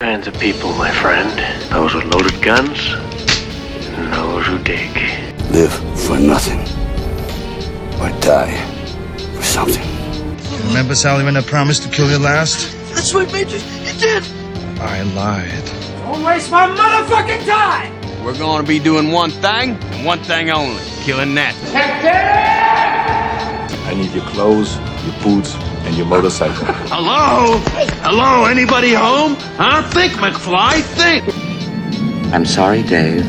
Kinds of people, my friend. Those with loaded guns, and those who dig. Live for nothing. Or die for something. Remember, Sally, when I promised to kill you last? That's what made you. You did. I lied. Don't waste my motherfucking time! We're going to be doing one thing and one thing only killing that. I need your clothes, your boots, and your motorcycle. Hello? Hello? Anybody home? Huh? Think, McFly. Think. I'm sorry, Dave.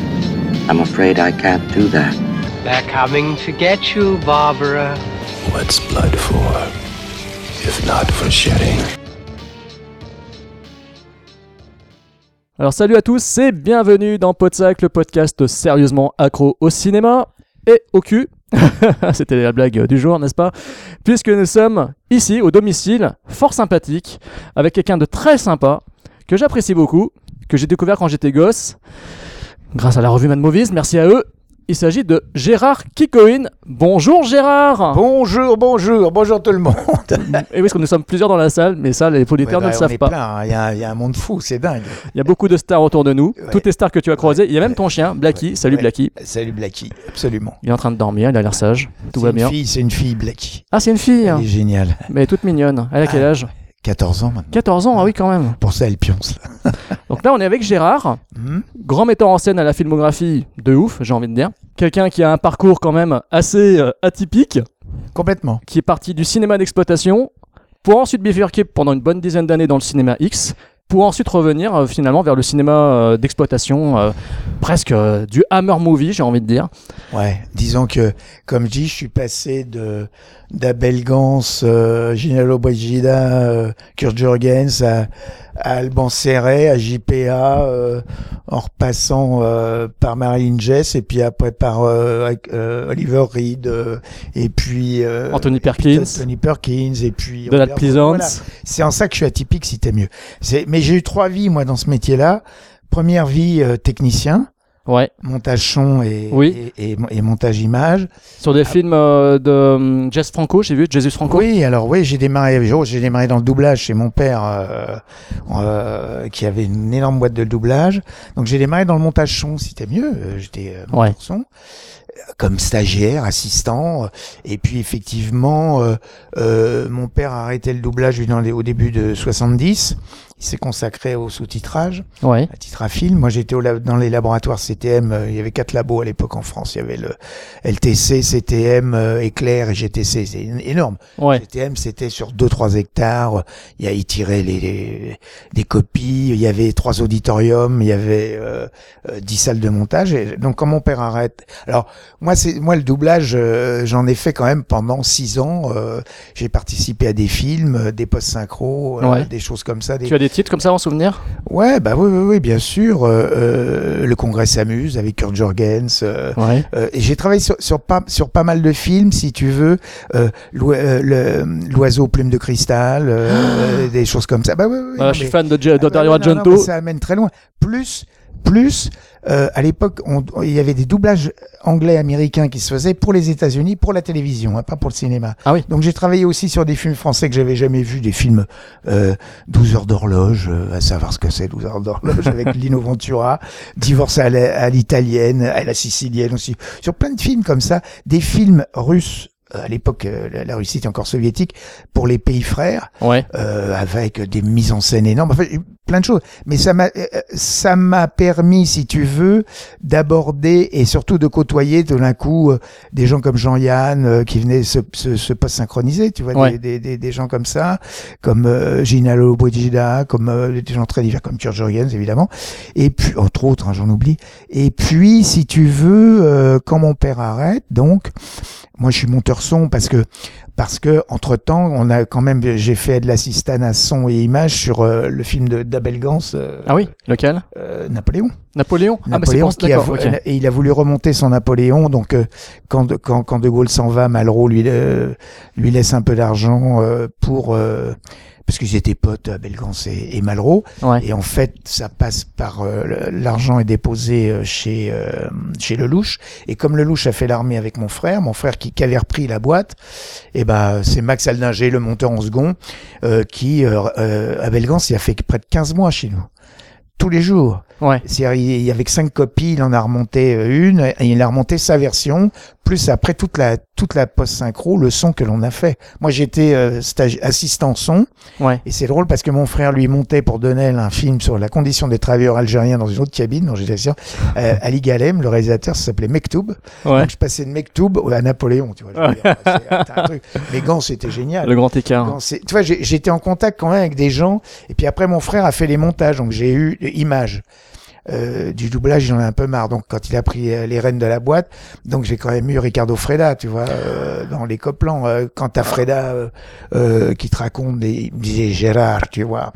I'm afraid I can't do that. They're coming to get you, Barbara. What's blood for? If not for shedding? Alors salut à tous et bienvenue dans Podsac, le podcast sérieusement accro au cinéma et au cul. C'était la blague du jour, n'est-ce pas? Puisque nous sommes ici au domicile, fort sympathique, avec quelqu'un de très sympa, que j'apprécie beaucoup, que j'ai découvert quand j'étais gosse, grâce à la revue Mad Movies, merci à eux. Il s'agit de Gérard Kikoin. Bonjour Gérard Bonjour, bonjour, bonjour tout le monde. Et oui, parce que nous sommes plusieurs dans la salle, mais ça, les auditeurs Ouais, ne bah, le on savent pas. hein. Il y, a- il y a un monde fou, c'est dingue. Il y a beaucoup de stars autour de nous, Ouais. toutes les stars que tu as croisées. Il y a même ton chien, Blacky. Salut Ouais. Blacky. Salut Blacky, absolument. Il est en train de dormir, il a l'air sage, tout C'est va une bien. fille, c'est une fille Blacky. Ah, c'est une fille, hein. Elle est géniale. mais toute mignonne. Elle a quel Ah. âge? 14 ans maintenant. 14 ans, ah oui, quand même. Pour ça, elle pionce là. Donc là, on est avec Gérard, Hmm grand metteur en scène à la filmographie de ouf, j'ai envie de dire. Quelqu'un qui a un parcours quand même assez euh, atypique, Complètement. qui est parti du cinéma d'exploitation pour ensuite bifurquer pendant une bonne dizaine d'années dans le cinéma X, pour ensuite revenir euh, finalement vers le cinéma euh, d'exploitation, euh, presque euh, du Hammer Movie, j'ai envie de dire. Ouais, disons que, comme je dis, je suis passé de d'Abel Gans, euh, Ginalo Brigida, euh, Kurt Jurgens, à, à Alban Serret, à JPA, euh, en repassant euh, par Marilyn Jess, et puis après par euh, euh, Oliver Reed, euh, et puis euh, Anthony Perkins, Tony Perkins, et puis Donald Pleasance. voilà. C'est en ça que je suis atypique, si t'es mieux. C'est, mais j'ai eu trois vies moi dans ce métier-là. Première vie euh, technicien, Ouais, montage son et, Oui. et, et- et montage image. sur des films euh, de hum, Jess Franco, j'ai vu, Jesus Franco. Oui, alors oui, j'ai démarré, j'ai démarré dans le doublage chez mon père, euh, euh, qui avait une énorme boîte de doublage. Donc j'ai démarré dans le montage son, si t'es mieux. euh, J'étais euh, monteur Ouais. son, euh, comme stagiaire, assistant. euh, Et puis effectivement, euh, euh, mon père a arrêté le doublage lui, dans les, au début de 70. Il s'est consacré au sous-titrage. Ouais. à titre à film. Moi, j'étais dans les laboratoires CTM. euh, il y avait quatre labos à l'époque en France. Il y avait le LTC, CTM, euh, Éclair et GTC. C'est énorme. Ouais. CTM, c'était sur 2-3 hectares. Il y a, ils tiraient les, les- des copies. Il y avait trois auditoriums. Il y avait euh, euh, 10 salles de montage. Et donc, quand mon père arrête... Alors, moi, c'est moi le doublage, euh, j'en ai fait quand même pendant 6 ans. euh, J'ai participé à des films, euh, des post-synchro, euh, Ouais. des choses comme ça. Des, Tu as des titres comme ça en souvenir? Ouais, bah oui, oui, oui, bien sûr. Euh, euh, le Congrès s'amuse avec Kurt Jorgens. euh, Ouais. euh, et j'ai travaillé sur, sur, pas, sur pas mal de films, si tu veux. Euh, euh, L'oiseau plume de cristal, des choses comme ça. Bah oui, oui, Voilà, non, je suis mais- fan de, Je- Ah de bah Dario Argento. ça amène très loin. Plus, plus, euh, à l'époque, on- il y avait des doublages anglais-américains qui se faisaient pour les États-Unis, pour la télévision, hein, pas pour le cinéma. Ah oui. Donc j'ai travaillé aussi sur des films français que j'avais jamais vus, des films euh, 12 heures d'horloge, euh, à savoir ce que c'est 12 heures d'horloge avec Lino Ventura, Divorce à l'italienne, à la sicilienne aussi, sur plein de films comme ça, des films russes. euh, À l'époque, euh, la- la Russie était encore soviétique pour les pays frères Ouais. euh, avec des mises en scène énormes, enfin, plein de choses. Mais ça m'a, euh, ça m'a permis, si tu veux, d'aborder et surtout de côtoyer tout d'un coup euh, des gens comme Jean-Yann euh, qui venaient se, se, se post-synchroniser, tu vois, Ouais. des, des, des, des gens comme ça, comme euh, Ginalo Brigida, comme euh, des gens très divers comme Kurt Jurgens évidemment, et puis entre autres, hein, j'en oublie. Et puis, si tu veux, euh, quand mon père arrête, donc moi je suis monteur son parce que parce que entre temps on a quand même j'ai fait de l'assistant à son et image sur euh, le film de euh, Ah oui, lequel? euh, Napoléon. Napoléon. Ah, mais Napoléon qui a et il a voulu remonter son Napoléon donc euh, quand de, quand quand de Gaulle s'en va Malraux lui lui laisse un peu d'argent pour parce qu'ils étaient potes, Belgans et, et Malraux. Ouais. Et en fait, ça passe par euh, l'argent est déposé euh, chez euh, chez Lelouch. Et comme Lelouch a fait l'armée avec mon frère, mon frère qui, qui avait repris la boîte, et ben c'est Max Aldinger, le monteur en second, euh, qui à Belgans, il a fait près de 15 mois chez nous, tous les jours. Ouais. C'est-à-dire, avec cinq copies, il en a remonté euh, une, et il a remonté sa version, plus après toute la toute la post-synchro, le son que l'on a fait. Moi, j'étais euh, stagi- assistant son, Ouais. et c'est drôle parce que mon frère lui montait pour Donnel un film sur la condition des travailleurs algériens dans une autre cabine, dont j'étais sûr. Euh, Ali Galem, le réalisateur, ça s'appelait Mektoub. Ouais. Donc je passais de Mektoub à Napoléon, tu vois. je veux dire, c'est- c'est un truc. Mais Gans, c'était génial. Le grand écart. Tu vois, j'ai- j'étais en contact quand même avec des gens. Et puis après, mon frère a fait les montages, donc j'ai eu images. Euh, du doublage, j'en ai un peu marre. Donc, quand il a pris euh, les rênes de la boîte, donc j'ai quand même eu Ricardo Freda, tu vois, euh, dans les coplans. Euh, quand t'as Freda qui te raconte des, il me disait Gérard, tu vois,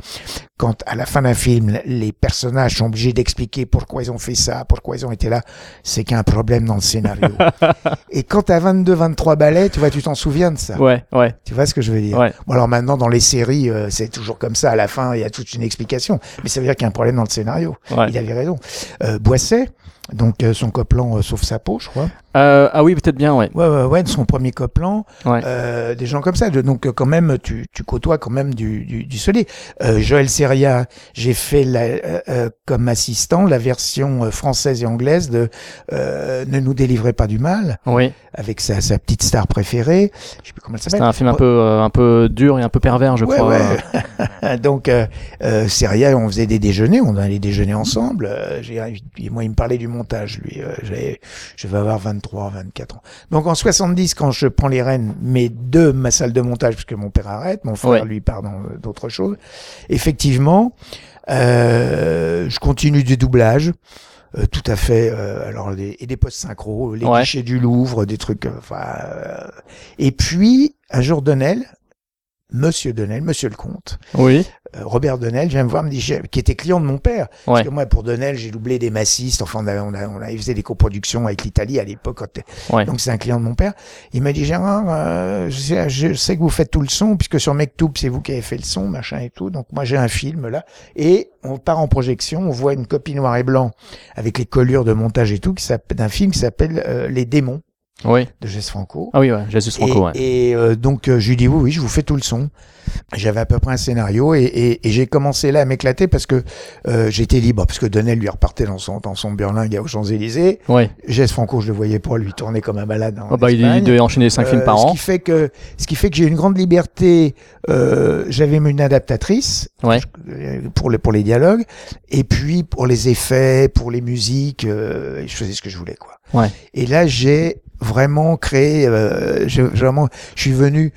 quand à la fin d'un film, les personnages sont obligés d'expliquer pourquoi ils ont fait ça, pourquoi ils ont été là, c'est qu'il y a un problème dans le scénario. Et quand t'as 22, 23 ballets, tu vois, tu t'en souviens de ça. Ouais, ouais. Tu vois ce que je veux dire? Ouais. Bon, alors maintenant, dans les séries, euh, c'est toujours comme ça. À la fin, il y a toute une explication. Mais ça veut dire qu'il y a un problème dans le scénario. Ouais. Il avait raison. Euh, Boisset, donc euh, son coplan euh, Sauf sa peau, je crois. Euh, ah oui, peut-être bien, ouais. Ouais, ouais, ouais, de son premier coplan. Ouais. Euh, des gens comme ça. Donc, quand même, tu, tu côtoies quand même du, du, du solide. Euh, Joël Seria, j'ai fait la, comme assistant la version française et anglaise de euh, Ne nous délivrez pas du mal, Oui. avec sa, sa petite star préférée. Je sais plus comment elle C'était s'appelle. un film un peu, euh, un peu dur et un peu pervers, je crois. ouais. Donc, euh, Seria, on faisait des déjeuners, on allait déjeuner ensemble. Euh, j'ai- moi, il me parlait du montage, lui. Euh, j'avais- je vais avoir 23, 24 ans. Donc, en 70, quand je prends les rênes, mais de ma salle de montage, puisque mon père arrête, mon frère, Ouais. lui, part dans euh, d'autres choses. Effectivement, euh, je continue du doublage. Euh, tout à fait. euh, alors et des postes synchro, les Ouais. guichets du Louvre, des trucs. euh, Enfin. euh, et puis un jour Donnel, Monsieur Donnel, Monsieur le Comte, Oui. euh, Robert Donnel vient me voir, me dit, j'ai- qui était client de mon père. Parce que moi, pour Donnel, j'ai doublé des massistes. Enfin, on a, on a, on a, il faisait des coproductions avec l'Italie à l'époque. Ouais. Donc, c'est un client de mon père. Il m'a dit, Gérard, euh, je, sais, je sais que vous faites tout le son, puisque sur Mektoub, c'est vous qui avez fait le son, machin et tout. Donc, moi, j'ai un film, là. Et on part en projection, on voit une copie noir et blanc avec les collures de montage et tout, d'un film qui s'appelle euh, Les démons Oui. de Jess Franco. Ah oui, ouais. Jésus Franco, Et, ouais. et, euh, donc euh, je lui dis oui, oui, je vous fais tout le son. J'avais à peu près un scénario et, et- et j'ai commencé là à m'éclater parce que euh, j'étais libre, parce que Donnel lui repartait dans son, dans son burlingue aux Champs-Élysées. Ouais. Jess Franco, je le voyais pas lui tourner comme un malade. en Oh, bah, il, devait enchaîner 5 films Euh, par ce an. Qui fait que, ce qui fait que j'ai une grande liberté. Euh, J'avais une adaptatrice Ouais. pour les pour les dialogues et puis pour les effets, pour les musiques, euh, je faisais ce que je voulais quoi. Ouais. Et là j'ai vraiment créé, euh, j'ai vraiment, je suis venu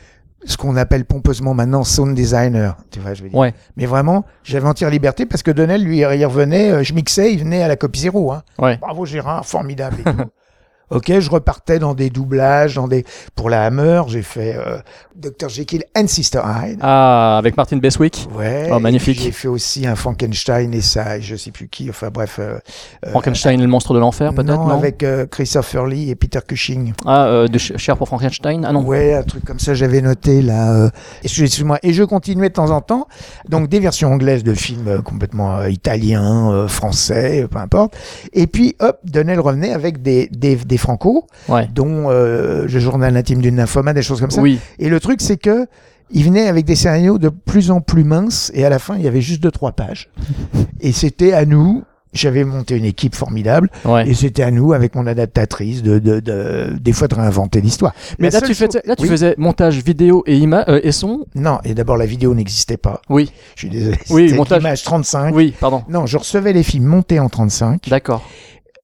ce qu'on appelle pompeusement maintenant sound designer, tu vois, je veux dire. Ouais. Mais vraiment, j'avais entière liberté parce que Donnel lui il revenait, euh, je mixais, il venait à la copie zéro, hein. Ouais. Bravo Gérard, formidable. Et tout. ok, je repartais dans des doublages, dans des pour la Hammer, j'ai fait euh, Dr Jekyll and Sister Hyde. Ah, avec Martin Beswick. Ouais. Oh, magnifique. J'ai fait aussi un Frankenstein et ça, je sais plus qui. Enfin bref. euh, euh, Frankenstein, le monstre de l'enfer, peut-être, non, avec euh, Christopher Lee et Peter Cushing. Ah, euh, de Ch- Cher pour Frankenstein Ah non. Ouais, un truc comme ça, j'avais noté là. Euh, excusez-moi. Et je continuais de temps en temps. Donc des versions anglaises de films euh, complètement euh, italiens, euh, français, euh, peu importe. Et puis hop, Donnel revenait avec des des, des franco, Ouais. dont euh, le journal intime d'une nymphomane, des choses comme ça. Oui. Et le truc, c'est que il venait avec des scénarios de plus en plus minces, et à la fin, il y avait juste deux trois pages. Et c'était à nous. J'avais monté une équipe formidable, Ouais. et c'était à nous, avec mon adaptatrice, de, de, de des fois de réinventer l'histoire. Mais là, tu, chose- faisais, là, tu Oui. faisais montage vidéo et, ima euh, et son Non, et d'abord la vidéo n'existait pas. Oui. Je suis désolé. Oui, montage. l'image 35. Oui, pardon. Non, je recevais les films montés en 35, D'accord.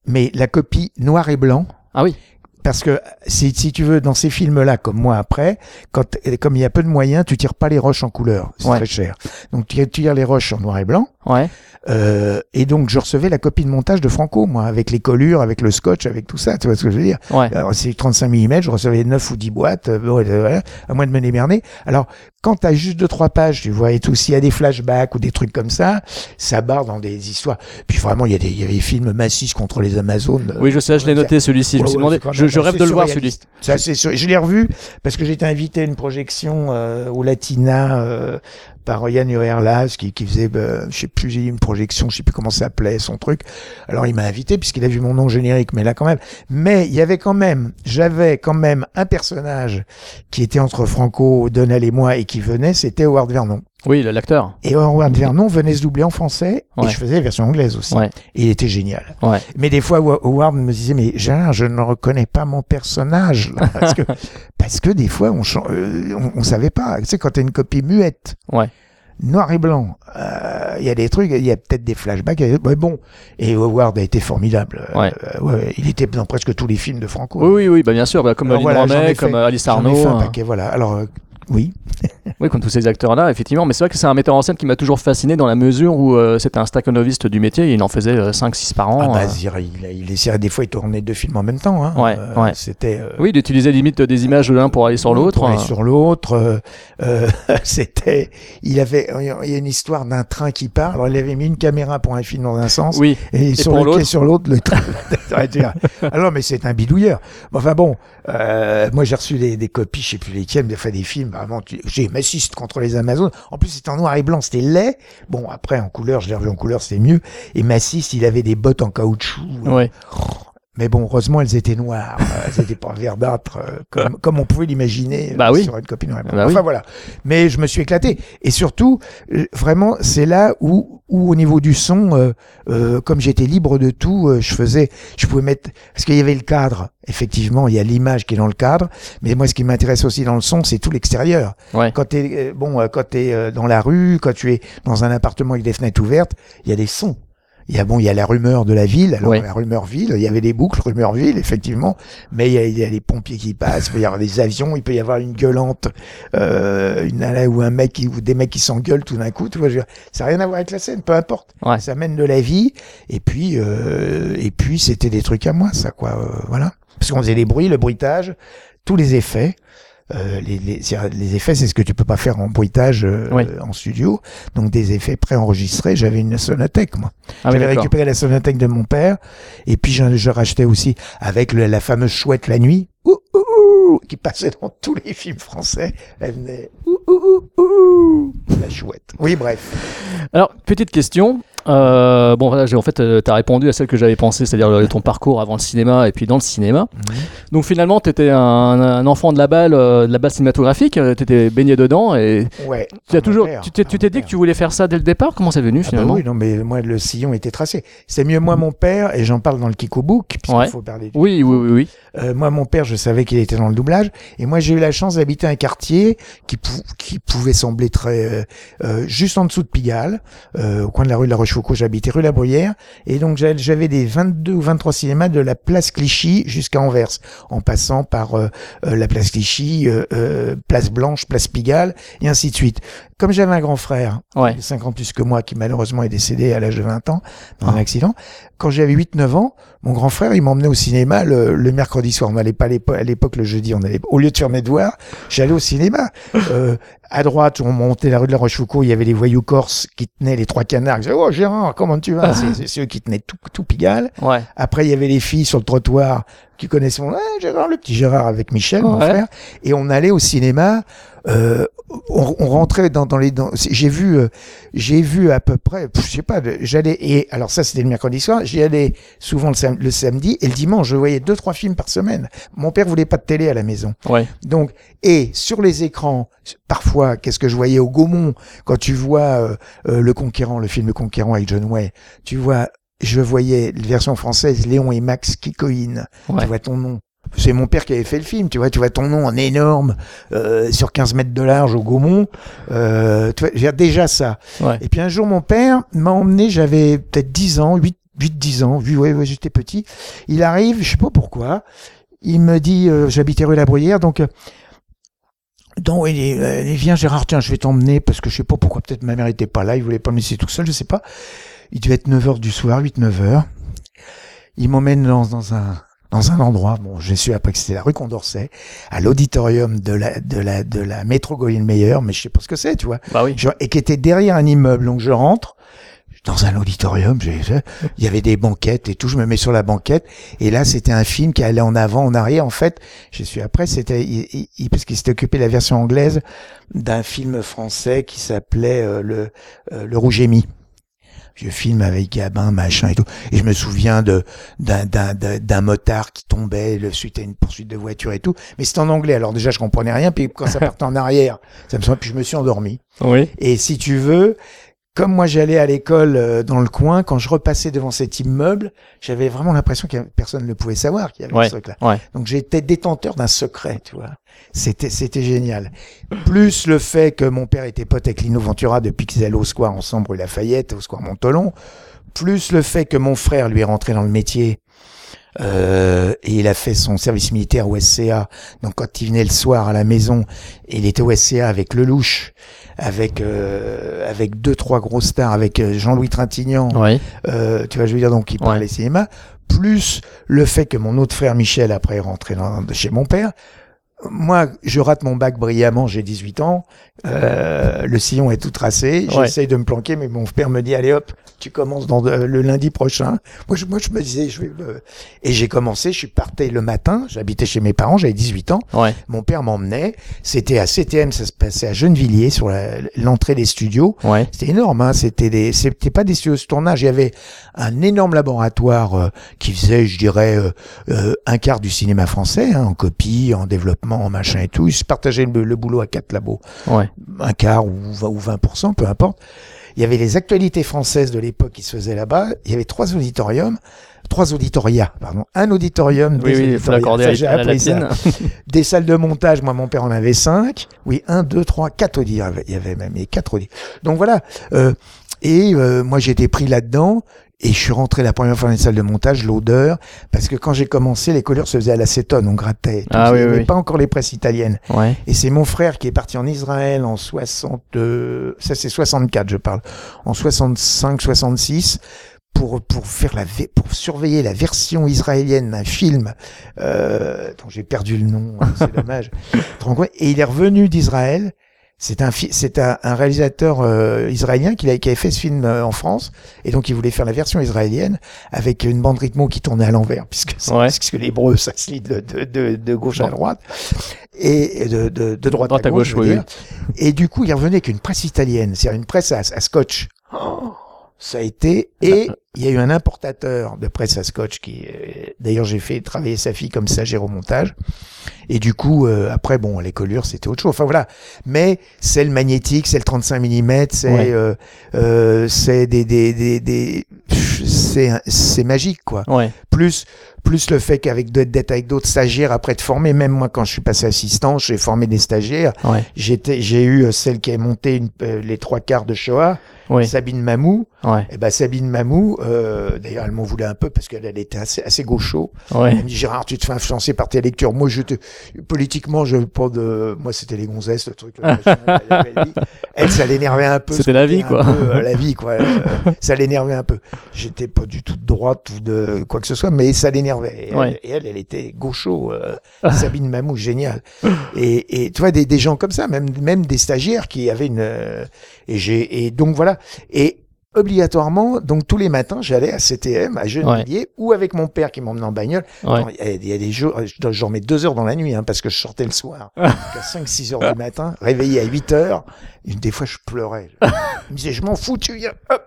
mais la copie noir et blanc. Ah oui. Parce que si, si tu veux, dans ces films-là, comme moi après, quand, comme il y a peu de moyens, tu tires pas les roches en couleur. C'est Ouais. très cher. Donc tu tires les roches en noir et blanc. Ouais. Euh, et donc je recevais la copie de montage de Franco, moi, avec les collures, avec le scotch, avec tout ça. Tu vois ce que je veux dire? Ouais. Alors c'est 35 mm, je recevais 9 ou 10 boîtes, euh, ouais, euh, à moins de me démerder. Alors quand t'as juste deux trois pages, tu vois, et tout, s'il y a des flashbacks ou des trucs comme ça, ça barre dans des histoires. Puis vraiment, il y a des, il y a des films massifs contre les Amazones. Oui, je sais, je l'ai noté celui-ci. Je me suis demandé. Je, je rêve de le voir celui. surréaliste. Ça, c'est Je l'ai revu parce que j'ai été invité à une projection euh, au Latina euh, par Yann Urerlas qui, qui faisait, euh, je sais plus, une projection, je sais plus comment ça s'appelait son truc. Alors il m'a invité puisqu'il a vu mon nom générique, mais là quand même. Mais il y avait quand même, j'avais quand même un personnage qui était entre Franco, Donnel et moi et qui venait, c'était Howard Vernon. Oui, l'acteur. Et Howard Vernon venait se doubler en français Ouais. et je faisais la version anglaise aussi. Ouais. Et il était génial. Ouais. Mais des fois, Wa- Howard me disait, mais Gérard, je ne reconnais pas mon personnage. là. parce, que, parce que des fois, on, chan- euh, on, on savait pas. Tu sais, quand tu as une copie muette, noir et blanc, euh, il y a des trucs, il y a peut-être des flashbacks. ouais, bon, et Howard a été formidable. Euh, il était dans presque tous les films de Franco. Oui, oui, oui, bah, bien sûr, bah, comme Lynn voilà, comme euh, Alice Arnaud. fait un hein. paquet, voilà. Alors, oui. Oui, comme tous ces acteurs-là, effectivement. Mais c'est vrai que c'est un metteur en scène qui m'a toujours fasciné dans la mesure où euh, c'était un stakhanoviste du métier. Et il en faisait 5-6 par an. Ah bah, euh. Il, il essayait des fois, il tournait deux films en même temps. Hein. Ouais, Euh, ouais. C'était. euh, Oui, d'utiliser limite des images de l'un pour aller sur l'autre. Pour aller euh. sur l'autre. euh, euh, c'était. Il avait. Il y a une histoire d'un train qui part. Alors il avait mis une caméra pour un film dans un sens. Oui. Et, sur l'autre. sur l'autre, le train. Alors mais c'est un bidouilleur. Enfin bon, euh, moi j'ai reçu des, des copies, je sais plus lesquelles, des fois des films. Vraiment, tu- j'ai m'assiste contre les Amazones. En plus c'était en noir et blanc, c'était laid. Bon après en couleur, je l'ai revu en couleur, c'était mieux. Et Massiste, il avait des bottes en caoutchouc. Ouais. Mais bon, heureusement, elles étaient noires. Euh, elles étaient pas verdâtres, euh, comme, comme on pouvait l'imaginer euh, Bah oui. sur une blanc. Bah enfin oui. voilà. Mais je me suis éclaté. Et surtout, vraiment, c'est là où, où au niveau du son, euh, euh, comme j'étais libre de tout, euh, je faisais, je pouvais mettre, parce qu'il y avait le cadre. Effectivement, il y a l'image qui est dans le cadre. Mais moi, ce qui m'intéresse aussi dans le son, c'est tout l'extérieur. Ouais. Quand t'es, bon, quand t'es dans la rue, quand tu es dans un appartement avec des fenêtres ouvertes, il y a des sons. Il y a bon, il y a la rumeur de la ville. Alors Ouais. la rumeur ville, il y avait des boucles rumeur ville effectivement, mais il y a, il y a les pompiers qui passent, il peut y avoir des avions, il peut y avoir une gueulante, euh, une là ou un mec qui, ou des mecs qui s'engueulent tout d'un coup. Tu vois, je veux dire, ça n'a rien à voir avec la scène, peu importe. Ouais. Ça mène de la vie. Et puis, euh, et puis c'était des trucs à moi, ça quoi. euh, voilà, parce qu'on faisait les bruits, le bruitage, tous les effets. Euh, les, les, les effets, c'est ce que tu peux pas faire en bruitage euh, Oui. en studio. Donc des effets préenregistrés. J'avais une sonothèque, moi. Ah J'avais récupéré la sonothèque de mon père. Et puis je, je rachetais aussi avec le- la fameuse chouette la nuit. Ouh, ouh, qui passait dans tous les films français. Elle venait. Ouh, ouh, ouh, ouh, la chouette. Oui, bref. Alors, petite question. Euh, bon, voilà, en fait, tu as répondu à celle que j'avais pensé, c'est-à-dire euh, ton parcours avant le cinéma et puis dans le cinéma. Donc finalement, tu étais un, un enfant de la balle, euh, de la balle cinématographique, tu étais baigné dedans et Ouais. tu as toujours, père, tu t'es, dit que tu voulais faire ça dès le départ? Comment c'est venu Ah bah finalement? oui, non, mais moi, le sillon était tracé. C'est mieux moi, mon père, et j'en parle dans le Kiko Book, puisqu'il Ouais. faut parler du oui, oui, oui, oui. Euh, moi, mon père, je savais qu'il était dans le doublage, et moi, j'ai eu la chance d'habiter un quartier qui, pou- qui pouvait sembler très euh, euh, juste en dessous de Pigalle, euh, au coin de la rue de la Rochefoucauld. J'habitais rue La Bruyère, et donc j'a- j'avais des 22 ou 23 cinémas de la place Clichy jusqu'à Anvers, en passant par euh, euh, la place Clichy, euh, place Blanche, place Pigalle, et ainsi de suite. Comme j'avais un grand frère, Ouais. de 5 ans plus que moi, qui malheureusement est décédé à l'âge de 20 ans dans Ah. un accident. Quand j'avais 8-9 ans, mon grand frère, il m'emmenait au cinéma le, le mercredi soir. On n'allait pas l'époque le jeudi. On allait, au lieu de faire mes devoirs, j'allais au cinéma. Euh, à droite, on montait la rue de la Rochefoucauld, il y avait les voyous corses qui tenaient les trois canards. Ils disaient, oh Gérard, comment tu vas? C'est- ceux qui tenaient tout, tout Pigalle. Ouais. Après, il y avait les filles sur le trottoir qui connaissaient mon, Ah, Gérard, le petit Gérard avec Michel, mon frère. Et on allait au cinéma, euh, on, on rentrait dans, dans les, dans, j'ai vu, euh, j'ai vu à peu près, je sais pas, j'allais, et alors ça c'était le mercredi soir, j'y allais souvent le, sam- le samedi, et le dimanche, je voyais deux, trois films par semaine. Mon père voulait pas de télé à la maison. Ouais. Donc, et sur les écrans, parfois, qu'est-ce que je voyais au Gaumont, quand tu vois euh, euh, Le Conquérant, le film Le Conquérant avec John Way, tu vois, je voyais la version française, Léon et Max Kikoïne, Ouais. tu vois ton nom. C'est mon père qui avait fait le film, tu vois, tu vois ton nom en énorme, euh, sur 15 mètres de large au Gaumont, euh, tu vois, j'ai déjà ça. Ouais. Et puis un jour, mon père m'a emmené, j'avais peut-être 10 ans, 8, 8 10 ans, oui, ouais, ouais, j'étais petit. Il arrive, je sais pas pourquoi, il me dit, euh, j'habitais rue La Bruyère, donc, donc il, est, euh, il vient, Gérard, tiens, je vais t'emmener, parce que je sais pas pourquoi, peut-être ma mère était pas là, il voulait pas me laisser tout seul, je sais pas. Il devait être 9 heures du soir, 8, 9 heures. Il m'emmène dans, dans un, dans un endroit, bon, je suis après que c'était la rue Condorcet, à l'auditorium de la, de la, de la métro Meyer, mais je sais pas ce que c'est, tu vois. Bah oui. Je- et qui était derrière un immeuble. Donc je rentre, dans un auditorium, il y avait des banquettes et tout, je me mets sur la banquette, et là c'était un film qui allait en avant, en arrière, en fait, je suis après, c'était, il- il- il- parce qu'il s'était occupé de la version anglaise d'un film français qui s'appelait euh, le, euh, le Rouge et Mi. Vieux film avec Gabin, machin et tout. Et je me souviens de d'un motard qui tombait le suite à une poursuite de voiture et tout. Mais c'était en anglais. Alors déjà je comprenais rien. Puis quand ça partait en arrière, ça me semble. Puis je me suis endormi. Oui. Et si tu veux, comme moi j'allais à l'école euh, dans le coin, quand je repassais devant cet immeuble, j'avais vraiment l'impression que personne ne pouvait savoir qu'il y avait Ouais. ce truc-là. Ouais. Donc j'étais détenteur d'un secret, tu vois. C'était c'était génial. Plus le fait que mon père était pote avec Lino Ventura depuis qu'ils allaient au square ensemble rue Lafayette, au square Montolon. Plus le fait que mon frère lui est rentré dans le métier. euh, et il a fait son service militaire au SCA. Donc quand il venait le soir à la maison, il était au SCA avec Lelouch, avec euh, avec deux trois grosses stars, avec euh, Jean-Louis Trintignant, Oui. euh, tu vois, je veux dire, donc Ouais. parlait cinéma, plus le fait que mon autre frère Michel, après, est rentré dans, chez mon père. Moi, je rate mon bac brillamment, j'ai 18 ans, euh, le sillon est tout tracé, Ouais. j'essaye de me planquer, mais mon père me dit, allez hop, tu commences dans de- le lundi prochain. Moi, je, moi, je me disais, je vais me- Et j'ai commencé, je suis parti le matin, j'habitais chez mes parents, j'avais 18 ans, Ouais. mon père m'emmenait, c'était à CTM, ça se passait à Gennevilliers, sur l'entrée des studios, Ouais. c'était énorme, hein. C'était des, c'était pas des studios de tournage. Il y avait un énorme laboratoire euh, qui faisait, je dirais, euh, euh, un quart du cinéma français, hein, en copie, en développement, en machin et tout. Ils se partageaient le, le boulot à quatre labos, Ouais. un quart ou 20, ou 20%, peu importe. Il y avait les actualités françaises de l'époque qui se faisaient là-bas. Il y avait trois auditoriums, trois auditoria, pardon, un auditorium, Oui, des oui, il faut j'ai appris ça. Des salles de montage, moi mon père en avait cinq. Oui, un, deux, trois, quatre audis. Il y avait- Il y avait même les quatre. Donc voilà. Euh, et euh, moi été pris là-dedans. Et je suis rentré la première fois dans les salles de montage, l'odeur, parce que quand j'ai commencé, les couleurs se faisaient à l'acétone, on grattait. Ah il oui, n'y avait oui. pas encore les presses italiennes. Ouais. Et c'est mon frère qui est parti en Israël en 60, euh, ça c'est 64 je parle, en 65, 66 pour pour faire la pour surveiller la version israélienne d'un film euh, dont j'ai perdu le nom, hein, c'est dommage. Et il est revenu d'Israël. C'est un c'est un, un réalisateur euh, israélien qui, a- qui avait fait ce film euh, en France et donc il voulait faire la version israélienne avec une bande rythmo qui tournait à l'envers puisque Ouais. puisque l'hébreu ça se lit de, de, de, de gauche à droite et de, de, de droite, Droite à à gauche, gauche, oui. Et du coup, il revenait avec une presse italienne, c'est-à-dire une presse à, à scotch. Oh, ça a été et il y a eu un importateur de presse à scotch qui, euh, d'ailleurs, j'ai fait travailler sa fille comme stagiaire au montage. Et du coup, euh, après, bon, les collures, c'était autre chose. Enfin voilà. Mais c'est le magnétique, c'est le 35 mm, c'est Ouais. euh, euh, c'est des des des, des c'est magique quoi Ouais. plus plus le fait qu'avec d'être avec d'autres stagiaires après de former même moi quand je suis passé assistant j'ai formé des stagiaires Ouais. j'étais j'ai eu euh, celle qui a monté une- euh, les trois quarts de Shoah Ouais. Sabine Mamou Ouais. et ben Sabine Mamou euh, d'ailleurs elle m'en voulait un peu parce qu'elle elle était assez assez gaucho Ouais. elle me dit Gérard tu te fais influencer par tes lectures moi je te politiquement je pas de moi c'était les gonzesses le truc le elle ça l'énervait un peu C'était la vie, quoi. peu, euh, la vie quoi Euh, ça l'énervait un peu j'étais pas du tout de droite ou de quoi que ce soit mais ça l'énervait et, Ouais. elle, et elle elle était gaucho euh, Sabine Mamou génial et, et tu vois des, des gens comme ça même même des stagiaires qui avaient une euh, et j'ai et donc voilà et obligatoirement donc tous les matins j'allais à CTM à Gennevilliers ou avec mon père qui m'emmenait en bagnole Ouais. Il y a- il y a des jours, j'en mets deux heures dans la nuit, hein, parce que je sortais le soir. Donc à 5, 6 heures du matin, réveillé à 8 heures. Des fois, je pleurais. Je me disais, je m'en fous, tu viens. Hop.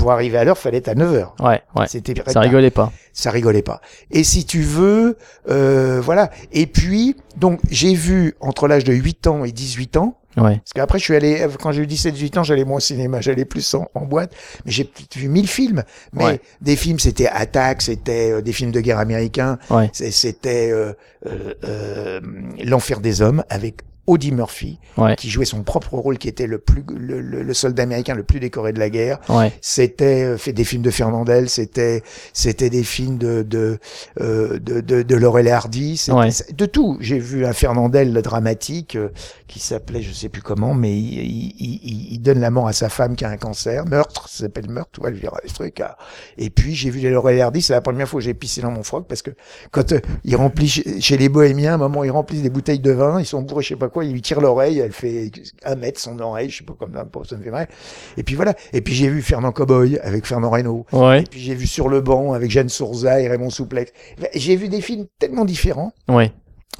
Pour arriver à l'heure, fallait être à 9 heures. Ouais. Ouais. C'était Ça rigolait pas. ça rigolait pas. Et si tu veux, euh, voilà. Et puis, donc, j'ai vu entre l'âge de 8 ans et 18 ans, Ouais. parce qu'après, je suis allé, quand j'ai eu 17-18 ans, j'allais moins au cinéma, j'allais plus en, en boîte, mais j'ai vu 1000 films. Mais Ouais. des films, c'était Attack, c'était euh, des films de guerre américains, Ouais. c'était euh, euh, euh, L'Enfer des Hommes avec Audie Murphy, Ouais. qui jouait son propre rôle, qui était le plus le, le- le soldat américain le plus décoré de la guerre. Ouais. C'était euh, fait des films de Fernandel, c'était c'était des films de de euh, de, de, de Laurel et Hardy, Ouais. de tout. J'ai vu un Fernandel dramatique euh, qui s'appelait je sais plus comment, mais il, il, il- il donne la mort à sa femme qui a un cancer, meurtre, ça s'appelle meurtre, tu vois, je dirais, ce truc. ah. Et puis j'ai vu les Laurel et Hardy, c'est la première fois que j'ai pissé dans mon froc parce que quand euh, ils remplissent chez, chez les bohémiens, à un moment ils remplissent des bouteilles de vin, ils sont bourrés, je sais pas quoi, quoi, il lui tire l'oreille, elle fait un mètre son oreille, je sais pas comme ça, me fait mal. Et puis voilà. Et puis j'ai vu Fernand Cowboy avec Fernand Reynaud. Ouais. Et puis j'ai vu Sur le banc avec Jeanne Sourza et Raymond Souplex. J'ai vu des films tellement différents. Ouais.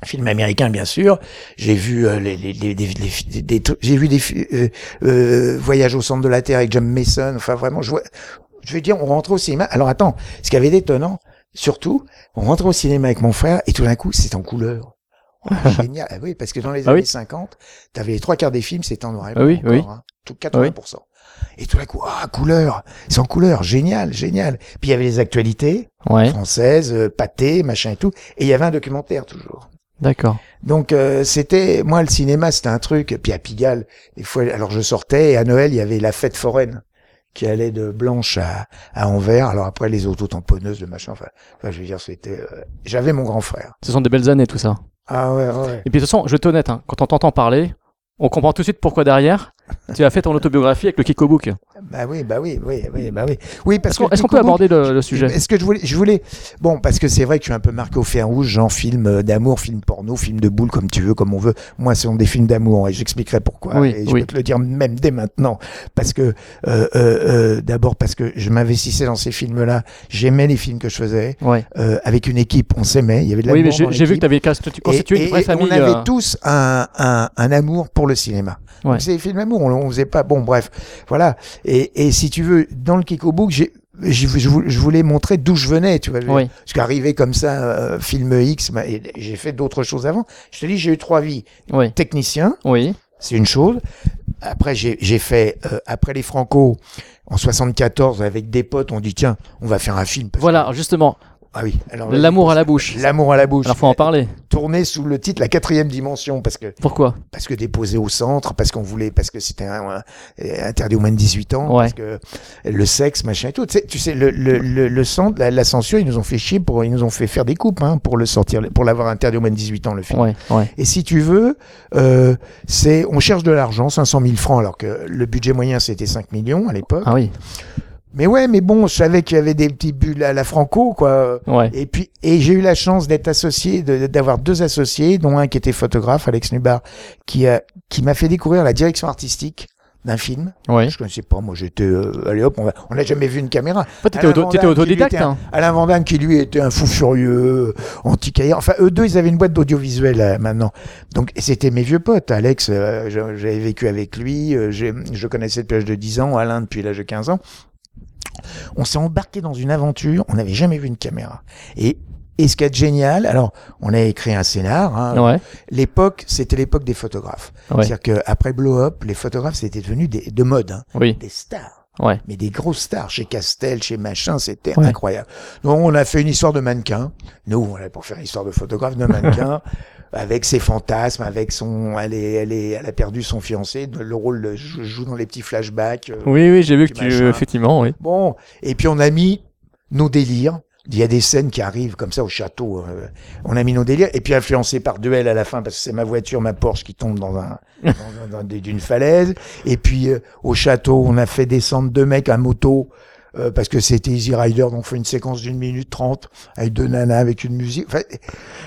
Film américain bien sûr. J'ai vu euh, les, les, les, les- j'ai vu des euh, euh, Voyage au centre de la Terre avec John Mason. Enfin vraiment, je, vois- je veux dire, on rentrait au cinéma. Alors attends, ce qui avait d'étonnant, surtout, on rentrait au cinéma avec mon frère et tout d'un coup, c'est en couleur. Oh, génial. Ah oui, parce que dans les Ah oui. années 50, t'avais les trois quarts des films, c'était en noir et Ah blanc. oui, encore, oui. hein. tout 80%. Et tout d'un coup, ah, couleur, c'est en couleur, génial, génial. Puis il y avait les actualités Ouais. françaises, euh, pâté, machin et tout. Et il y avait un documentaire toujours. D'accord. Donc euh, c'était moi le cinéma c'était un truc puis à Pigalle des fois alors je sortais et à Noël il y avait la fête foraine qui allait de Blanche à, à Anvers alors après les autotamponneuses le machin enfin, enfin, je veux dire c'était euh, j'avais mon grand frère Ce sont des belles années, tout ça. Ah ouais ouais Et puis de toute façon, je vais être honnête, hein, quand on t'entend parler, on comprend tout de suite pourquoi derrière, tu as fait ton autobiographie avec le Kiko Book. bah oui bah oui oui oui bah oui oui parce Est-ce qu'on peut aborder le, le sujet? Est-ce que je voulais, je voulais, bon, parce que c'est vrai que je suis un peu marqué au fer rouge, genre film euh, d'amour, film porno, film de boule, comme tu veux, comme on veut. Moi, ce sont des films d'amour et j'expliquerai pourquoi. Oui, et je oui. peux te le dire même dès maintenant, parce que euh, euh, euh, d'abord parce que je m'investissais dans ces films-là, j'aimais les films que je faisais Ouais. avec une équipe, on s'aimait, il y avait de Oui, mais l'amour j'ai vu que tu avais constitué Et- une vraie et famille. On avait tous un, un, un amour pour le cinéma. Ouais. C'est des films d'amour, on, on faisait pas. Bon, bref, voilà. Et, et si tu veux, dans le Kiko Book, j'ai je je voulais montrer d'où je venais, tu vois. Oui. Parce qu'arriver comme ça, euh, film X, bah, j'ai fait d'autres choses avant. Je te dis, j'ai eu trois vies. Oui. Technicien, Oui. c'est une chose. Après, j'ai fait, euh, après les Franco, en 74, avec des potes, on dit, tiens, on va faire un film. parce que- Voilà, justement, Ah oui. Alors, l'amour à la bouche. L'amour à la bouche. Alors faut en parler. Tourné sous le titre La quatrième dimension, parce que Pourquoi? parce que déposé au centre, parce qu'on voulait, parce que c'était un- un- interdit aux moins de 18 ans, Ouais. parce que le sexe, machin et tout. Tu sais, tu sais le, le, le, le centre, la, la censure, ils nous ont fait chier pour, ils nous ont fait faire des coupes, hein, pour le sortir, pour l'avoir interdit aux moins de 18 ans, le film. Ouais, ouais. Et si tu veux, euh, c'est, on cherche de l'argent, 500 000 francs, alors que le budget moyen c'était 5 millions à l'époque. Ah oui. Mais ouais, mais bon, je savais qu'il y avait des petits bulles à la Franco, quoi. Ouais. Et puis, et j'ai eu la chance d'être associé, de- d'avoir deux associés, dont un qui était photographe, Alex Nubar, qui a, qui m'a fait découvrir la direction artistique d'un film. Ouais. Je connaissais pas, moi j'étais, euh, allez hop, on va- on n'a jamais vu une caméra. Toi, t'étais auto- autodidacte. un- hein. Alain Vandamme qui lui était un fou furieux, anti Enfin, eux deux, ils avaient une boîte d'audiovisuel euh, maintenant. Donc, c'était mes vieux potes. Alex, euh, j'avais vécu avec lui, euh, je connaissais depuis l'âge de 10 ans, Alain depuis l'âge de 15 ans. On s'est embarqué dans une aventure, on n'avait jamais vu une caméra. Et, et ce qui est génial, alors, on a écrit un scénar, hein. Ouais. l'époque, c'était l'époque des photographes. Ouais. C'est-à-dire qu'après Blow Up, les photographes, c'était devenu des, de mode, hein, Oui. des stars Ouais. mais des grosses stars chez Castel, chez machin, c'était Ouais. incroyable. Donc on a fait une histoire de mannequin. Nous, on pour faire une histoire de photographe de mannequin, avec ses fantasmes, avec son, elle est, elle est, elle a perdu son fiancé. Le rôle le- joue dans les petits flashbacks. euh. Oui, oui, j'ai vu que tu. machin. Effectivement, oui. Bon, et puis on a mis nos délires. Il y a des scènes qui arrivent comme ça au château. euh, on a mis nos délires et puis influencé par duel à la fin parce que c'est ma voiture, ma Porsche qui tombe dans un d'une falaise. Et puis euh, au château, on a fait descendre deux mecs à moto euh, parce que c'était Easy Rider, donc on fait une séquence d'une minute trente avec deux nanas avec une musique. Enfin,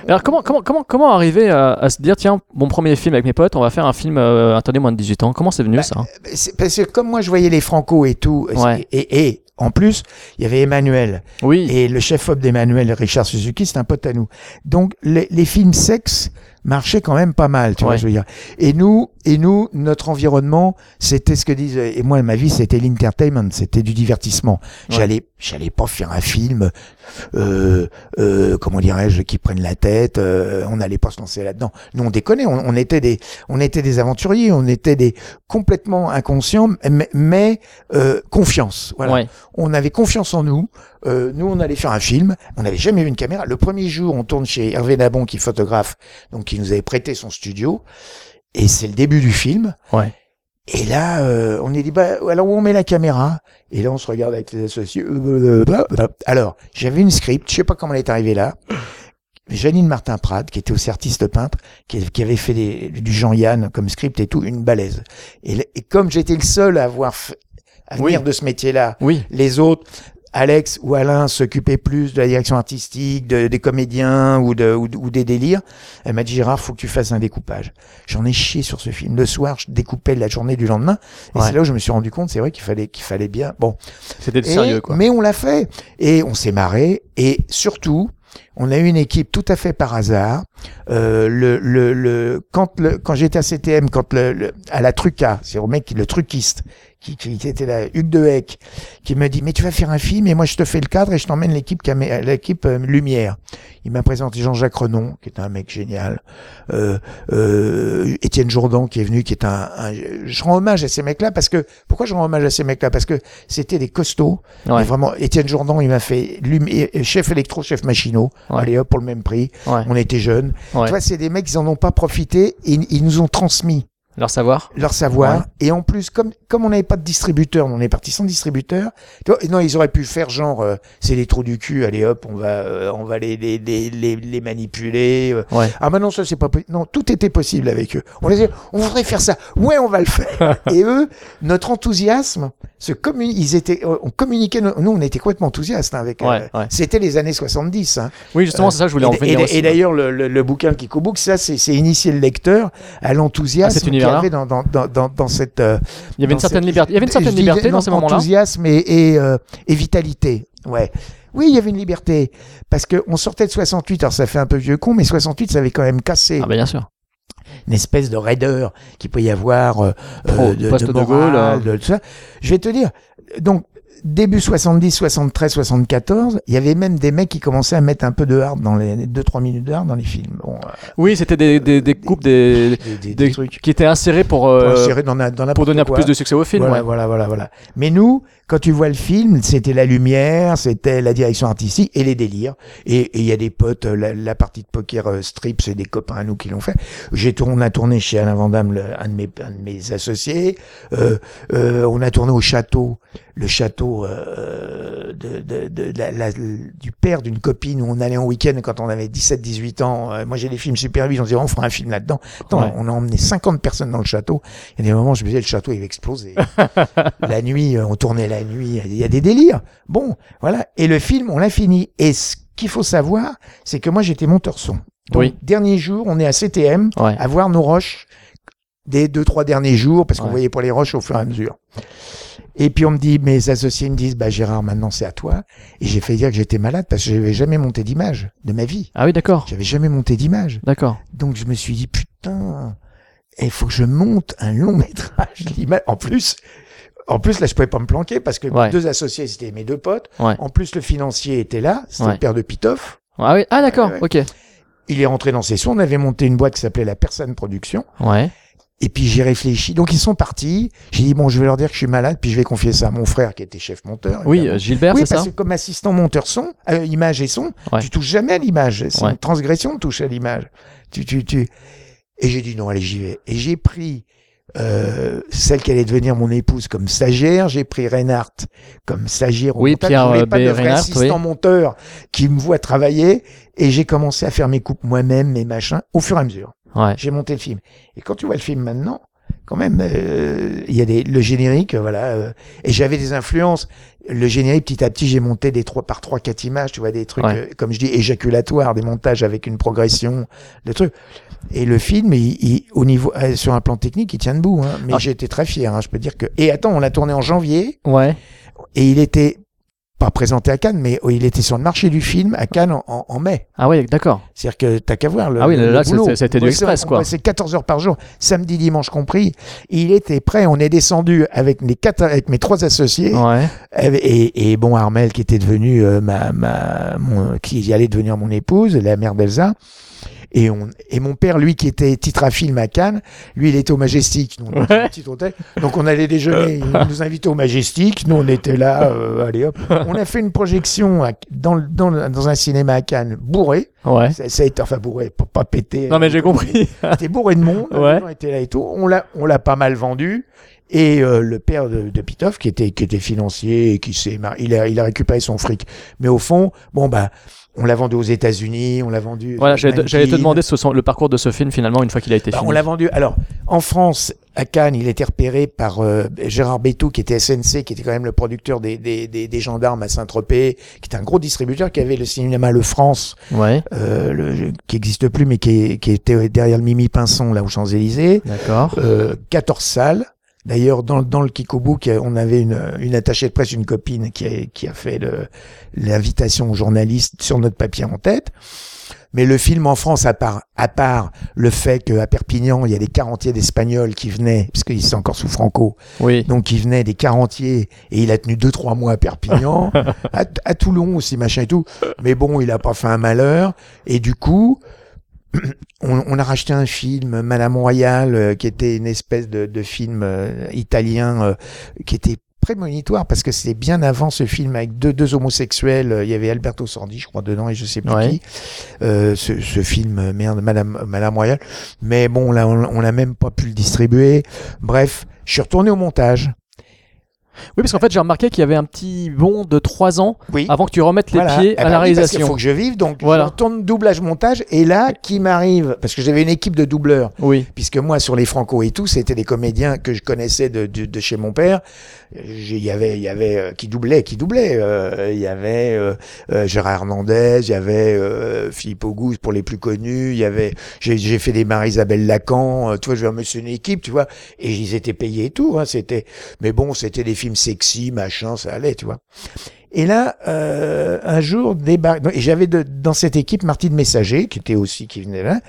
Alors comment comment comment comment arriver à, à se dire tiens mon premier film avec mes potes on va faire un film euh, interdit moins de 18 ans comment c'est venu Bah, ça c'est- parce que comme moi je voyais les Franco et tout, Ouais. et, et en plus il y avait Emmanuel. Oui Et le chef-op d'Emmanuel, Richard Suzuki, c'est un pote à nous. Donc, les, les films sexe marchaient quand même pas mal, tu vois, je veux dire. Et nous, et nous, notre environnement, c'était ce que disent, et moi, ma vie, c'était l'entertainment, c'était du divertissement. Ouais. J'allais, j'allais pas faire un film, euh, euh, comment dirais-je, qui prenne la tête, euh, on n'allait pas se lancer là-dedans. Nous, on déconnait, on, on était des, on était des aventuriers, on était des complètement inconscients, mais, mais euh, confiance. Voilà ouais on avait confiance en nous. Euh, nous, on allait faire un film. On n'avait jamais vu une caméra. Le premier jour, on tourne chez Hervé Nabon, qui est photographe, donc qui nous avait prêté son studio. Et c'est le début du film. ouais Et là, euh, on est dit, bah, alors où on met la caméra? Et là, on se regarde avec les associés. Alors, j'avais une script. Je sais pas comment elle est arrivée là. Janine Martin Prade, qui était aussi artiste peintre, qui, qui avait fait des- du Jean-Yann comme script et tout, une balèze. Et, comme j'étais le seul à avoir fait- à Oui. venir de ce métier-là, oui les autres Alex ou Alain s'occupaient plus de la direction artistique, de, des comédiens ou, de, ou, ou des délires. Elle m'a dit Gérard, faut que tu fasses un découpage. J'en ai chié sur ce film. Le soir, je découpais la journée du lendemain. Et Ouais. c'est là où je me suis rendu compte, c'est vrai qu'il fallait qu'il fallait bien. Bon, C'était du sérieux, quoi. Mais on l'a fait et on s'est marré et surtout. On a eu une équipe tout à fait par hasard. Euh, le, le, le, quand le, quand j'étais à CTM, quand le, le- à la Truca, c'est au mec qui le truquiste, qui, qui, qui était là, Hugues de Hecq, qui me dit mais tu vas faire un film et moi je te fais le cadre et je t'emmène l'équipe camé- l'équipe euh, lumière. Il m'a présenté Jean-Jacques Renon, qui est un mec génial. Euh, euh, Étienne Jourdan qui est venu, qui est un, un- je rends hommage à ces mecs-là parce que pourquoi je rends hommage à ces mecs-là? Parce que c'était des costauds. Ouais. Vraiment, Étienne Jourdan, il m'a fait lumi- euh, chef électro, chef machinot. Ouais. Allez hop pour le même prix. Ouais. On était jeunes. Ouais. Tu vois, c'est des mecs, ils en ont pas profité et ils nous ont transmis Leur savoir. leur savoir. Ouais. Et en plus, comme, comme on n'avait pas de distributeur, on est parti sans distributeur. Tu vois, non, ils auraient pu faire genre, euh, c'est les trous du cul, allez hop, on va, euh, on va les, les, les, les, les manipuler. euh. Ouais. Ah, bah non, ça, c'est pas possible. Non, tout était possible avec eux. On les dit, on voudrait faire ça. Ouais, on va le faire. et eux, notre enthousiasme, se communi- ils étaient, euh, on communiquait, nous, on était complètement enthousiastes hein, avec, euh, Ouais, c'était les années 70, hein. Oui, justement, c'est ça, je voulais en Et- venir et, d'ailleurs, le, le, le bouquin Kiko Book, ça, c'est c'est initier le lecteur à l'enthousiasme À cet qu'il y avait dans, dans, dans, dans, cette. euh, Il y avait une certaine cette- liberté. Il y avait une certaine liberté dans ces moments-là. Enthousiasme et, et, euh, et vitalité. Ouais. Oui, il y avait une liberté. Parce qu'on sortait de 68, alors ça fait un peu vieux con, mais 68, ça avait quand même cassé Ah, bah, bien sûr. une espèce de raideur qu'il peut y avoir euh, Pro, euh, de, de de morale, de tout ça. Je vais te dire, donc début 70, 73, 74, il y avait même des mecs qui commençaient à mettre un peu de hard dans les 2-3 minutes de hard dans les films. Bon, euh, Oui, c'était des, des, des coupes des, des, trucs qui étaient insérés pour, pour euh, insérer dans, la- dans pour donner un peu plus de succès au film. Voilà, ouais. voilà, voilà, voilà. Mais nous, quand tu vois le film, c'était la lumière, c'était la direction artistique et les délires. Et il y a des potes, euh, la, la partie de poker euh, strip, c'est des copains à nous qui l'ont fait. J'ai on a tourné chez Alain Vandamme, le- un de mes, un de mes associés. Euh, euh, on a tourné au château, le château de, de, de, la- la- du père d'une copine où on allait en week-end quand on avait 17-18 ans. Moi, j'ai des films super vite, on disait, on fera un film là-dedans. Attends, Ouais. on a emmené 50 personnes dans le château. Il y a des moments, je me disais, le château, il va exploser. la nuit, on tournait la nuit, il y a des délires. Bon, voilà. Et le film, on l'a fini. Et ce qu'il faut savoir, c'est que moi, j'étais monteur son. Donc, Oui. dernier jour, on est à CTM, Ouais. à voir nos roches des deux, trois derniers jours, parce qu'on Ouais. voyait pas les roches au fur et à mesure. Et puis on me dit, mes associés me disent, bah Gérard, maintenant c'est à toi. Et j'ai fait dire que j'étais malade parce que j'avais jamais monté d'image de ma vie. Ah oui, d'accord. J'avais jamais monté d'image. D'accord. Donc je me suis dit, putain, il faut que je monte un long métrage d'image. En plus, en plus, là, je pouvais pas me planquer parce que Ouais. mes deux associés, c'était mes deux potes. Ouais. En plus, le financier était là, c'était le père de Pitoff. Ah oui, ah d'accord, ouais. ok. Il est rentré dans ses sons. On avait monté une boîte qui s'appelait La Personne Production. Ouais. Et puis j'ai réfléchi. Donc ils sont partis. J'ai dit bon, je vais leur dire que je suis malade, puis je vais confier ça à mon frère qui était chef monteur. Oui, évidemment. euh, Gilbert, oui, c'est parce ça que comme assistant monteur son, euh, image et son, Ouais. tu touches jamais à l'image. C'est Ouais. une transgression de toucher à l'image. Tu, tu, tu. Et j'ai dit non, allez, j'y vais. Et j'ai pris euh, celle qui allait devenir mon épouse comme stagiaire. J'ai pris Reinhardt comme stagiaire. au Oui, montage. Pierre, Je voulais euh, pas de vrai Reinhardt, assistant oui. monteur qui me voit travailler. Et j'ai commencé à faire mes coupes moi-même, mes machins, au fur et à mesure Ouais. j'ai monté le film. Et quand tu vois le film maintenant, quand même, euh, il y a des, le générique, voilà. euh, et j'avais des influences. Le générique, petit à petit, j'ai monté des trois par trois, quatre images, tu vois, des trucs, Ouais. euh, comme je dis, éjaculatoires, des montages avec une progression, des trucs. Et le film, il, il- au niveau, sur un plan technique, il tient debout. Hein, mais Ah. j'ai été très fier. Hein, je peux dire que. Et attends, on l'a tourné en janvier, Ouais. et il était pas présenté à Cannes, mais il était sur le marché du film à Cannes en, en- en mai. Ah oui, d'accord. C'est-à-dire que t'as qu'à voir le. Ah oui, le- là, c'était- du express, quoi. bossait 14 heures par jour, samedi, dimanche compris. Il était prêt. On est descendu avec les quatre, avec mes trois associés. Ouais. Et, et bon, Armel, qui était devenu euh, ma, ma, mon, qui allait devenir mon épouse, la mère d'Elsa. Et, on, et mon père, lui, qui était titre à film à Cannes, lui, il était au Majestic. On était Ouais. petit hôtel. Donc, on allait déjeuner. Il nous invitait au Majestic. Nous, on était là. euh, allez hop. On a fait une projection à- dans, dans, dans un cinéma à Cannes, bourré. Ouais. Ça, ça a été, enfin, bourré, pour pas péter. Non mais j'ai compris. C'était bourré de monde. Ouais. Gens étaient là et tout. On l'a, on l'a pas mal vendu. Et euh, le père de, de Pitoff, qui était, qui était financier, et qui s'est, il a, il a récupéré son fric. Mais au fond, bon bah, on l'a vendu aux États-Unis, on l'a vendu. voilà, j'allais te- demander ce- le parcours de ce film finalement une fois qu'il a été Bah, fini. on l'a vendu. Alors, en France, à Cannes, il était repéré par euh, Gérard Bétou, qui était SNC, qui était quand même le producteur des, des, des, des gendarmes à Saint-Tropez, qui était un gros distributeur, qui avait le cinéma Le France, Ouais, euh, le- qui existe plus, mais qui, est- qui était derrière le Mimi Pinson, là, aux Champs-Élysées. d'accord. Euh, 14 salles. D'ailleurs, dans, dans le Kikobook, on avait une, une attachée de presse, une copine qui a, qui a fait l'invitation aux journalistes sur notre papier en tête. Mais le film en France, à part, à part le fait qu'à Perpignan, il y a des quarantiers d'Espagnols qui venaient, parce qu'il est encore sous Franco, Oui. donc il venait des quarantiers et il a tenu deux trois mois à Perpignan, à, à Toulon aussi machin et tout. Mais bon, il a pas fait un malheur et du coup, on, on a racheté un film, Madame Royale, euh, qui était une espèce de, de film euh, italien euh, qui était prémonitoire parce que c'était bien avant ce film avec deux, deux homosexuels. Il y avait Alberto Sordi, je crois, dedans et je sais plus Ouais. qui. Euh, ce, ce film, merde, Madame, Madame Royale. Mais bon, là, on, on n'a même pas pu le distribuer. Bref, je suis retourné au montage. Oui, parce qu'en fait, j'ai remarqué qu'il y avait un petit bond de 3 ans Oui. avant que tu remettes les Voilà. pieds Eh à ben la oui, réalisation. faut que je vive, donc Voilà. je retourne doublage montage. Et là, qui m'arrive, parce que j'avais une équipe de doubleurs, Oui, puisque moi sur les Franco et tout, c'était des comédiens que je connaissais de, de, de chez mon père. Il y avait, il y avait euh, qui doublait, qui doublait. Euh, Il y avait euh, euh, Gérard Hernandez, il y avait Philippe Auguste pour les plus connus. Il y avait, j'ai fait des Marie-Isabelle Lacan. tu vois, je veux c'est une équipe, tu vois, et ils étaient payés et tout. Hein, c'était, mais bon, c'était des films sexy, machin, ça allait, tu vois. Et là, un jour, débarque. J'avais dans cette équipe Martine Messager, qui était aussi qui venait là,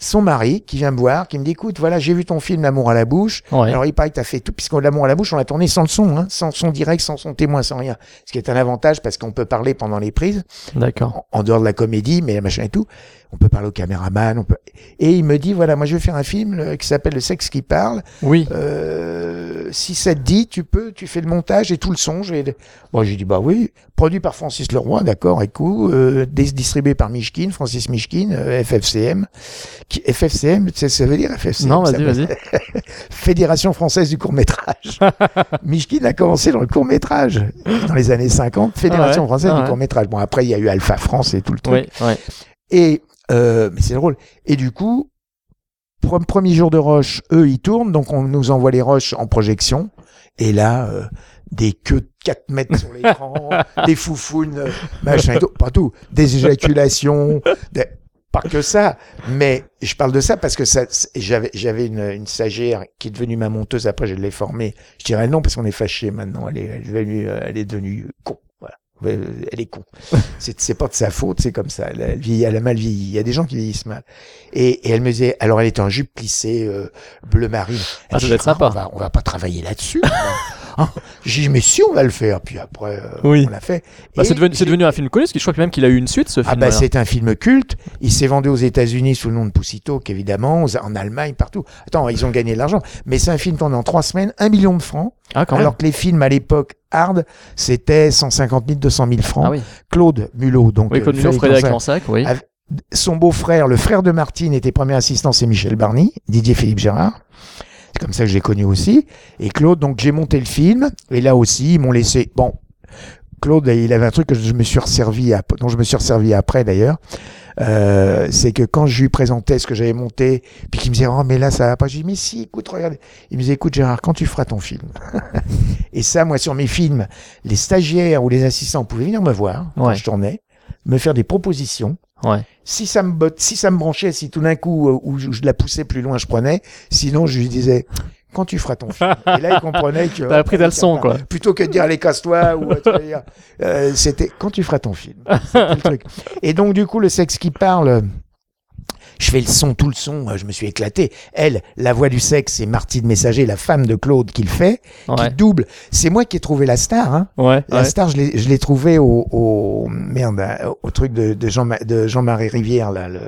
son mari qui vient me voir, qui me dit écoute, voilà, j'ai vu ton film L'amour à la bouche. ouais. Alors il paraît que t'as fait tout, puisque L'amour à la bouche, on l'a tourné sans le son, hein, sans son direct, sans son témoin, sans rien. Ce qui est un avantage parce qu'on peut parler pendant les prises, D'accord. en, en dehors de la comédie, mais machin et tout. On peut parler au caméraman, on peut. Et il me dit voilà, moi je vais faire un film euh, qui s'appelle Le sexe qui parle. Oui, Euh, si ça te dit, tu peux, tu fais le montage et tout le son. Je vais... Bon, j'ai dit bah oui. Produit par Francis Leroy, d'accord, écoute. Euh, dis- distribué par Mishkin, Francis Mishkin, euh, FFCM. Qui, FFCM, tu sais ce que ça veut dire FFCM non, vas-y, vas-y. Fédération française du court métrage. Mishkin a commencé dans le court métrage dans les années 50. Fédération Ah ouais, française ah du ouais. court métrage. Bon après il y a eu Alpha France et tout le truc. Oui, oui. Et euh, mais c'est drôle. Et du coup, pre- premier jour de rush, eux ils tournent, donc on nous envoie les rushs en projection. Et là, euh, des queues de 4 mètres sur l'écran, des foufounes, machin, et tout, pas tout, des éjaculations, des- pas que ça. Mais je parle de ça parce que ça, j'avais, j'avais une, une stagiaire qui est devenue ma monteuse. Après, je l'ai formée. Je dirais non parce qu'on est fâché maintenant. Elle est, elle est devenue, euh, elle est devenue con. Euh, Elle est con. C'est, pas de sa faute, c'est comme ça. Elle, elle vieillit, elle a mal vieilli. Il y a des gens qui vieillissent mal. Et, et elle me disait, alors elle était en jupe plissée, euh, bleu marine. Elle Ah, ça doit être sympa. On va, on va pas travailler là-dessus. Hein J'ai dit, mais si, on va le faire. Puis après, euh, Oui. on l'a fait. Bah, c'est devenu, devenu un film connu, parce que je crois que même qu'il a eu une suite, ce ah film. bah c'est un film culte. Il s'est vendu aux États-Unis sous le nom de Talk, évidemment, en Allemagne, partout. Attends, ils ont gagné de l'argent. Mais c'est un film tourné en trois semaines, un million de francs. Ah, quand alors même. que les films à l'époque hard, c'était 150 000, 200 000 francs. Ah oui, Claude Mulot, donc oui euh, Claude Mulot, Frédéric. Lansac, oui. Ah, son beau-frère, le frère de Martine, était premier assistant, c'est Michel Barny, Didier Philippe Gérard. C'est comme ça que je l'ai connu aussi. Et Claude, donc j'ai monté le film, et là aussi, ils m'ont laissé. Bon, Claude, il avait un truc que je me suis resservi, à, dont je me suis resservi après d'ailleurs. Euh, c'est que quand je lui présentais ce que j'avais monté, puis qu'il me disait oh mais là ça va pas, j'ai dit mais si écoute regarde, il me disait écoute Gérard quand tu feras ton film? et ça moi sur mes films, les stagiaires ou les assistants pouvaient venir me voir quand Ouais. je tournais, me faire des propositions Ouais. si ça me botte, si ça me branchait, si tout d'un coup euh, où je, je la poussais plus loin, je prenais. Sinon, je lui disais quand tu feras ton film. Et là, il comprenait que T'as appris ta leçon, quoi. Plutôt que de dire allez casse-toi ou euh, euh, c'était quand tu feras ton film. Le truc. Et donc du coup, le sexe qui parle. Euh, Je fais le son, tout le son, euh, je me suis éclaté. Elle, la voix du sexe, c'est Martine Messager, la femme de Claude, qui le fait, Ouais. qui double. C'est moi qui ai trouvé la star. Hein. Ouais. La ouais. star, je l'ai, je l'ai trouvé au, au merde, hein, au truc de, de Jean, de Jean-Marie Rivière là, le,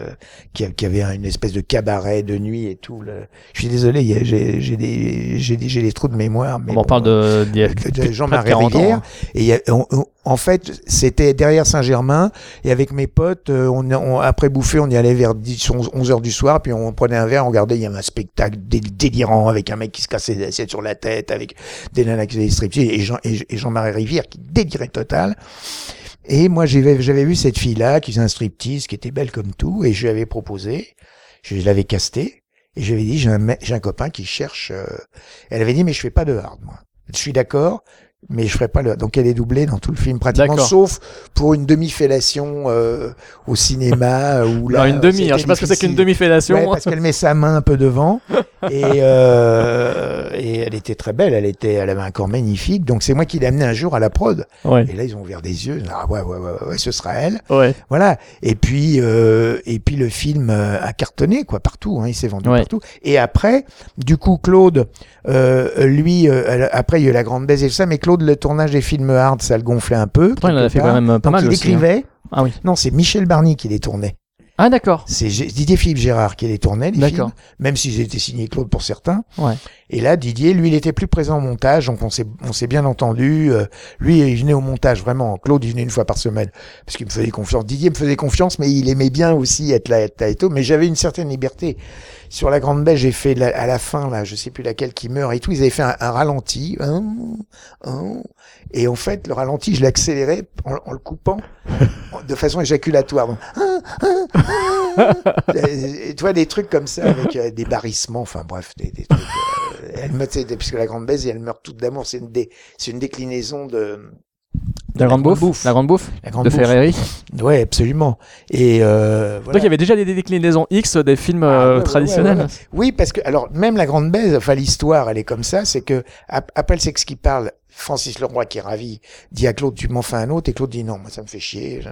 qui, avait une espèce de cabaret de nuit et tout. Le, je suis désolé, j'ai, j'ai des, j'ai des, trous de mémoire. Mais On bon, parle de, a de Jean-Marie 40 ans, Rivière. hein. Et y a- on- on- en fait, c'était derrière Saint-Germain. Et avec mes potes, euh, on, on- après bouffer, on y allait vers 10, 11, 11 heures du soir. Puis on prenait un verre, on regardait. Il y avait un spectacle dé- délirant avec un mec qui se cassait des assiettes sur la tête, avec des nanas qui faisaient des striptease, et, Jean, et, et Jean-Marie Rivière qui délirait total. Et moi, j'avais, vu cette fille-là qui faisait un striptease, qui était belle comme tout, et je lui avais proposé. Je l'avais casté. Et je lui ai dit, j'ai un, un copain qui cherche. euh, Elle avait dit, mais je fais pas de hard, moi. Je suis d'accord, mais je ferai pas le. Donc elle est doublée dans tout le film pratiquement, sauf pour une demi-fellation euh, au cinéma où là. Alors, une demi, hein, je sais pas ce que c'est qu'une demi-fellation. Ouais, parce qu'elle met sa main un peu devant et, euh, et elle était très belle, elle était, elle avait un corps magnifique. Donc c'est moi qui l'ai amenée un jour à la prod. Ouais. Et là ils ont ouvert des yeux. Ah ouais ouais ouais, ouais ce sera elle. Ouais. Voilà. Et puis euh, et puis le film euh, a cartonné quoi partout. Hein, il s'est vendu Ouais. partout. Et après, du coup Claude, euh, lui, euh, après il y a eu la grande baisse et tout ça, mais Claude le tournage des films hard, ça le gonflait un peu. Pourtant, il en a fait part. quand même pas Donc, mal il aussi, hein. écrivait. Ah oui. Non, c'est Michel Barny qui les tournait. Ah d'accord. C'est Didier Philippe Gérard qui les tournait, les films, même s'ils étaient signés Claude pour certains. Ouais. Et là, Didier, lui, il était plus présent au montage, donc on s'est, on s'est bien entendu. Euh, lui, il venait au montage, vraiment. Claude, il venait une fois par semaine, parce qu'il me faisait confiance. Didier me faisait confiance, mais il aimait bien aussi être là, être là et tout. Mais j'avais une certaine liberté. Sur la Grande Belle, j'ai fait la- à la fin, là, je sais plus laquelle qui meurt et tout, ils avaient fait un, un ralenti. Hein, hein. et en fait, le ralenti, je l'ai accéléré en, en le coupant de façon éjaculatoire. Donc, hein. Et tu vois, des trucs comme ça, avec euh, des barrissements, enfin bref, des, des trucs. euh, elle meurt, puisque la grande baise, elle meurt toute d'amour. C'est une, dé- c'est une déclinaison de. La grande bouffe. bouffe. La grande bouffe. La grande de bouffe. Ferreri. Ouais, absolument. Et euh, voilà. Donc il y avait déjà des déclinaisons X des films Ah, euh, ouais, traditionnels. ouais, ouais. Oui, parce que alors même la grande baise, enfin l'histoire, elle est comme ça, c'est que sexe qui parle, Francis Leroy qui est ravi dit à Claude tu m'en fais un autre et Claude dit non, moi ça me fait chier.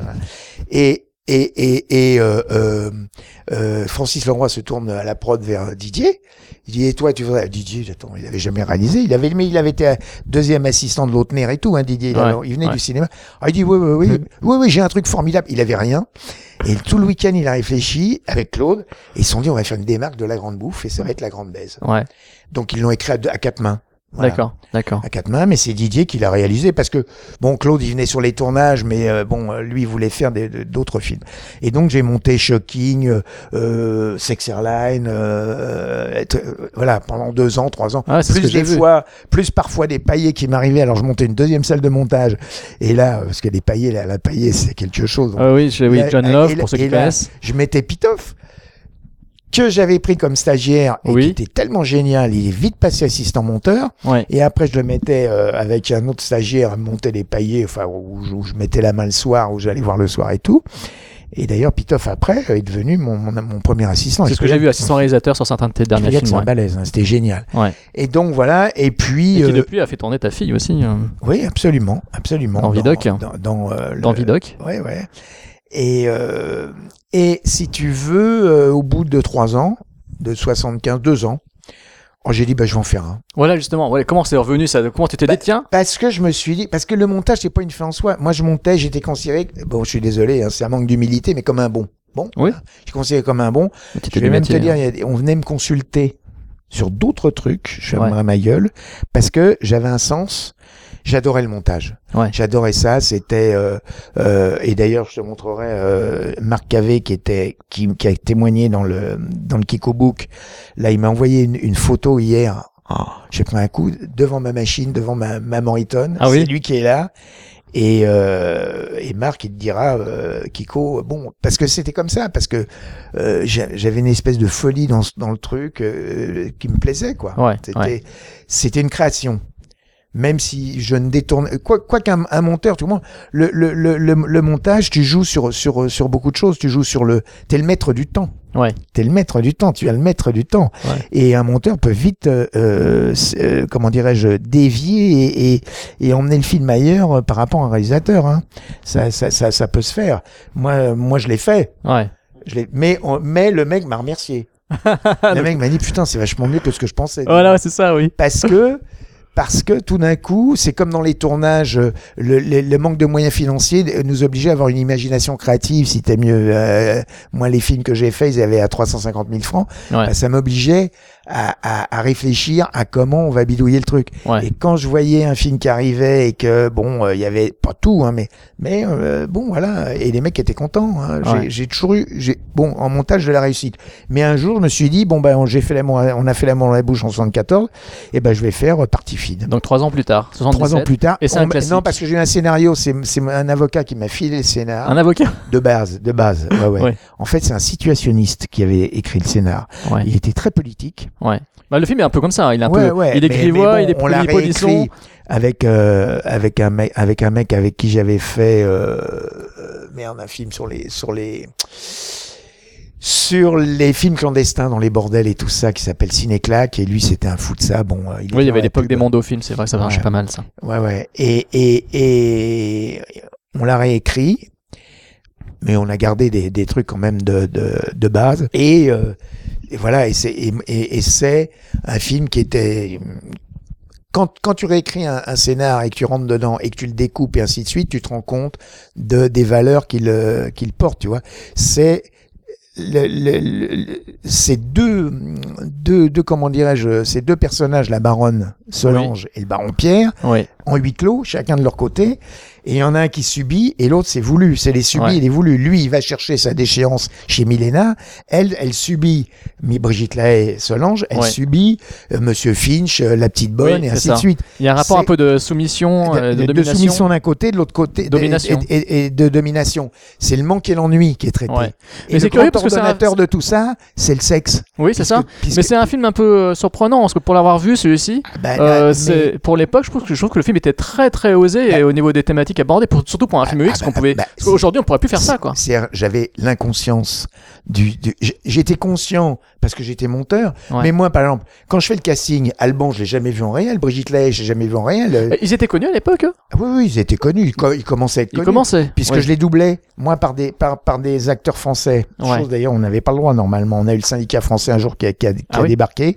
Et et et, et euh, euh, euh, Francis Leroy se tourne à la prod vers Didier. Il dit et toi tu voudrais? Didier, attends, il avait jamais réalisé, il avait mais il avait été deuxième assistant de Lautner et tout, hein, Didier. Il, avait- Ouais, il venait ouais. du cinéma. Ah, il dit oui oui oui oui oui j'ai un truc formidable. Il avait rien. Et tout le week-end, il a réfléchi avec Claude et ils se sont dit on va faire une démarque de la grande bouffe et ça va être la grande baise. Ouais. Donc ils l'ont écrit à, deux- à quatre mains. Voilà. D'accord. D'accord. À quatre mains, mais c'est Didier qui l'a réalisé parce que bon, Claude il venait sur les tournages, mais euh, bon, euh, lui il voulait faire d'autres films. Et donc j'ai monté Shocking, euh, Sex Airline, euh, euh, voilà pendant deux ans, trois ans. Ah, plus des vu. fois, plus parfois des paillets qui m'arrivaient. Alors je montais une deuxième salle de montage. Et là, parce que les paillets, là, la paillée c'est quelque chose. Donc, Ah oui, je- oui, John Love là- pour ceux qui là, connaissent. je mettais Pitoff que j'avais pris comme stagiaire et Oui. qui était tellement génial, il est vite passé assistant monteur. Ouais. Et après, je le mettais euh, avec un autre stagiaire à monter les paillets, enfin où, je- où je mettais la main le soir, où j'allais voir le soir et tout. Et d'ailleurs, Pitoff après euh, est devenu mon, mon, mon premier assistant. C'est ce que j'ai vu assistant réalisateur sur certains de tes derniers films. c'est un ouais. balèze, hein, c'était génial. Ouais. Et donc voilà, et puis Et qui euh, depuis a fait tourner ta fille aussi euh, oui, absolument, absolument. Dans Vidoc. Dans, dans, dans le- Vidoc. Ouais, ouais. Et, euh, et si tu veux, euh, au bout de trois ans, de 75, deux ans, oh, j'ai dit, bah, je vais en faire un. Voilà justement. Ouais, comment c'est revenu ça? Comment tu t'es Bah, dit tiens Parce que je me suis dit, parce que le montage, c'est pas une fin en soi. Moi, je montais, j'étais considéré, bon, je suis désolé, hein, c'est un manque d'humilité, mais comme un bon. Bon. Oui. Je suis considéré comme un bon. Je vais même métier, te dire, hein. a on venait me consulter sur d'autres trucs, je Ouais. fermerai ma gueule, parce que j'avais un sens. J'adorais le montage. Ouais. J'adorais ça. C'était euh, euh, et d'ailleurs je te montrerai euh, Marc Cavé qui était qui, qui a témoigné dans le dans le Kiko Book. Là, il m'a envoyé une, une photo hier. Oh, J'ai pris un coup devant ma machine, devant ma, ma Moriton. Ah oui C'est lui qui est là. Et, euh, et Marc, il te dira, euh, Kiko, bon, parce que c'était comme ça, parce que euh, j'a- j'avais une espèce de folie dans, dans le truc euh, qui me plaisait, quoi. Ouais, C'était, ouais. c'était une création. Même si je ne détourne, quoi, quoi qu'un un monteur, tout le monde, le, le, le, le, montage, tu joues sur, sur, sur beaucoup de choses. Tu joues sur le, t'es le maître du temps. Ouais. T'es le maître du temps. Tu es le maître du temps. Ouais. Et un monteur peut vite, euh, euh, euh, comment dirais-je, dévier et, et, et emmener le film ailleurs euh, par rapport à un réalisateur. Hein. Ça, ça, ça, ça peut se faire. Moi, moi, je l'ai fait. Ouais. Je l'ai, mais, on- mais le mec m'a remercié. le mec m'a dit putain, c'est vachement mieux que ce que je pensais. Voilà, c'est ça, oui. Parce que parce que tout d'un coup, c'est comme dans les tournages, euh, le, le- le manque de moyens financiers euh, nous obligeait à avoir une imagination créative. Si t'es mieux, euh, moi les films que j'ai faits, ils avaient à 350 000 francs. Ouais. Bah, ça m'obligeait à, à, à réfléchir à comment on va bidouiller le truc. Ouais. Et quand je voyais un film qui arrivait et que bon, euh, il y avait pas tout, hein, mais mais euh, bon voilà, et les mecs étaient contents. Hein. J'ai- Ouais. J'ai toujours eu, j'ai bon en montage de la réussite. Mais un jour, je me suis dit bon ben j'ai fait on a fait l'amour dans la bouche en 74, et ben je vais faire euh, partie Donc trois ans plus tard, 77. Trois ans plus tard. Et c'est un classique. Non, parce que j'ai eu un scénario, c'est c'est un avocat qui m'a filé le scénar. Un avocat De base, de base. Ouais, ouais. Ouais. En fait, c'est un situationniste qui avait écrit le scénar. Ouais. Il était très politique. Ouais. Bah, le film est un peu comme ça. Il est un peu. il bon, il est on réécrit avec euh, avec un mec avec un mec avec qui j'avais fait euh, euh, merde un film sur les sur les sur les films clandestins dans les bordels et tout ça qui s'appelle Cinéclac et lui c'était un fou de ça bon euh, il Oui, il y avait l'époque des mondos films, c'est vrai ça marchait Ouais. pas mal ça. Ouais, ouais. Et, et, et on l'a réécrit, mais on a gardé des, des trucs quand même de, de, de base. Et, euh, et voilà, et c'est, et, et- et c'est un film qui était... Quand, quand tu réécris un, un scénar et que tu rentres dedans et que tu le découpes et ainsi de suite, tu te rends compte de, des valeurs qu'il euh, qu'il porte, tu vois. C'est... Le, le- le- ces deux, deux, deux, comment dirais-je, ces deux personnages, la baronne Solange et le baron Pierre, Oui. en huis clos, chacun de leur côté. Et il y en a un qui subit et l'autre c'est voulu. C'est les subis Ouais. et les voulus. Lui, il va chercher sa déchéance chez Milena. Elle, elle subit Mi- Brigitte Lahaye, Solange. Elle Ouais. subit euh, Monsieur Finch, euh, la petite bonne Oui, et ainsi ça. de suite. Il y a un rapport un peu de soumission, euh, de, de, de domination. soumission d'un côté, de l'autre côté, de- Domination. Et, et- et de domination. C'est le manque et l'ennui qui est traité. Ouais. Et Mais c'est curieux parce que un- de tout ça, c'est le sexe. Oui, c'est ça. Puisque- Mais c'est un film un peu euh, surprenant parce que pour l'avoir vu celui-ci, Bah, euh, mais- c'est pour l'époque, je trouve que je trouve que le film était très très osé et au niveau des thématiques pour- surtout pour un film X, ah, qu'on bah, pouvait. bah, parce qu'aujourd'hui, on pourrait plus faire ça, quoi. J'avais l'inconscience du. J'étais conscient parce que j'étais monteur. Ouais. Mais moi, par exemple, quand je fais le casting, Alban, je l'ai jamais vu en réel. Brigitte Lahaye, je l'ai jamais vu en réel. Euh, Ils étaient connus à l'époque. ah oui, oui, ils étaient connus. Ils, co- ils commençaient à être Ils connus. commençaient. Puisque Ouais. je les doublais, moi, par des, par, par des acteurs français. Ouais. Chose d'ailleurs, on n'avait pas le droit normalement. On a eu le syndicat français un jour qui a, qui a, qui Ah a oui débarqué.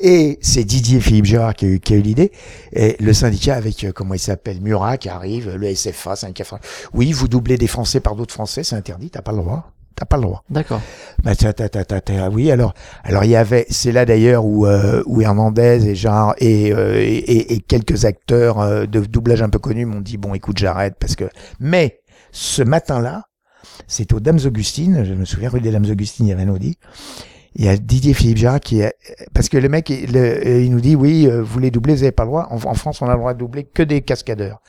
Et c'est Didier Philippe Gérard qui a eu, qui a eu l'idée. Et le syndicat avec, euh, comment il s'appelle, Murat qui arrive, le SFA, syndicat français. Oui, vous doublez des Français par d'autres Français, c'est interdit, t'as pas le droit. T'as pas le droit. D'accord. Bah, t'as, t'as, t'as, t'as- oui, alors, alors il y avait, c'est là d'ailleurs où, euh, où Hernandez et Gérard et, euh, et, et- quelques acteurs euh, de doublage un peu connus m'ont dit bon, écoute, j'arrête parce que. Mais ce matin-là, c'était aux Dames Augustines, je me souviens rue des Dames Augustines, il y avait un Audi. Il y a Didier Philippe Gérard qui a, parce que le mec, il, le- il nous dit oui, euh, vous les doublez, vous n'avez pas le droit. En, en France, on a le droit de doubler que des cascadeurs.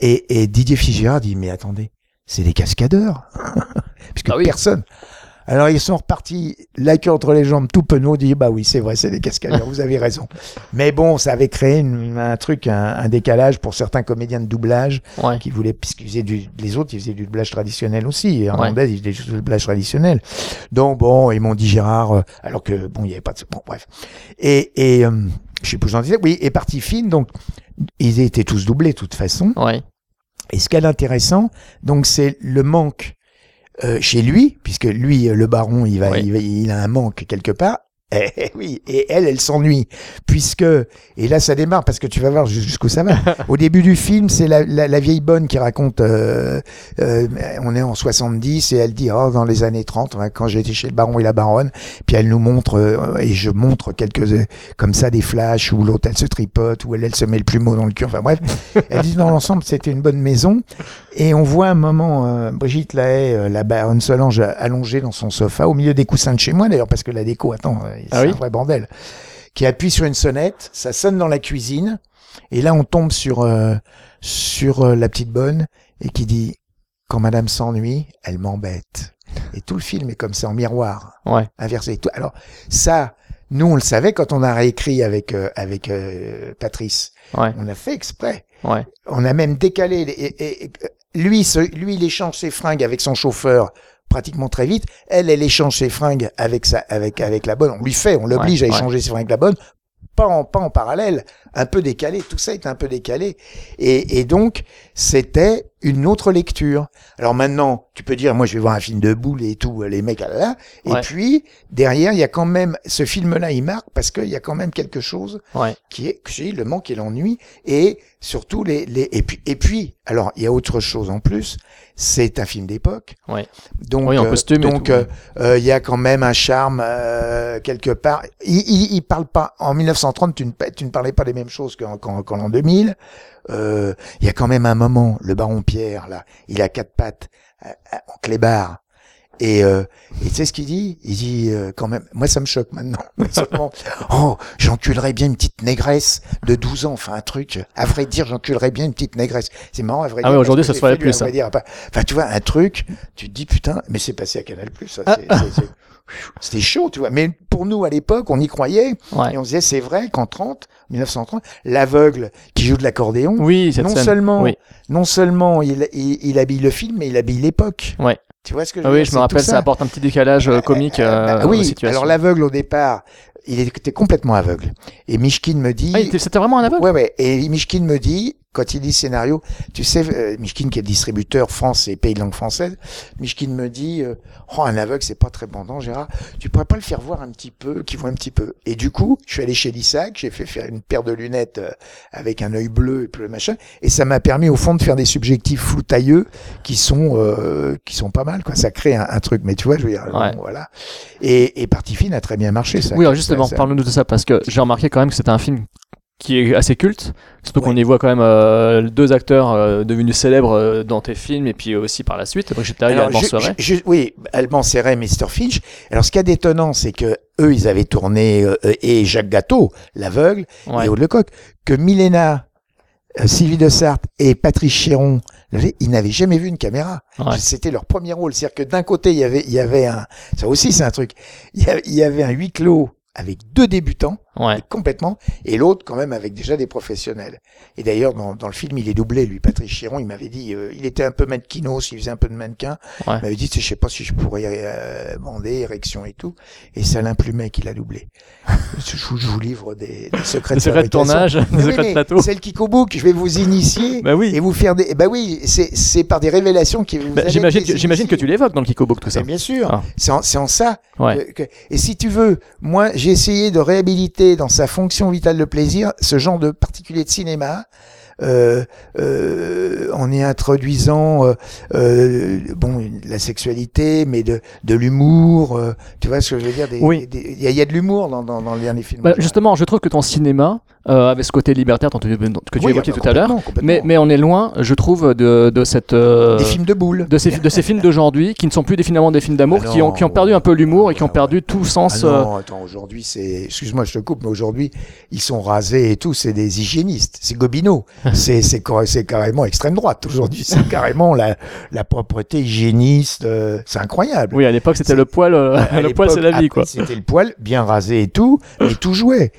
Et, et Didier Philippe Gérard dit mais attendez, c'est des cascadeurs, puisque Ah oui. personne. Alors ils sont repartis, la queue entre les jambes, tout penaud, dit bah oui c'est vrai c'est des cascadeurs, vous avez raison. Mais bon ça avait créé une- un truc, un, un décalage pour certains comédiens de doublage Ouais. qui voulaient, puisqu'ils faisaient du, les autres ils faisaient du doublage traditionnel aussi, et Hernandez il faisait du doublage traditionnel. Donc bon ils m'ont dit Gérard, euh, alors que bon il y avait pas de, bon bref. Et, et euh, je sais plus disais, oui et partie fine donc ils étaient tous doublés de toute façon. Ouais. Et ce qu'il y a d'intéressant, donc c'est le manque euh, chez lui, puisque lui, euh, le baron, il va, Oui. il, va- il a un manque quelque part. Eh, eh oui, et elle, elle s'ennuie, puisque et là ça démarre parce que tu vas voir jus- jusqu'où ça va. Au début du film, c'est la, la, la vieille bonne qui raconte. euh, euh, on est en 70 et elle dit oh dans les années 30 hein, quand été chez le baron et la baronne. Puis elle nous montre euh, et je montre quelques comme ça des flashs où l'autre elle se tripote où elle elle se met le plumeau dans le cul. Enfin bref, elle dit dans l'ensemble c'était une bonne maison. Et on voit un moment euh, Brigitte Lahaye, euh, la baronne Solange, allongée dans son sofa, au milieu des coussins de chez moi d'ailleurs, parce que la déco, attends, euh, c'est Ah oui un vrai bordel, qui appuie sur une sonnette, ça sonne dans la cuisine, et là on tombe sur, euh, sur euh, la petite bonne, et qui dit, quand madame s'ennuie, elle m'embête. Et tout le film est comme ça, en miroir, Ouais. inversé. Tout- Alors ça, nous on le savait quand on a réécrit avec, euh, avec euh, Patrice. Ouais. On a fait exprès. Ouais. On a même décalé. les- et- et- lui, ce- lui, il échange ses fringues avec son chauffeur pratiquement très vite. Elle, elle échange ses fringues avec sa, avec, avec la bonne. On lui fait, on l'oblige Ouais, à ouais. échanger ses fringues avec la bonne. Pas en, pas en parallèle, un peu décalé. Tout ça est un peu décalé. Et, et donc, c'était une autre lecture. Alors maintenant, tu peux dire, moi, je vais voir un film de boule et tout, les mecs, ah là, là. Et puis, derrière, il y a quand même, ce film-là, il marque parce qu'il y a quand même quelque chose Ouais. qui est, dit, le manque et l'ennui, et surtout les, les, et puis, et puis, alors, il y a autre chose en plus, c'est un film d'époque. Ouais. Donc, Oui, en euh, costume donc, euh, euh, il y a quand même un charme, euh, quelque part. Il, il, il parle pas, en 1930, tu ne, tu ne parlais pas des mêmes choses qu'en, qu'en, qu'en l'an 2000. Euh, il y a quand même un moment, le baron Pierre, là, il a quatre pattes, euh, en clébard. Et, euh, et tu sais ce qu'il dit? Il dit euh, quand même, moi ça me choque maintenant. Oh, j'enculerais bien une petite négresse de 12 ans, enfin un truc. À vrai dire, j'enculerais bien une petite négresse. C'est marrant, à vrai Ah dire. oui, aujourd'hui, ça se ferait plus, à vrai dire, Enfin, enfin, tu vois, un truc, tu te dis putain, mais c'est passé à Canal Plus. ça, c'est- C'était chaud, tu vois. Mais pour nous, à l'époque, on y croyait. Ouais. Et on se disait, c'est vrai qu'en 30, 1930, l'aveugle qui joue de l'accordéon, Oui, non scène. seulement, Oui. non seulement il, il, il habille le film, mais il habille l'époque. Ouais. Tu vois ce que je Ah veux oui, dire je me rappelle, ça. apporte un petit décalage euh, comique Euh, euh, bah oui, alors l'aveugle au départ, il était complètement aveugle. Et Mishkin me dit... Ah, c'était vraiment un aveugle? Ouais, ouais. Et Mishkin me dit, quand il le scénario, tu sais, euh, Mishkin qui est distributeur France et pays de langue française, Mishkin me dit, euh, oh, un aveugle, c'est pas très bandant, Gérard. Tu pourrais pas le faire voir un petit peu, qui voit un petit peu. Et du coup, je suis allé chez Lissac, j'ai fait faire une paire de lunettes euh, avec un œil bleu et puis le machin. Et ça m'a permis, au fond, de faire des subjectifs floutailleux qui sont, euh, qui sont pas mal, quoi. Ça crée un, un truc. Mais tu vois, je veux dire, Ouais. bon, voilà. Et, et Partie fine a très bien marché, ça. Oui, alors justement, parle-nous de ça parce que j'ai remarqué quand même que c'était un film qui est assez culte, surtout qu'on Ouais. y voit quand même euh, deux acteurs euh, devenus célèbres euh, dans tes films et puis aussi par la suite. Brigitte Lahaye et Alban Serret. oui, Alban Serret et Mr. Finch. Alors, ce qui est d'étonnant, c'est que eux, ils avaient tourné, euh, et Jacques Gâteau, l'aveugle, Ouais. et Aude Lecoq, que Milena, euh, Sylvie de Sarthe et Patrice Chéron, ils n'avaient jamais vu une caméra. Ouais. C'était leur premier rôle. C'est-à-dire que d'un côté, il y avait, il y avait un, ça aussi, c'est un truc. Il y avait un huis clos avec deux débutants, Ouais. complètement, et l'autre quand même avec déjà des professionnels. Et d'ailleurs, dans, dans le film, il est doublé, lui, Patrice Chiron, il m'avait dit, euh, il était un peu mannequinos, il faisait un peu de mannequin, Ouais. il m'avait dit, je sais pas si je pourrais euh, bander, érection et tout, et c'est Alain Plumet qui l'a doublé. je, vous- je vous livre des, des secrets Des de secrets de tournage, des oui, secrets de plateau. C'est le Kiko Book, je vais vous initier. Bah oui. Et vous faire des, bah oui, c'est, c'est par des révélations qui vous Bah, j'imagine, que, j'imagine que tu l'évoques dans le Kiko Book, tout ça. Bien sûr, Ah. c'est, en, c'est en ça. Ouais. que- que- et si tu veux, moi, j'ai essayé de réhabiliter dans sa fonction vitale de plaisir ce genre de particulier de cinéma. Euh, euh, en y introduisant euh, euh, bon la sexualité mais de de l'humour euh, tu vois ce que je veux dire des- Oui. il y, a- il y a de l'humour dans, dans, dans le dernier film Bah, justement, je trouve que ton cinéma, euh, avec ce côté libertaire dont tu- dont- que tu Oui, évoquais ah bah, tout à l'heure, mais, mais on est loin, je trouve, de, de cette. euh, des films de boules de ces, de ces films d'aujourd'hui qui ne sont plus des- finalement des films d'amour, Ah qui, ont, non, qui ont perdu un peu l'humour et qui ont ouais, perdu tout sens. Ah euh, non, attends, aujourd'hui, c'est. Excuse-moi, je te coupe, mais aujourd'hui, ils sont rasés et tout, c'est des hygiénistes. C'est Gobineau. c'est, c'est, cor- c'est carrément extrême droite. Aujourd'hui, c'est carrément la, la propreté hygiéniste. euh, c'est incroyable. Oui, à l'époque, c'était le poil. euh, le poil, c'est la vie, quoi. C'était le poil bien rasé et tout, mais tout jouait.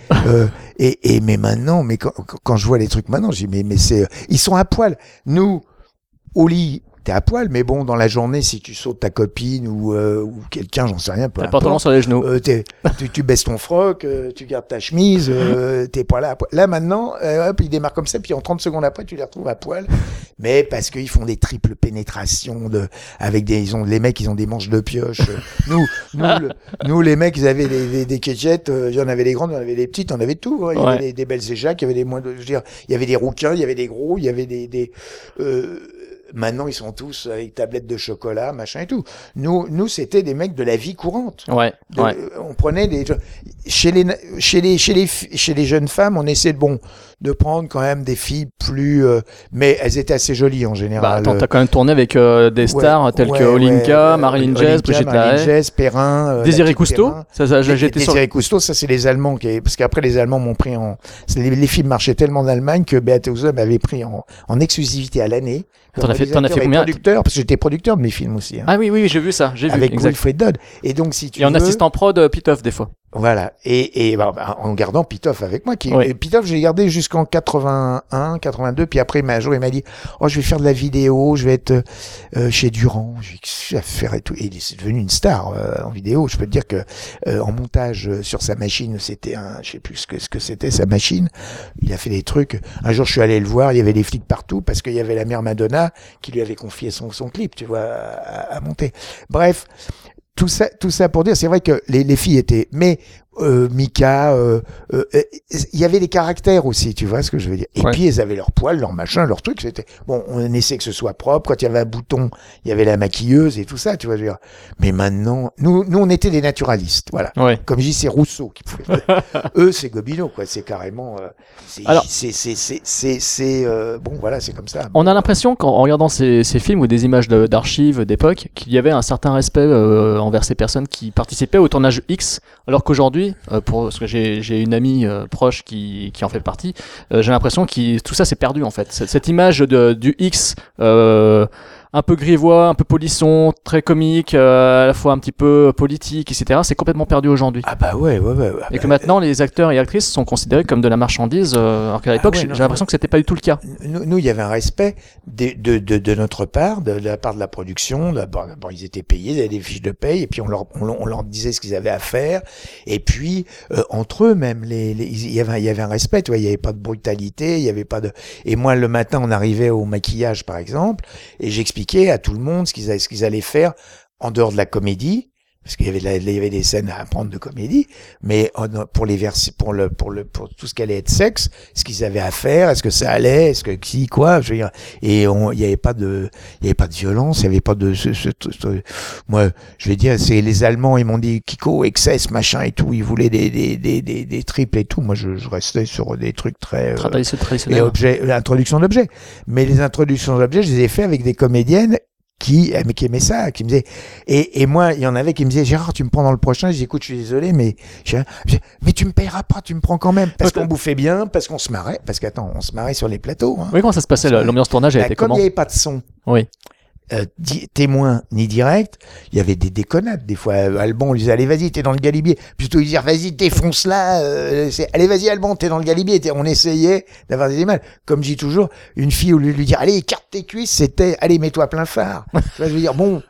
Euh, et, et mais maintenant, mais quand, quand je vois les trucs maintenant, je dis mais mais c'est, ils sont à poil. Nous, au lit, t'es à poil, mais bon, dans la journée, si tu sautes ta copine ou, euh, ou quelqu'un, j'en sais rien, peu pantalon sur les genoux. euh, t'es- tu, tu baisses ton froc, euh, tu gardes ta chemise, euh, t'es pas là. à poil. Là maintenant, euh, hop, ils démarrent comme ça, puis en 30 secondes après, tu les retrouves à poil. Mais parce qu'ils font des triples pénétrations de, avec des, ils ont, les mecs, ils ont des manches de pioche. Nous, nous, le- nous, les mecs, ils avaient des, des, des quéquettes, euh, il y en avait des grandes, il y en avait des petites, on avait tout. hein. Il y Ouais. avait des, des belles éjacques, il y avait des moins de, je veux dire, il y avait des rouquins, il y avait des gros, il y avait des, des, euh, Maintenant, ils sont tous avec tablettes de chocolat, machin et tout. Nous, nous, c'était des mecs de la vie courante. Ouais, De- ouais. On prenait des chez les chez les chez les chez les jeunes femmes, on essaie de bon de prendre quand même des filles plus euh, mais elles étaient assez jolies en Bah, général. attends, t'as quand même tourné avec euh, des Ouais, stars telles ouais, que Olinka, ouais, Marilyn Jess, Brigitte Lahaye, Perrin, euh, Désiré Cousteau. Perrin. Ça, ça, été sur. Désiré Cousteau, ça c'est les Allemands qui, parce qu'après les Allemands m'ont pris en, les, les films marchaient tellement en Allemagne que Beate m'avait pris en, en exclusivité à l'année. Fait- t'en as fait combien Producteur, parce que j'étais producteur de mes films aussi. hein, Ah oui, oui, j'ai vu ça, j'ai vu. avec. Wilfred Dodd. Et donc si tu Et en veux, assistant prod, euh, Pitoff, des fois. Voilà. Et, et bah, bah, en gardant Pitoff avec moi. Qui, Oui. Pitoff, j'ai gardé jusqu'en 81, 82. Puis après, un jour, il m'a dit, oh, je vais faire de la vidéo, je vais être euh, euh, chez Durand. Vais faire et tout? Et il est devenu une star euh, en vidéo. Je peux te dire que euh, en montage euh, sur sa machine, c'était un, je sais plus ce que ce que c'était sa machine. Il a fait des trucs. Un jour, je suis allé le voir. Il y avait des flics partout parce qu'il y avait la mère Madonna qui lui avait confié son son clip, tu vois, à, à monter. Bref tout ça, tout ça pour dire, c'est vrai que les, les filles étaient, mais euh, Mika, euh, euh, euh, il y avait des caractères aussi, tu vois ce que je veux dire. Et Ouais. puis ils avaient leurs poils, leurs machins, leurs trucs. C'était bon, on essayait que ce soit propre. Quand il y avait un bouton, il y avait la maquilleuse et tout ça, tu vois. Je veux dire. Mais maintenant, nous, nous, on était des naturalistes, voilà. Ouais. Comme je dis, c'est Rousseau qui pouvait. Eux, c'est Gobineau, quoi. C'est carrément. euh, c'est, Alors- c'est, c'est, c'est, c'est, c'est, euh, bon, voilà, c'est comme ça. On a l'impression qu'en en regardant ces, ces films ou des images d'archives d'époque, qu'il y avait un certain respect euh, envers ces personnes qui participaient au tournage X, alors qu'aujourd'hui, euh, pour parce que j'ai une amie euh, proche qui, qui en fait partie, euh, j'ai l'impression que tout ça s'est perdu en fait. Cette, cette image de, du X. Un peu grivois, un peu polisson, très comique, euh, à la fois un petit peu politique, etc. C'est complètement perdu aujourd'hui. Ah bah ouais, ouais, ouais. ouais. Et que maintenant, les acteurs et actrices sont considérés comme de la marchandise, euh, alors qu'à l'époque, ouais, j'ai l'impression que c'était pas du tout le cas. nous, nous, il y avait un respect de, de, de, de notre part, de, de la part de la production. D'abord, ils étaient payés, ils avaient des fiches de paye, et puis on leur, on, on leur disait ce qu'ils avaient à faire. Et puis, euh, entre eux même, les, les- il, y avait, il y avait un respect, tu vois, il n'y avait pas de brutalité, il y avait pas de... Et moi, le matin, on arrivait au maquillage, par exemple, et j'expliquais à tout le monde ce qu'ils allaient faire en dehors de la comédie, parce qu'il y avait, de la- il y avait des scènes à apprendre de comédie, mais pour les vers, pour le, pour le, pour tout ce qui allait être sexe, ce qu'ils avaient à faire, est-ce que ça allait, est-ce que qui, quoi, je veux dire, et on, il y avait pas de, il y avait pas de violence, il y avait pas de, ce, ce- ce- moi, je vais dire, c'est les Allemands, ils m'ont dit Kiko, excess, machin et tout, ils voulaient des, des, des, des, des triples et tout, moi, je, je restais sur des trucs très, euh, et objets, l'introduction d'objets. Mais les introductions d'objets, je les ai fait avec des comédiennes qui, euh, mais qui aimaient ça, qui me disaient, et, et moi, il y en avait qui me disaient, Gérard, tu me prends dans le prochain, je dis, écoute, je suis désolé, mais, je- mais tu me payeras pas, tu me prends quand même, parce qu'on bouffait bien, parce qu'on se marrait, parce qu'attends, on se marrait sur les plateaux, hein. Oui, comment ça se passait L'ambiance tournage a Bah, été comme il comment n'y avait pas de son, Oui. Euh, témoin ni direct, il y avait des déconnades. Des fois, euh, Alban lui disait Allez, vas-y, t'es dans le galibier. Plutôt, il disait Vas-y, défonce là. Euh, Allez, vas-y, Alban, t'es dans le galibier. On essayait d'avoir des images. Comme je dis toujours, une fille, au lieu de lui dire Allez, écarte tes cuisses, c'était Allez, mets-toi plein phare. Je veux dire, bon,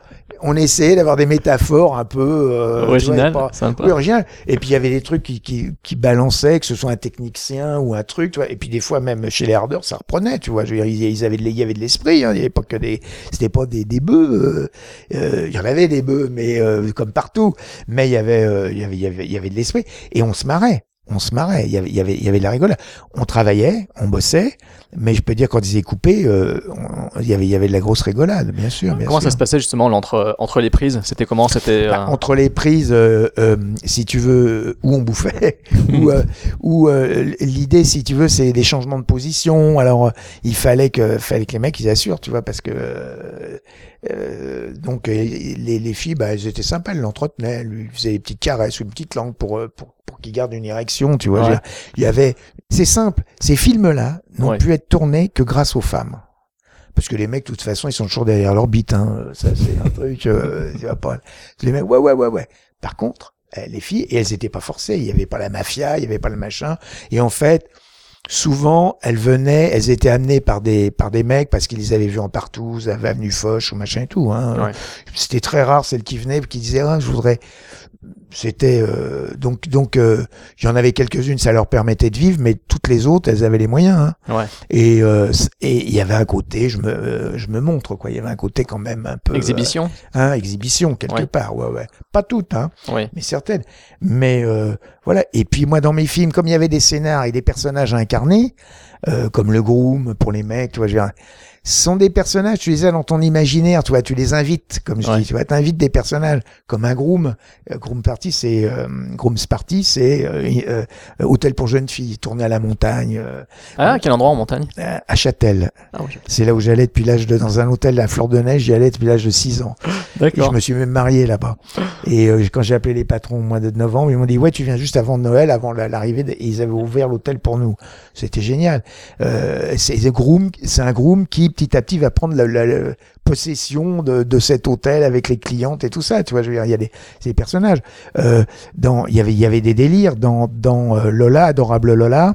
on essayait d'avoir des métaphores un peu euh, tu vois, Original, pas- sympa. oui, original. Et puis il y avait des trucs qui, qui, qui balançaient, que ce soit un technicien ou un truc, tu vois. Et puis des fois même chez les hardeurs, ça reprenait, tu vois. Je veux dire, ils, ils avaient de, il y avait de l'esprit. Hein. Il n'y avait pas que des, c'était pas des, des bœufs. euh, euh, il y en avait des bœufs, mais euh, comme partout. Mais il y avait, euh, il y avait, il y avait, il y avait de l'esprit. Et on se marrait. On se marrait. Il y avait, il y avait, il y avait de la rigolade. On travaillait, on bossait. Mais je peux dire quand ils étaient coupés, euh, on- il y avait, il y avait de la grosse rigolade, bien sûr. Bien Comment sûr. ça se passait justement entre, entre les prises? C'était comment? C'était Bah, euh, entre les prises, euh, euh, si tu veux, où on bouffait, ou euh, où euh, l'idée, si tu veux, c'est des changements de position. Alors, il fallait que, fallait que les mecs ils assurent, tu vois, parce que euh, donc euh, les, les filles, bah, elles étaient sympas, elles l'entretenaient, elles lui faisaient des petites caresses ou une petite langue pour euh, pour, pour qu'il garde une érection, tu vois. Ouais. Dire, Il y avait, c'est simple, ces films-là n'ont Ouais. pu être tournés que grâce aux femmes. Parce que les mecs, de toute façon, ils sont toujours derrière leur bite. Hein. Ça, c'est un truc. Euh, tu pas. Les mecs, ouais, ouais, ouais, ouais. Par contre, euh, les filles, et elles étaient pas forcées. Il y avait pas la mafia, il y avait pas le machin. Et en fait, souvent, elles venaient, elles étaient amenées par des par des mecs parce qu'ils les avaient vus en partouze, à Avenue Foch ou machin et tout. Hein. Ouais. C'était très rare celles qui venaient qui disaient, ah, je voudrais. C'était euh, donc donc euh, il y en avait quelques-unes, ça leur permettait de vivre, mais toutes les autres, elles avaient les moyens. Hein. Ouais. Et euh, et il y avait un côté, je me euh, je me montre quoi. Il y avait un côté quand même un peu exhibition euh, hein, exhibition quelque Ouais. part. Ouais ouais. Pas toutes hein, mais certaines. Mais euh, voilà. Et puis moi dans mes films, comme il y avait des scénars et des personnages à incarner, euh, comme le groom pour les mecs, tu vois, je veux dire, ce sont des personnages, tu les as dans ton imaginaire, tu vois, tu les invites, comme je Ouais. dis, tu vois, t'invites des personnages, comme un groom. Euh, groom party, c'est euh, groom's party, c'est euh, euh, hôtel pour jeunes filles, tourné à la montagne, euh, Ah, quel endroit en montagne? à Châtel. Ah, oui. C'est là où j'allais depuis l'âge de, dans un hôtel à Fleur de Neige, j'y allais depuis l'âge de 6 ans. Et je D'accord. me suis même marié là-bas. Et quand j'ai appelé les patrons au mois de novembre, ils m'ont dit ouais tu viens juste avant Noël, avant la- l'arrivée. de- Et ils avaient ouvert l'hôtel pour nous. C'était génial. Euh, c'est c'est groom, c'est un groom qui petit à petit va prendre la, la- la possession de, de cet hôtel avec les clientes et tout ça. Tu vois, je veux dire, il y a des, personnages. Euh, dans, il y avait, il y avait des délires dans dans euh, Lola, adorable Lola.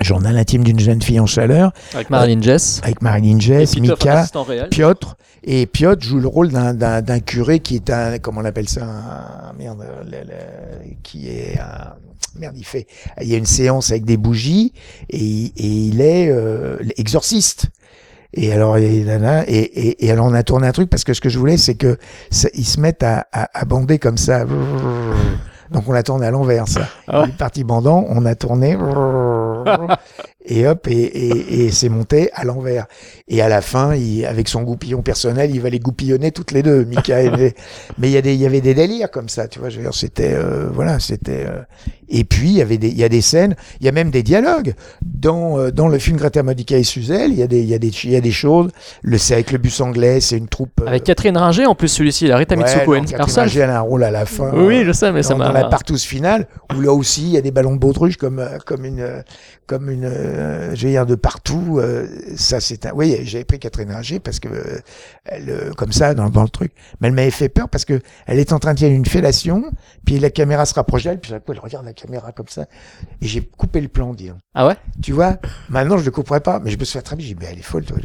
Journal intime d'une jeune fille en chaleur, Avec Marilyn Jess. avec Marilyn Jess, Mika. Piotr et Piotr joue le rôle d'un curé qui est un comment on appelle ça un merde le- le- qui est un merde il fait il y a une séance avec des bougies et, il- et il est euh, exorciste et alors et, et, et, et alors on a tourné un truc parce que ce que je voulais c'est que ça- ils se mettent à, à, à bander comme ça Donc on l'a tourné à l'envers, ça. Ah ouais. Parti bandant, on a tourné. Et hop, et, et, et c'est monté à l'envers. Et à la fin, il, avec son goupillon personnel, il va les goupillonner toutes les deux, Michael. et- Mais il y a des, il y avait des délires comme ça, tu vois. Je veux dire, c'était, euh, voilà, c'était. euh, Et puis il y avait des, il y a des scènes, il y a même des dialogues dans euh, dans le film Greta Modica et Suzel. Il y a des, il y a des, il y a des choses. Le, c'est avec le bus anglais, c'est une troupe. euh, Avec Catherine Ringer, en plus, celui-ci, la Rita ouais, Mitsuko non, Catherine. Ringer, elle a un rôle à la fin. Oui, je sais, mais ça m'a. dans la partouze finale où là aussi il y a des ballons de baudruche comme comme une euh, comme une euh, je veux dire de partout euh, ça c'est un oui j'avais pris Catherine Ringer parce que euh, elle comme ça dans, dans le truc mais elle m'avait fait peur parce que elle est en train de faire une fellation puis la caméra se rapproche d'elle puis d'un coup elle regarde la caméra comme ça et j'ai coupé le plan dis donc. Ah ouais? Tu vois maintenant je le couperai pas mais je me suis attrapé j'ai dit mais elle est folle toi.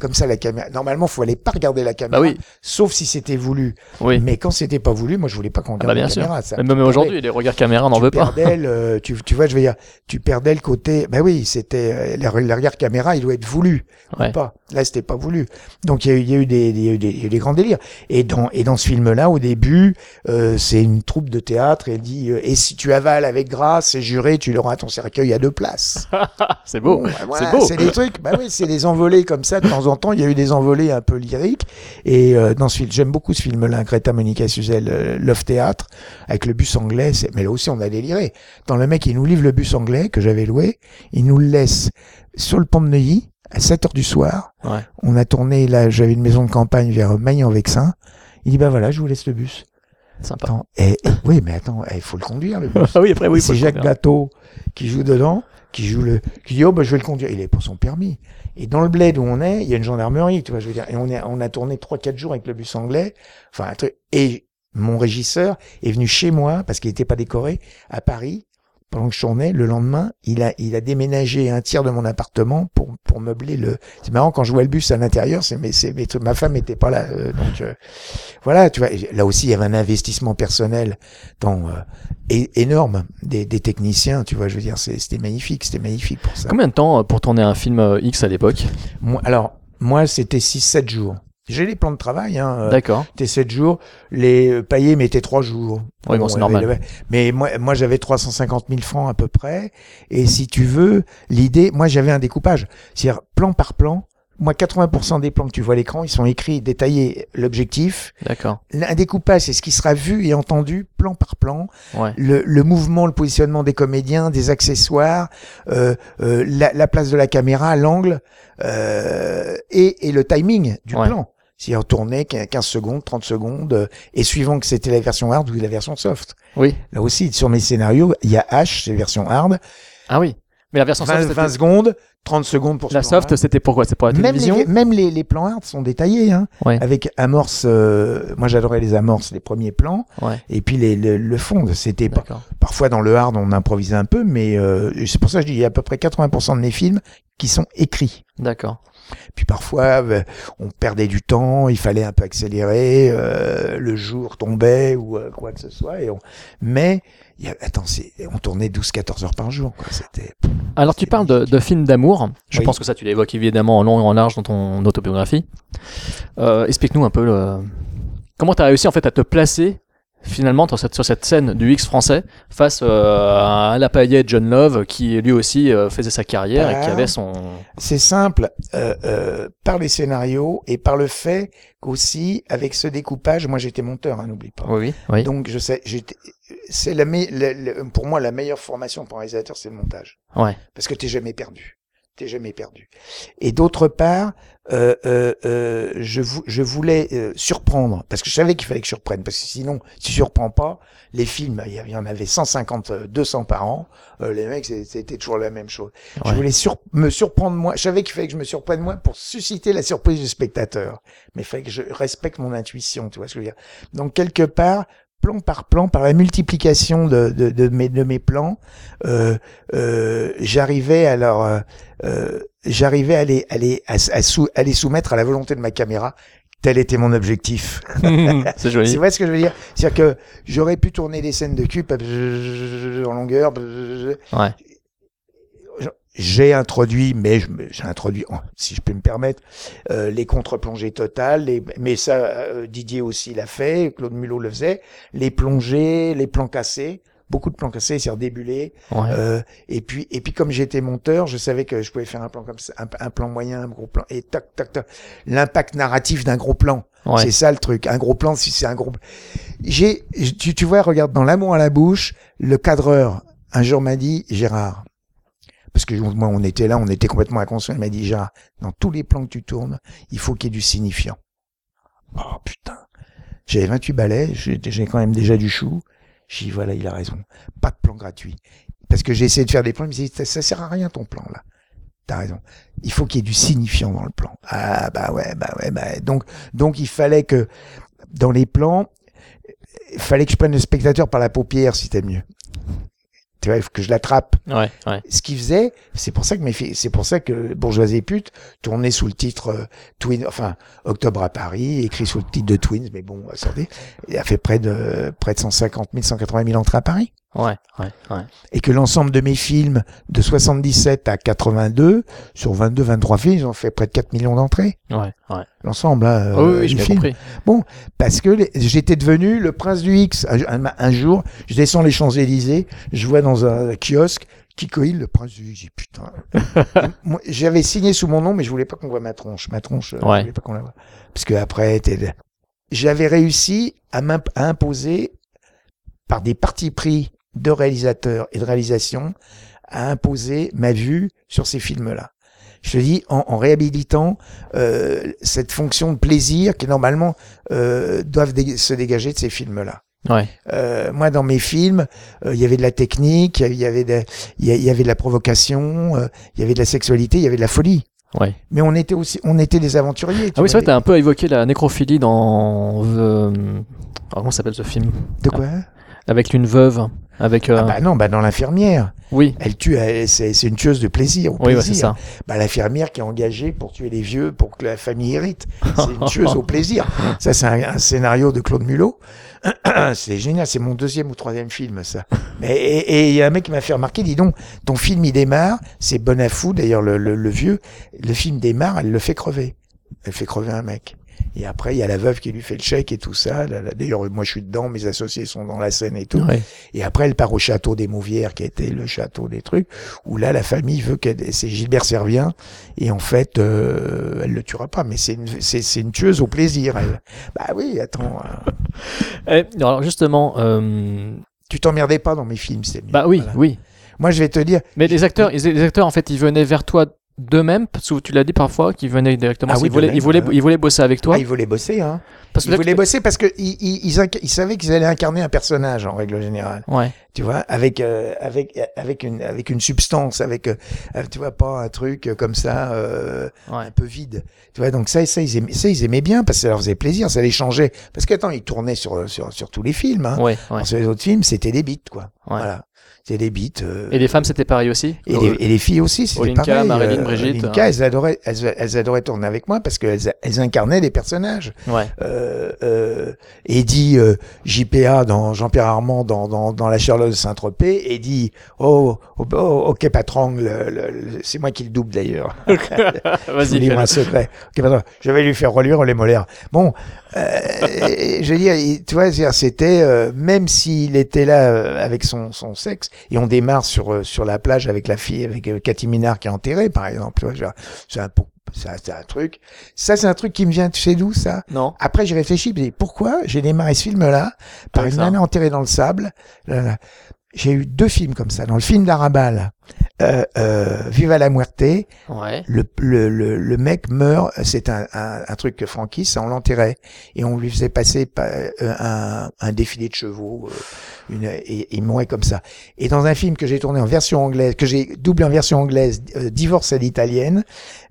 Comme ça la caméra normalement faut aller pas regarder la caméra Bah oui. sauf si c'était voulu Oui. mais quand c'était pas voulu moi je voulais pas qu'on Ah regarde bah bien la sûr. caméra ça. Même, aujourd'hui, les regards caméra, on n'en veut pas. le- tu, tu vois, je veux dire, tu perdais le côté. Ben oui, c'était euh, l'arri- l'arrière caméra, il doit être voulu Ouais. ou pas. Là, c'était pas voulu. Donc il y a eu, il y a eu des, il y a eu des, il y a eu des grands délires. Et dans et dans ce film-là, au début, euh, c'est une troupe de théâtre. Et elle dit euh, et si tu avales avec grâce et juré, tu l'auras à ton cercueil à deux places. c'est beau. Bon, voilà, c'est beau. C'est des trucs. Bah oui, c'est des envolées comme ça. De temps en temps, il y a eu des envolées un peu lyriques. Et euh, dans ce film, j'aime beaucoup ce film-là, Greta Monica Suzel, euh, Love Théâtre, avec le bus anglais. Mais là aussi, on a déliré. Dans le mec, il nous livre le bus anglais que j'avais loué. Il nous le laisse sur le pont de Neuilly à 7 heures du soir. Ouais. On a tourné là. J'avais une maison de campagne vers Maillan-Vexin. Il dit bah voilà, je vous laisse le bus. Sympa. Attends, et, et- oui, mais attends, il faut le conduire le bus. Ah oui, après, oui, c'est Jacques. Bateau qui joue dedans, qui joue le, qui dit oh bah je vais le conduire. Il est pour son permis. Et dans le bled où on est, il y a une gendarmerie, tu vois, je veux dire. Et on est, on a tourné trois quatre jours avec le bus anglais. Enfin un truc. Et mon régisseur est venu chez moi parce qu'il n'était pas décoré à Paris. Pendant que je tournais, le lendemain, il a, il a déménagé un tiers de mon appartement pour, pour meubler le. C'est marrant quand je vois le bus à l'intérieur, c'est mais c'est mais ma femme était pas là, euh, donc euh, voilà, tu vois. Là aussi, il y avait un investissement personnel dans euh, énorme des, des techniciens, tu vois. Je veux dire, c'était magnifique, c'était magnifique pour ça. Combien de temps euh, pour tourner un film euh, X à l'époque? Moi, alors, moi, c'était 6-7 jours. J'ai les plans de travail, hein. euh, D'accord. C'était 7 jours. Les euh, paillés mettaient 3 jours. Oui, bon, c'est normal. Mais moi, moi j'avais 350 000 francs à peu près. Et si tu veux, l'idée, moi, j'avais un découpage. C'est-à-dire, plan par plan. Moi, 80% des plans que tu vois à l'écran, ils sont écrits, détaillés, l'objectif. D'accord. Un découpage, c'est ce qui sera vu et entendu plan par plan. Ouais. Le, le mouvement, le positionnement des comédiens, des accessoires, euh, euh, la, la place de la caméra, l'angle euh, et, et le timing du Ouais. plan. C'est-à-dire tourner 15 secondes, 30 secondes, euh, et suivant que c'était la version hard ou la version soft. Oui. Là aussi, sur mes scénarios, il y a H, c'est version hard, Ah oui. Mais la version 20, soft, 20 c'était- secondes, 30 secondes pour la soft, c'était pourquoi C'est pour la Même télévision? les, même les, les plans hard sont détaillés, hein, Ouais. avec amorce. euh, moi, j'adorais les amorces, les premiers plans, Ouais. et puis les, le, le fond. C'était parfois dans le hard, on improvisait un peu, mais euh, c'est pour ça que je dis il y a à peu près 80% de mes films qui sont écrits. D'accord. Puis parfois, euh, on perdait du temps, il fallait un peu accélérer, euh, le jour tombait ou euh, quoi que ce soit. Et on... Mais, y a... attends, on tournait 12-14 heures par jour. quoi. Alors tu parles de, de films d'amour. Je Oui. pense que ça tu l'évoques évidemment en long et en large dans ton autobiographie. Euh, Explique-nous un peu le... comment tu as réussi en fait à te placer finalement sur cette, sur cette scène du X français face euh, à la paillette John Love qui lui aussi euh, faisait sa carrière et qui Ah. avait son... C'est simple, euh, euh, par les scénarios et par le fait qu'aussi, avec ce découpage, moi j'étais monteur, hein, n'oublie pas. Oui, oui. oui. Donc je sais, j'étais- c'est la, me- la- la- pour moi la meilleure formation pour un réalisateur, c'est le montage. Ouais. parce que t'es jamais perdu. T'es jamais perdu. Et d'autre part, euh, euh, euh, je, vou- je voulais euh, surprendre, parce que je savais qu'il fallait que je surprenne, parce que sinon, si je surprends pas, les films, il y en avait 150, euh, 200 par an, euh, les mecs, c'était toujours la même chose. Ouais. Je voulais sur- me surprendre moi, je savais qu'il fallait que je me surprenne moi pour susciter la surprise du spectateur. Mais il fallait que je respecte mon intuition, tu vois ce que je veux dire. Donc quelque part, plan par plan, par la multiplication de, de, de, mes, de mes plans, euh, euh, j'arrivais alors, euh, euh, j'arrivais à les, à, les, à, à sou- à les soumettre à la volonté de ma caméra. Tel était mon objectif. c'est joli. vois ce que je veux dire? C'est-à-dire que j'aurais pu tourner des scènes de cul en longueur. Ouais. J'ai introduit, mais j'ai introduit, si je peux me permettre, euh, les contre-plongées totales, les- mais ça, euh, Didier aussi l'a fait, Claude Mulot le faisait, les plongées, les plans cassés, beaucoup de plans cassés, c'est redébulé, Ouais. euh, et puis, et puis comme j'étais monteur, je savais que je pouvais faire un plan comme ça, un, un plan moyen, un gros plan, et tac, tac, tac, l'impact narratif d'un gros plan. Ouais. C'est ça le truc. Un gros plan, si c'est un gros. J'ai, tu, tu vois, regarde dans l'amour à la bouche, le cadreur un jour m'a dit Gérard, parce que moi on était là, on était complètement inconscient. Il m'a dit Gérard, dans tous les plans que tu tournes, il faut qu'il y ait du signifiant. Oh putain, j'avais 28 balais, j'ai quand même déjà du chou. J'ai dit voilà, il a raison. Pas de plan gratuit. Parce que j'ai essayé de faire des plans, il me dit ça, ça sert à rien ton plan là. T'as raison. Il faut qu'il y ait du signifiant dans le plan. Ah bah ouais, bah ouais, bah donc donc il fallait que dans les plans, il fallait que je prenne le spectateur par la paupière, si c'était mieux. Tu vois, il faut que je l'attrape. Ouais, ouais. Ce qu'il faisait, c'est pour ça que mes filles, c'est pour ça que Bourgeoisie et pute tournait sous le titre euh, Twin, enfin Octobre à Paris, écrit sous le titre de Twins, mais bon, attendez, il a fait près de près de 150 000, 180 000 entrées à Paris Ouais, ouais, ouais. et que l'ensemble de mes films de 77 à 82 sur 22 23 films ils ont fait près de 4 millions d'entrées Ouais, ouais. l'ensemble hein, Oh, oui, euh, oui, film. compris. bon parce que les- j'étais devenu le prince du X un, jour je descends les Champs-Élysées je vois dans un kiosque Kiko Hill, le prince du X. Putain. J'avais signé sous mon nom, mais je voulais pas qu'on voit ma tronche. Ma tronche, euh, Ouais. je voulais pas qu'on la voit. Parce que après, j'avais réussi à, à imposer, par des partis pris de réalisateurs et de réalisation, à imposer ma vue sur ces films-là. Je te dis, en, en réhabilitant euh, cette fonction de plaisir qui normalement euh, doivent dé- se dégager de ces films-là. Ouais. Euh, moi, dans mes films, euh, il y avait de la technique, il y avait de, il y a- il y avait de la provocation, euh, il y avait de la sexualité, il y avait de la folie. Ouais. Mais on était aussi, on était des aventuriers. tu Ah oui, c'est vrai, t'as un peu évoqué la nécrophilie dans. euh, alors, comment s'appelle ce film? De quoi? Avec une veuve. Avec. euh, Ah bah non, bah dans l'infirmière. Oui. Elle tue, c'est une tueuse de plaisir. Au Oui, plaisir. c'est ça. Bah l'infirmière qui est engagée pour tuer les vieux, pour que la famille hérite. C'est une tueuse au plaisir. Ça, c'est un, un scénario de Claude Mulot. c'est génial, c'est mon deuxième ou troisième film, ça. Et il y a un mec qui m'a fait remarquer, dis donc, ton film il démarre, c'est Bonafou, d'ailleurs le, le, le vieux, le film démarre, elle le fait crever. Elle fait crever un mec. Et après, il y a la veuve qui lui fait le chèque et tout ça. D'ailleurs, moi, je suis dedans, mes associés sont dans la scène et tout. Ouais. Et après, elle part au château des Mauvières, qui été le château des trucs, où là, la famille veut qu'elle, c'est Gilbert Servien, et en fait, euh, elle le tuera pas, mais c'est une, c'est, c'est une tueuse au plaisir, elle. Bah oui, attends, euh, Eh, alors justement, euh, tu t'emmerdais pas dans mes films, c'est bah oui, Voilà. oui. Moi, je vais te dire, Mais les acteurs, les acteurs en fait, ils venaient vers toi d'eux-mêmes, parce que tu l'as dit parfois, qu'ils venaient directement. Ah oui, ils, voulaient, ils, voulaient, ils voulaient bosser avec toi. ah, ils voulaient bosser, hein. parce Ils voulaient bosser parce que ils, ils, ils, savaient qu'ils allaient incarner un personnage, en règle générale. Ouais. tu vois, avec euh, avec avec une avec une substance, avec euh, euh, tu vois pas un truc euh, comme ça euh, Ouais. un peu vide, tu vois. Donc ça, ça ils aimaient, ça ils aimaient bien parce que ça leur faisait plaisir, ça les changeait. Parce que attends, ils tournaient sur sur sur tous les films, hein. Ouais, ouais. Sur les autres films, c'était des beats, quoi. Ouais. Voilà, c'était des beats. euh, Et les femmes, c'était pareil aussi et les, et les filles aussi, c'était pareil. Marilyn, Brigitte, Olinka, hein. elles adoraient, elles, elles adoraient tourner avec moi parce qu'elles elles incarnaient des personnages. Ouais. Euh, euh, Eddie euh, JPA dans Jean-Pierre Armand dans, dans, dans La Charlotte de Saint-Tropez et dit oh, oh, oh, ok patron c'est moi qui le double d'ailleurs Vas-y. un secret ok patron je vais lui faire reluire les molaires bon euh, je veux dire tu vois c'était euh, même s'il était là euh, avec son, son sexe et on démarre sur euh, sur la plage avec la fille avec euh, Cathy Minard qui est enterrée par exemple c'est un c'est un- c'est un truc ça c'est un truc qui me vient tu sais d'où ça? Non. après, j'ai réfléchi, pourquoi j'ai démarré ce film-là par Avec une nana enterrée dans le sable? Là, là. J'ai eu deux films comme ça. Dans le film d'Arabal, euh, euh, Viva la Muerte, Ouais. le, le, le, le mec meurt, c'est un, un, un truc franquiste, on l'enterrait et on lui faisait passer pa- euh, un, un défilé de chevaux, euh, une, et, il mourait comme ça. Et dans un film que j'ai tourné en version anglaise, que j'ai doublé en version anglaise, euh, Divorce à l'italienne,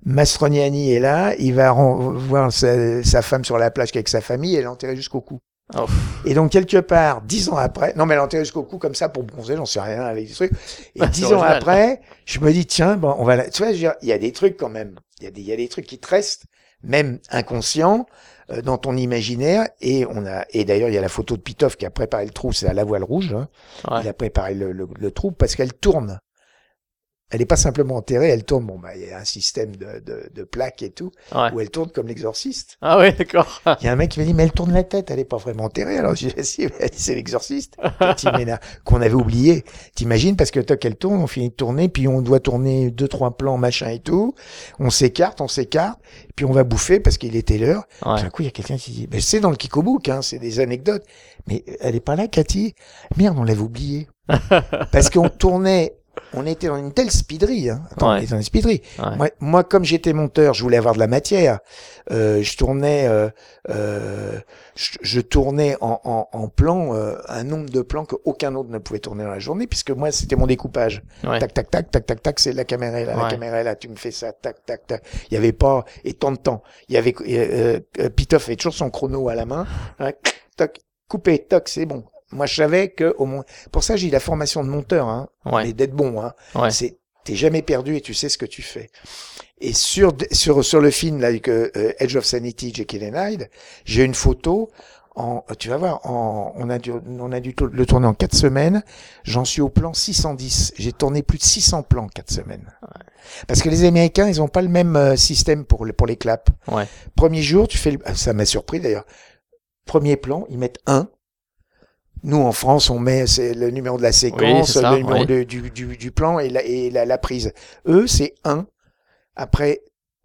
Mastroianni est là, il va voir sa, sa femme sur la plage avec sa famille, elle enterrée jusqu'au cou. Oh. Et donc quelque part, dix ans après, non mais elle est enterrée jusqu'au cou comme ça pour bronzer, j'en sais rien avec des trucs. Et dix ans original. après, je me dis tiens, bon, on va, la- tu vois, il y a des trucs quand même, il y a des, il y a des trucs qui te restent, même inconscients, euh, dans ton imaginaire. Et on a, et d'ailleurs il y a la photo de Pitoff qui a préparé le trou, c'est à la voile rouge. hein. Ouais. Il a préparé le, le, le trou parce qu'elle tourne. Elle est pas simplement enterrée, elle tourne. Bon, bah, il y a un système de, de, de plaques et tout, Ouais. où elle tourne comme l'exorciste. Ah ouais, d'accord. Il y a un mec qui m'a dit, mais elle tourne la tête, elle est pas vraiment enterrée. Alors, j'ai dit, si, c'est l'exorciste. Ménard, qu'on avait oublié. T'imagines, parce que toc, elle tourne, on finit de tourner, puis on doit tourner deux, trois plans, machin et tout. On s'écarte, on s'écarte, puis on va bouffer parce qu'il était l'heure. Ouais. Puis d'un coup, il y a quelqu'un qui dit, mais c'est dans le Kikobook, hein, c'est des anecdotes. Mais elle est pas là, Cathy? Merde, on l'avait oublié. parce qu'on tournait, on était dans une telle speederie, hein. Attends, Ouais. on était dans une speederie. Ouais. Moi, moi, comme j'étais monteur, je voulais avoir de la matière. Euh, je tournais, euh, euh, je, je tournais en, en, en plan euh, un nombre de plans que aucun autre ne pouvait tourner dans la journée, puisque moi, c'était mon découpage. Ouais. Tac, tac, tac, tac, tac, tac, c'est la caméra est là, la caméra est là, tu me fais ça, tac, tac, tac. Il y avait pas et tant de temps. Il y avait euh, euh, Pitoff avait toujours son chrono à la main. Hein, Toc, coupé, toc, c'est bon. Moi, je savais que au moins. Pour ça, j'ai eu la formation de monteur, hein, Ouais. mais d'être bon. Hein. Ouais. C'est t'es jamais perdu et tu sais ce que tu fais. Et sur sur sur le film là, avec euh, Edge of Sanity, Jekyll and Hyde, j'ai une photo. En, tu vas voir, en, on a dû, on a dû le tourner en quatre semaines. J'en suis au plan 610. J'ai tourné plus de 600 plans en quatre semaines. Parce que les Américains, ils ont pas le même euh, système pour les, pour les claps. Ouais. Premier jour, tu fais, le- ah, ça m'a surpris d'ailleurs. Premier plan, ils mettent un. Nous, en France, on met le numéro de la séquence, ça, le numéro oui. de- du, du, du plan et la, et la, la prise. Eux, c'est un. Après,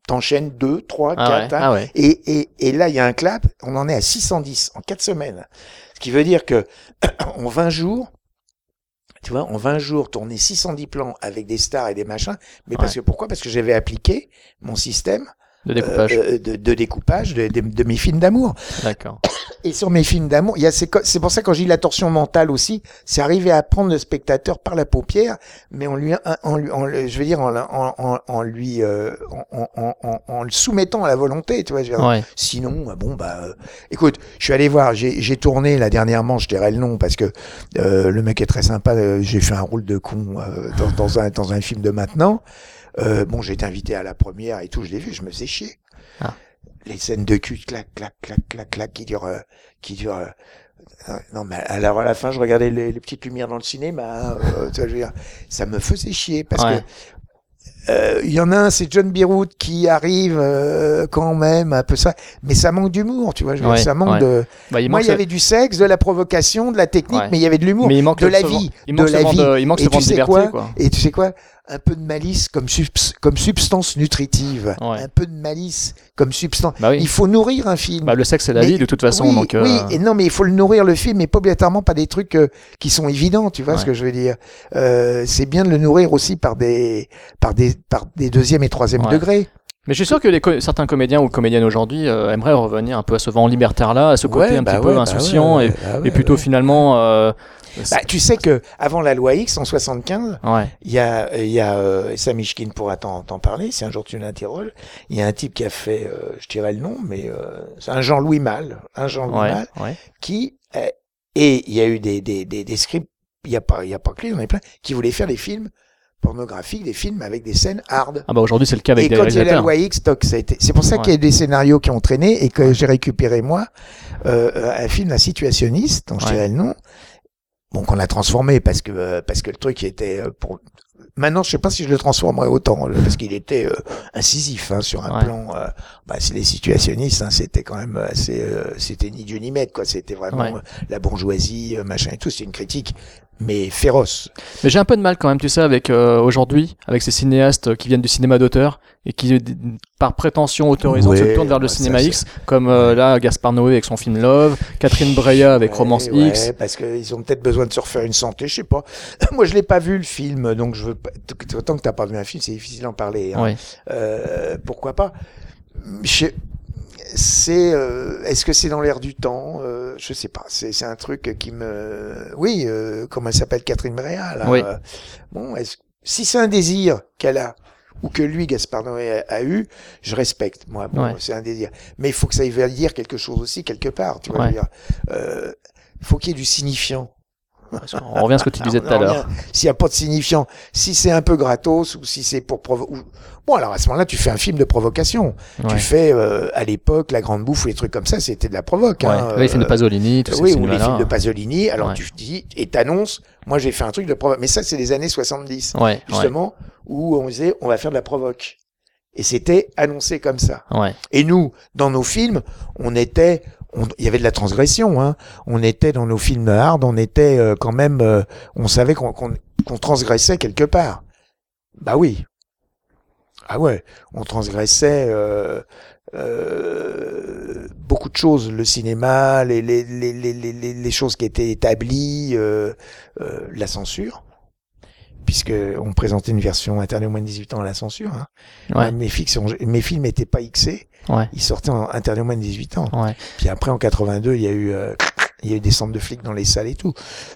t'enchaînes deux, trois, Ah ouais. quatre. hein. Ah ouais. Et, et, et là, il y a un clap, on en est à 610 en 4 semaines. Ce qui veut dire que en 20 jours, tu vois, en 20 jours, tourner 610 plans avec des stars et des machins. Mais parce que pourquoi? Parce que j'avais appliqué mon système De découpage. euh, de, de découpage de, de- de mes films d'amour. D'accord. Et sur mes films d'amour, il y a c'est pour ça que quand j'ai la torsion mentale aussi, c'est arriver à prendre le spectateur par la paupière, mais en lui, en lui, je veux dire en, en, en, en lui, euh, en, le soumettant à la volonté, tu vois. Dire. Ouais. Sinon, euh, bon bah, euh, écoute, je suis allé voir, j'ai j'ai tourné là dernièrement, je dirais le nom parce que euh, le mec est très sympa. j'ai fait un rôle de con euh, dans, dans un dans un film de maintenant. Euh, bon, j'ai été invité à la première et tout, je l'ai vu, je me faisais chier. Ah. Les scènes de cul, clac, clac, clac, clac, clac, qui durent, euh, qui durent. euh, euh, non, mais alors à la fin, je regardais les, les petites lumières dans le cinéma. euh, tu vois, je veux dire, ça me faisait chier parce Ouais. que euh, il y en a un, c'est John Beirut qui arrive euh, quand même un peu ça, mais ça manque d'humour, tu vois. Je dire, ça manque ouais. de. Bah, il Moi, il y ce- avait du sexe, de la provocation, de la technique, Ouais. mais il y avait de l'humour, Mais il manque de la vie, il manque de la vie. de- il manque Et ce tu vent de sais liberté, quoi quoi. Et tu sais quoi Un peu de malice comme, subs- comme substance nutritive. Ouais. Un peu de malice comme substance. Bah oui. Il faut nourrir un film. Bah, le sexe, c'est la Mais- vie, de toute façon. oui, donc, euh, oui, et non, mais il faut le nourrir le film, mais pas obligatoirement pas des trucs euh, qui sont évidents, tu vois ce que je veux dire. Euh, c'est bien de le nourrir aussi par des par des par des deuxième et troisième Ouais. degrés. Mais je suis sûr que les co- certains comédiens ou comédiennes aujourd'hui euh, aimeraient revenir un peu à ce vent libertaire-là, à ce côté Ouais, un bah petit ouais, peu bah insouciant ouais, et, plutôt finalement. euh, Bah, tu sais que avant la loi X en 75, ouais. il y a il y a euh, Sam Mishkin pourra t'en t'en parler. Si un jour tu l'interroges, il y a un type qui a fait, euh, je dirais le nom, mais euh, c'est un Jean-Louis Mal, un Jean-Louis Ouais, Mal ouais. qui euh, et il y a eu des des des, des scripts. Il y a pas il y a pas que lui, il y en a plein qui voulaient faire des films pornographiques, des films avec des scènes hard. Ah bah aujourd'hui c'est le cas avec et des quand il y a la loi X. C'est pour ça Ouais. qu'il y a des scénarios qui ont traîné et que j'ai récupéré moi euh, un film un situationniste, dont je dirais le nom. Bon, qu'on a transformé parce que euh, parce que le truc était euh, pour. Maintenant, je sais pas si je le transformerais autant euh, parce qu'il était euh, incisif hein, sur un Ouais. plan. euh, bah, c'est les situationnistes, hein, c'était quand même assez. euh, c'était ni Dieu ni maître, quoi. C'était vraiment Ouais. la bourgeoisie, machin et tout. C'est une critique, mais féroce. Mais j'ai un peu de mal quand même, tu sais, avec euh, aujourd'hui, avec ces cinéastes qui viennent du cinéma d'auteur et qui, d- par prétention autorisante, Ouais, se tournent vers le bah, cinéma X, comme euh, là Gaspard Noé avec son film Love, Catherine Breillat avec Ouais, Romance ouais, X. parce qu'ils ont peut-être besoin de se refaire une santé, je sais pas. Moi, je l'ai pas vu le film, donc je veux pas. Tant que t'as pas vu un film, c'est difficile d'en parler. hein. Ouais. Euh, pourquoi pas? Je- C'est. euh, Est-ce que c'est dans l'air du temps? Euh, Je sais pas. C'est c'est un truc qui me. Oui, euh, comment elle s'appelle Catherine Breillat là? Oui. Euh, Bon, est-ce si c'est un désir qu'elle a ou que lui, Gaspard Noé, a, a eu, je respecte. Moi, bon, Ouais. c'est un désir. Mais il faut que ça veuille dire quelque chose aussi quelque part. Tu vois, Ouais. dire. Euh, faut qu'il y ait du signifiant. On revient à ce que tu disais tout à l'heure. S'il n'y a pas de signifiant, si c'est un peu gratos ou si c'est pour provoquer. Bon, alors à ce moment-là, tu fais un film de provocation. Ouais. Tu fais, euh, à l'époque, La Grande Bouffe ou les trucs comme ça, c'était de la provoque. Ouais. hein, les films de euh, Pasolini, tout oui, ces ou les films de Pasolini. Alors Ouais. tu dis et t'annonces, moi j'ai fait un truc de provoque. Mais ça, c'est les années 70, Ouais, justement, où on disait, on va faire de la provoque. Et c'était annoncé comme ça. Et nous, dans nos films, on était, il y avait de la transgression. Hein. On était dans nos films hard, on était euh, quand même, euh, on savait qu'on transgressait quelque part. Bah oui. Ah ouais, on transgressait euh, beaucoup de choses, le cinéma, les, les, les, les, les, choses qui étaient établies, la censure, puisque on présentait une version interdite aux moins de 18 ans à la censure. Hein. Ouais. Mes, fictions, mes films n'étaient pas Xés, Ouais. ils sortaient en interdit aux moins de 18 ans. Ouais. Puis après, en 82, il y a eu, euh, il y a eu des centres de flics dans les salles et tout.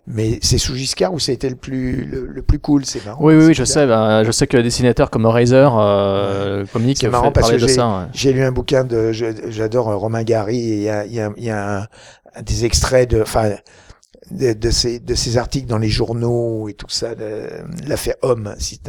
Mais c'est sous Giscard où c'était le plus, le, le plus cool, c'est marrant. Oui, oui, oui, je sais. ben, je sais que dessinateurs comme Razor, euh, comique, C'est marrant parce que de j'ai, ça. j'ai lu un bouquin de, j'adore Romain Gary il y a, y a, y a un des extraits de, enfin, de, de ces, de ces articles dans les journaux et tout ça, l'affaire Homme, si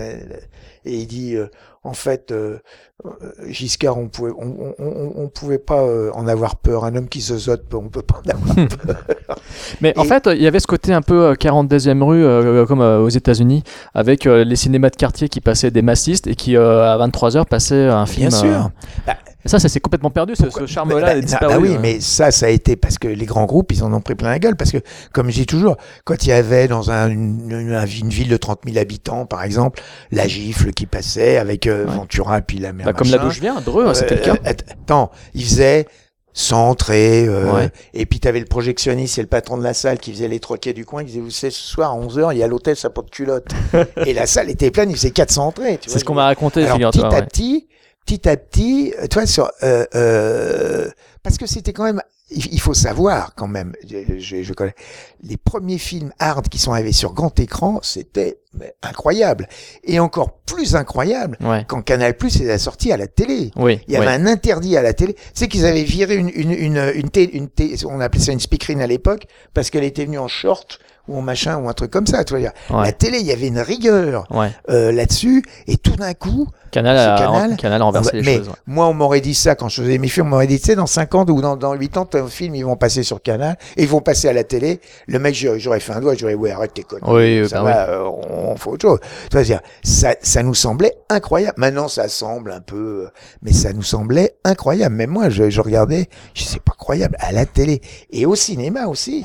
et il dit, euh, en fait, euh, euh, Giscard, on pouvait, on, on, on, on pouvait pas euh, en avoir peur. Un homme qui se zote, on peut pas en avoir peur. Mais en fait, il y avait ce côté un peu euh, 42e rue, euh, comme euh, aux États-Unis, avec euh, les cinémas de quartier qui passaient des massistes et qui, euh, à 23h, passaient un film. Bien sûr. euh, Bah, et ça, ça s'est complètement perdu, ce, ce charme-là Bah, est bah, disparu. bah oui, euh. mais ça, ça a été parce que les grands groupes, ils en ont pris plein la gueule. Parce que, comme je dis toujours, quand il y avait dans un, une, une- ville de 30 000 habitants, par exemple, la gifle qui passait avec euh, Ouais. Ventura puis la mer. Bah, comme là d'où je viens, Dreux, c'était le Euh, cas. Attends, ils faisaient centré, euh, Ouais. et puis t'avais le projectionniste et le patron de la salle qui faisait les trois quais du coin, qui disait, vous savez, ce soir à 11h, il y a l'hôtel, ça de culotte. et la salle était pleine, il faisait 400 entrées. C'est ce qu'on m'a raconté, Alors, petit figure-toi. à ouais. petit, petit à petit, euh, toi, sur, euh, euh, parce que c'était quand même, il faut savoir quand même, je, connais, les premiers films hard qui sont arrivés sur grand écran, c'était incroyable. Et encore plus incroyable Ouais. quand Canal Plus est sorti à la télé. Oui, Il y avait ouais. un interdit à la télé. C'est qu'ils avaient viré une, une, une, une, on appelait ça une speakerine à l'époque, parce qu'elle était venue en short ou en machin ou un truc comme ça. Tu vois. Ouais. La télé, il y avait une rigueur Ouais. euh, là-dessus, et tout d'un coup, Canal, a, Canal, Canal a renversé ah bah, les mais choses. ouais. moi, on m'aurait dit ça quand je faisais mes films. On m'aurait dit, tu sais, dans 5 ans ou dans, dans 8 ans, ton film, ils vont passer sur Canal et ils vont passer à la télé. Le mec, j'aurais fait un doigt, j'aurais dit, ouais, arrête tes conneries. Oui, ça bah va, euh, on, on fait autre chose. Tu vois, dire, ça, ça nous semblait incroyable. Maintenant, ça semble un peu, euh, mais ça nous semblait incroyable. Même moi, je, je regardais, je sais pas croyable, à la télé et au cinéma aussi.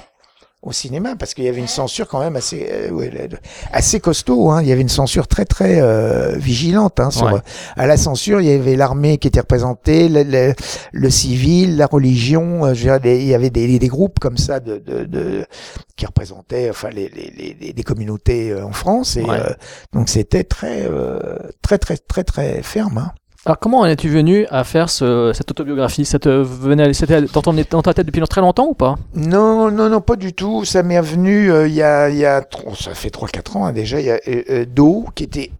Au cinéma, parce qu'il y avait une censure quand même assez, euh, assez costaud. Hein. Il y avait une censure très très euh, vigilante. Hein, sur, Ouais. À la censure, il y avait l'armée qui était représentée, le, le, le civil, la religion. euh, je dirais, des- il y avait des, des groupes comme ça de, de, de qui représentaient enfin les, les, les, les- des communautés euh, en France. Et Ouais. euh, donc c'était très euh, très très très très ferme. Hein. Alors, comment en es-tu venu à faire ce- cette autobiographie? Ça te venait, c'était dans, ta tête depuis très longtemps ou pas? Non, non, non, pas du tout. Ça m'est revenu euh, il y a, il y a, ça fait 3-4 ans hein, déjà. Il y a euh, euh, Do qui était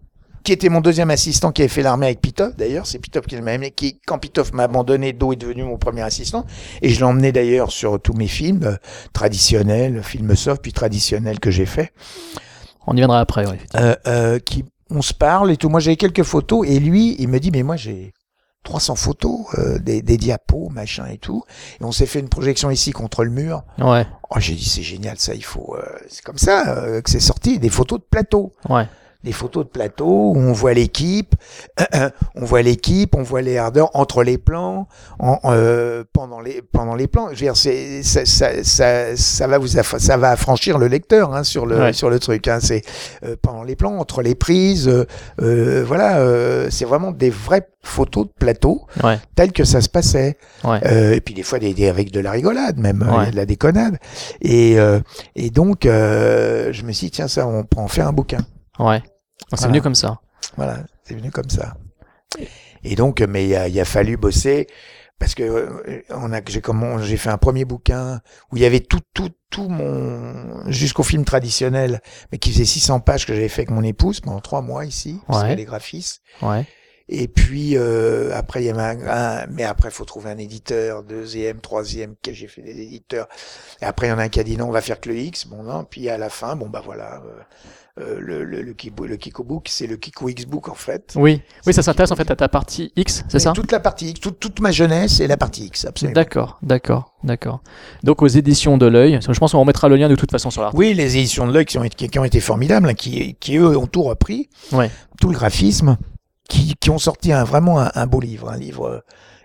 qui était mon deuxième assistant qui avait fait l'armée avec Pitoff d'ailleurs c'est Pitoff qui m'a qui quand Pitoff m'a abandonné Do est devenu mon premier assistant et je l'ai emmené d'ailleurs sur tous mes films euh, traditionnels films soft puis traditionnels que j'ai fait On y viendra après, oui. euh, euh, qui on se parle et tout moi j'avais quelques photos et lui il me dit mais moi j'ai 300 photos euh, des, des diapos machin et tout et on s'est fait une projection ici contre le mur Ouais, Oh, j'ai dit c'est génial ça, il faut. euh, c'est comme ça euh, que c'est sorti, des photos de plateau, ouais. Des photos de plateau où on voit l'équipe, on voit l'équipe, on voit les ardeurs entre les plans, en, euh, pendant les pendant les plans. Je veux dire, c'est ça, ça, ça, ça va vous ça va affranchir le lecteur hein, sur le Ouais. sur le truc. Hein, c'est euh, pendant les plans, entre les prises, euh, euh, voilà, euh, c'est vraiment des vraies photos de plateau Ouais. telles que ça se passait. Ouais. Euh, et puis des fois des, des- avec de la rigolade même, de la déconnade. Et, euh, et donc euh, je me suis dit tiens ça on peut en faire un bouquin. Ouais. C'est Voilà. venu comme ça. Voilà, c'est venu comme ça. Et donc euh, mais il a, il a fallu bosser parce que euh, on a j'ai comment j'ai fait un premier bouquin où il y avait tout tout tout mon jusqu'au film traditionnel mais qui faisait 600 pages que j'avais fait avec mon épouse pendant trois mois ici parce Ouais. qu'elle est graphiste Ouais. Et puis euh, après il y avait un, un- mais après faut trouver un éditeur, deuxième, troisième, que j'ai fait des éditeurs. Et après il y en a un qui a dit non, on va faire que le X, bon non. Puis à la fin, bon bah voilà, euh, euh, le le le, le c'est le Kiko X Book en fait. Oui, oui, ça s'intéresse en fait à ta partie X, c'est ça Toute la partie X, toute, toute ma jeunesse et la partie X, absolument. D'accord, d'accord, d'accord. Donc aux éditions de l'œil, je pense qu'on remettra le lien de toute façon sur l'article. Oui, les éditions de l'œil qui ont été, qui ont été formidables, hein, qui, qui eux ont tout repris, Ouais. tout le graphisme, qui, qui ont sorti un, vraiment un, un beau livre, un livre euh,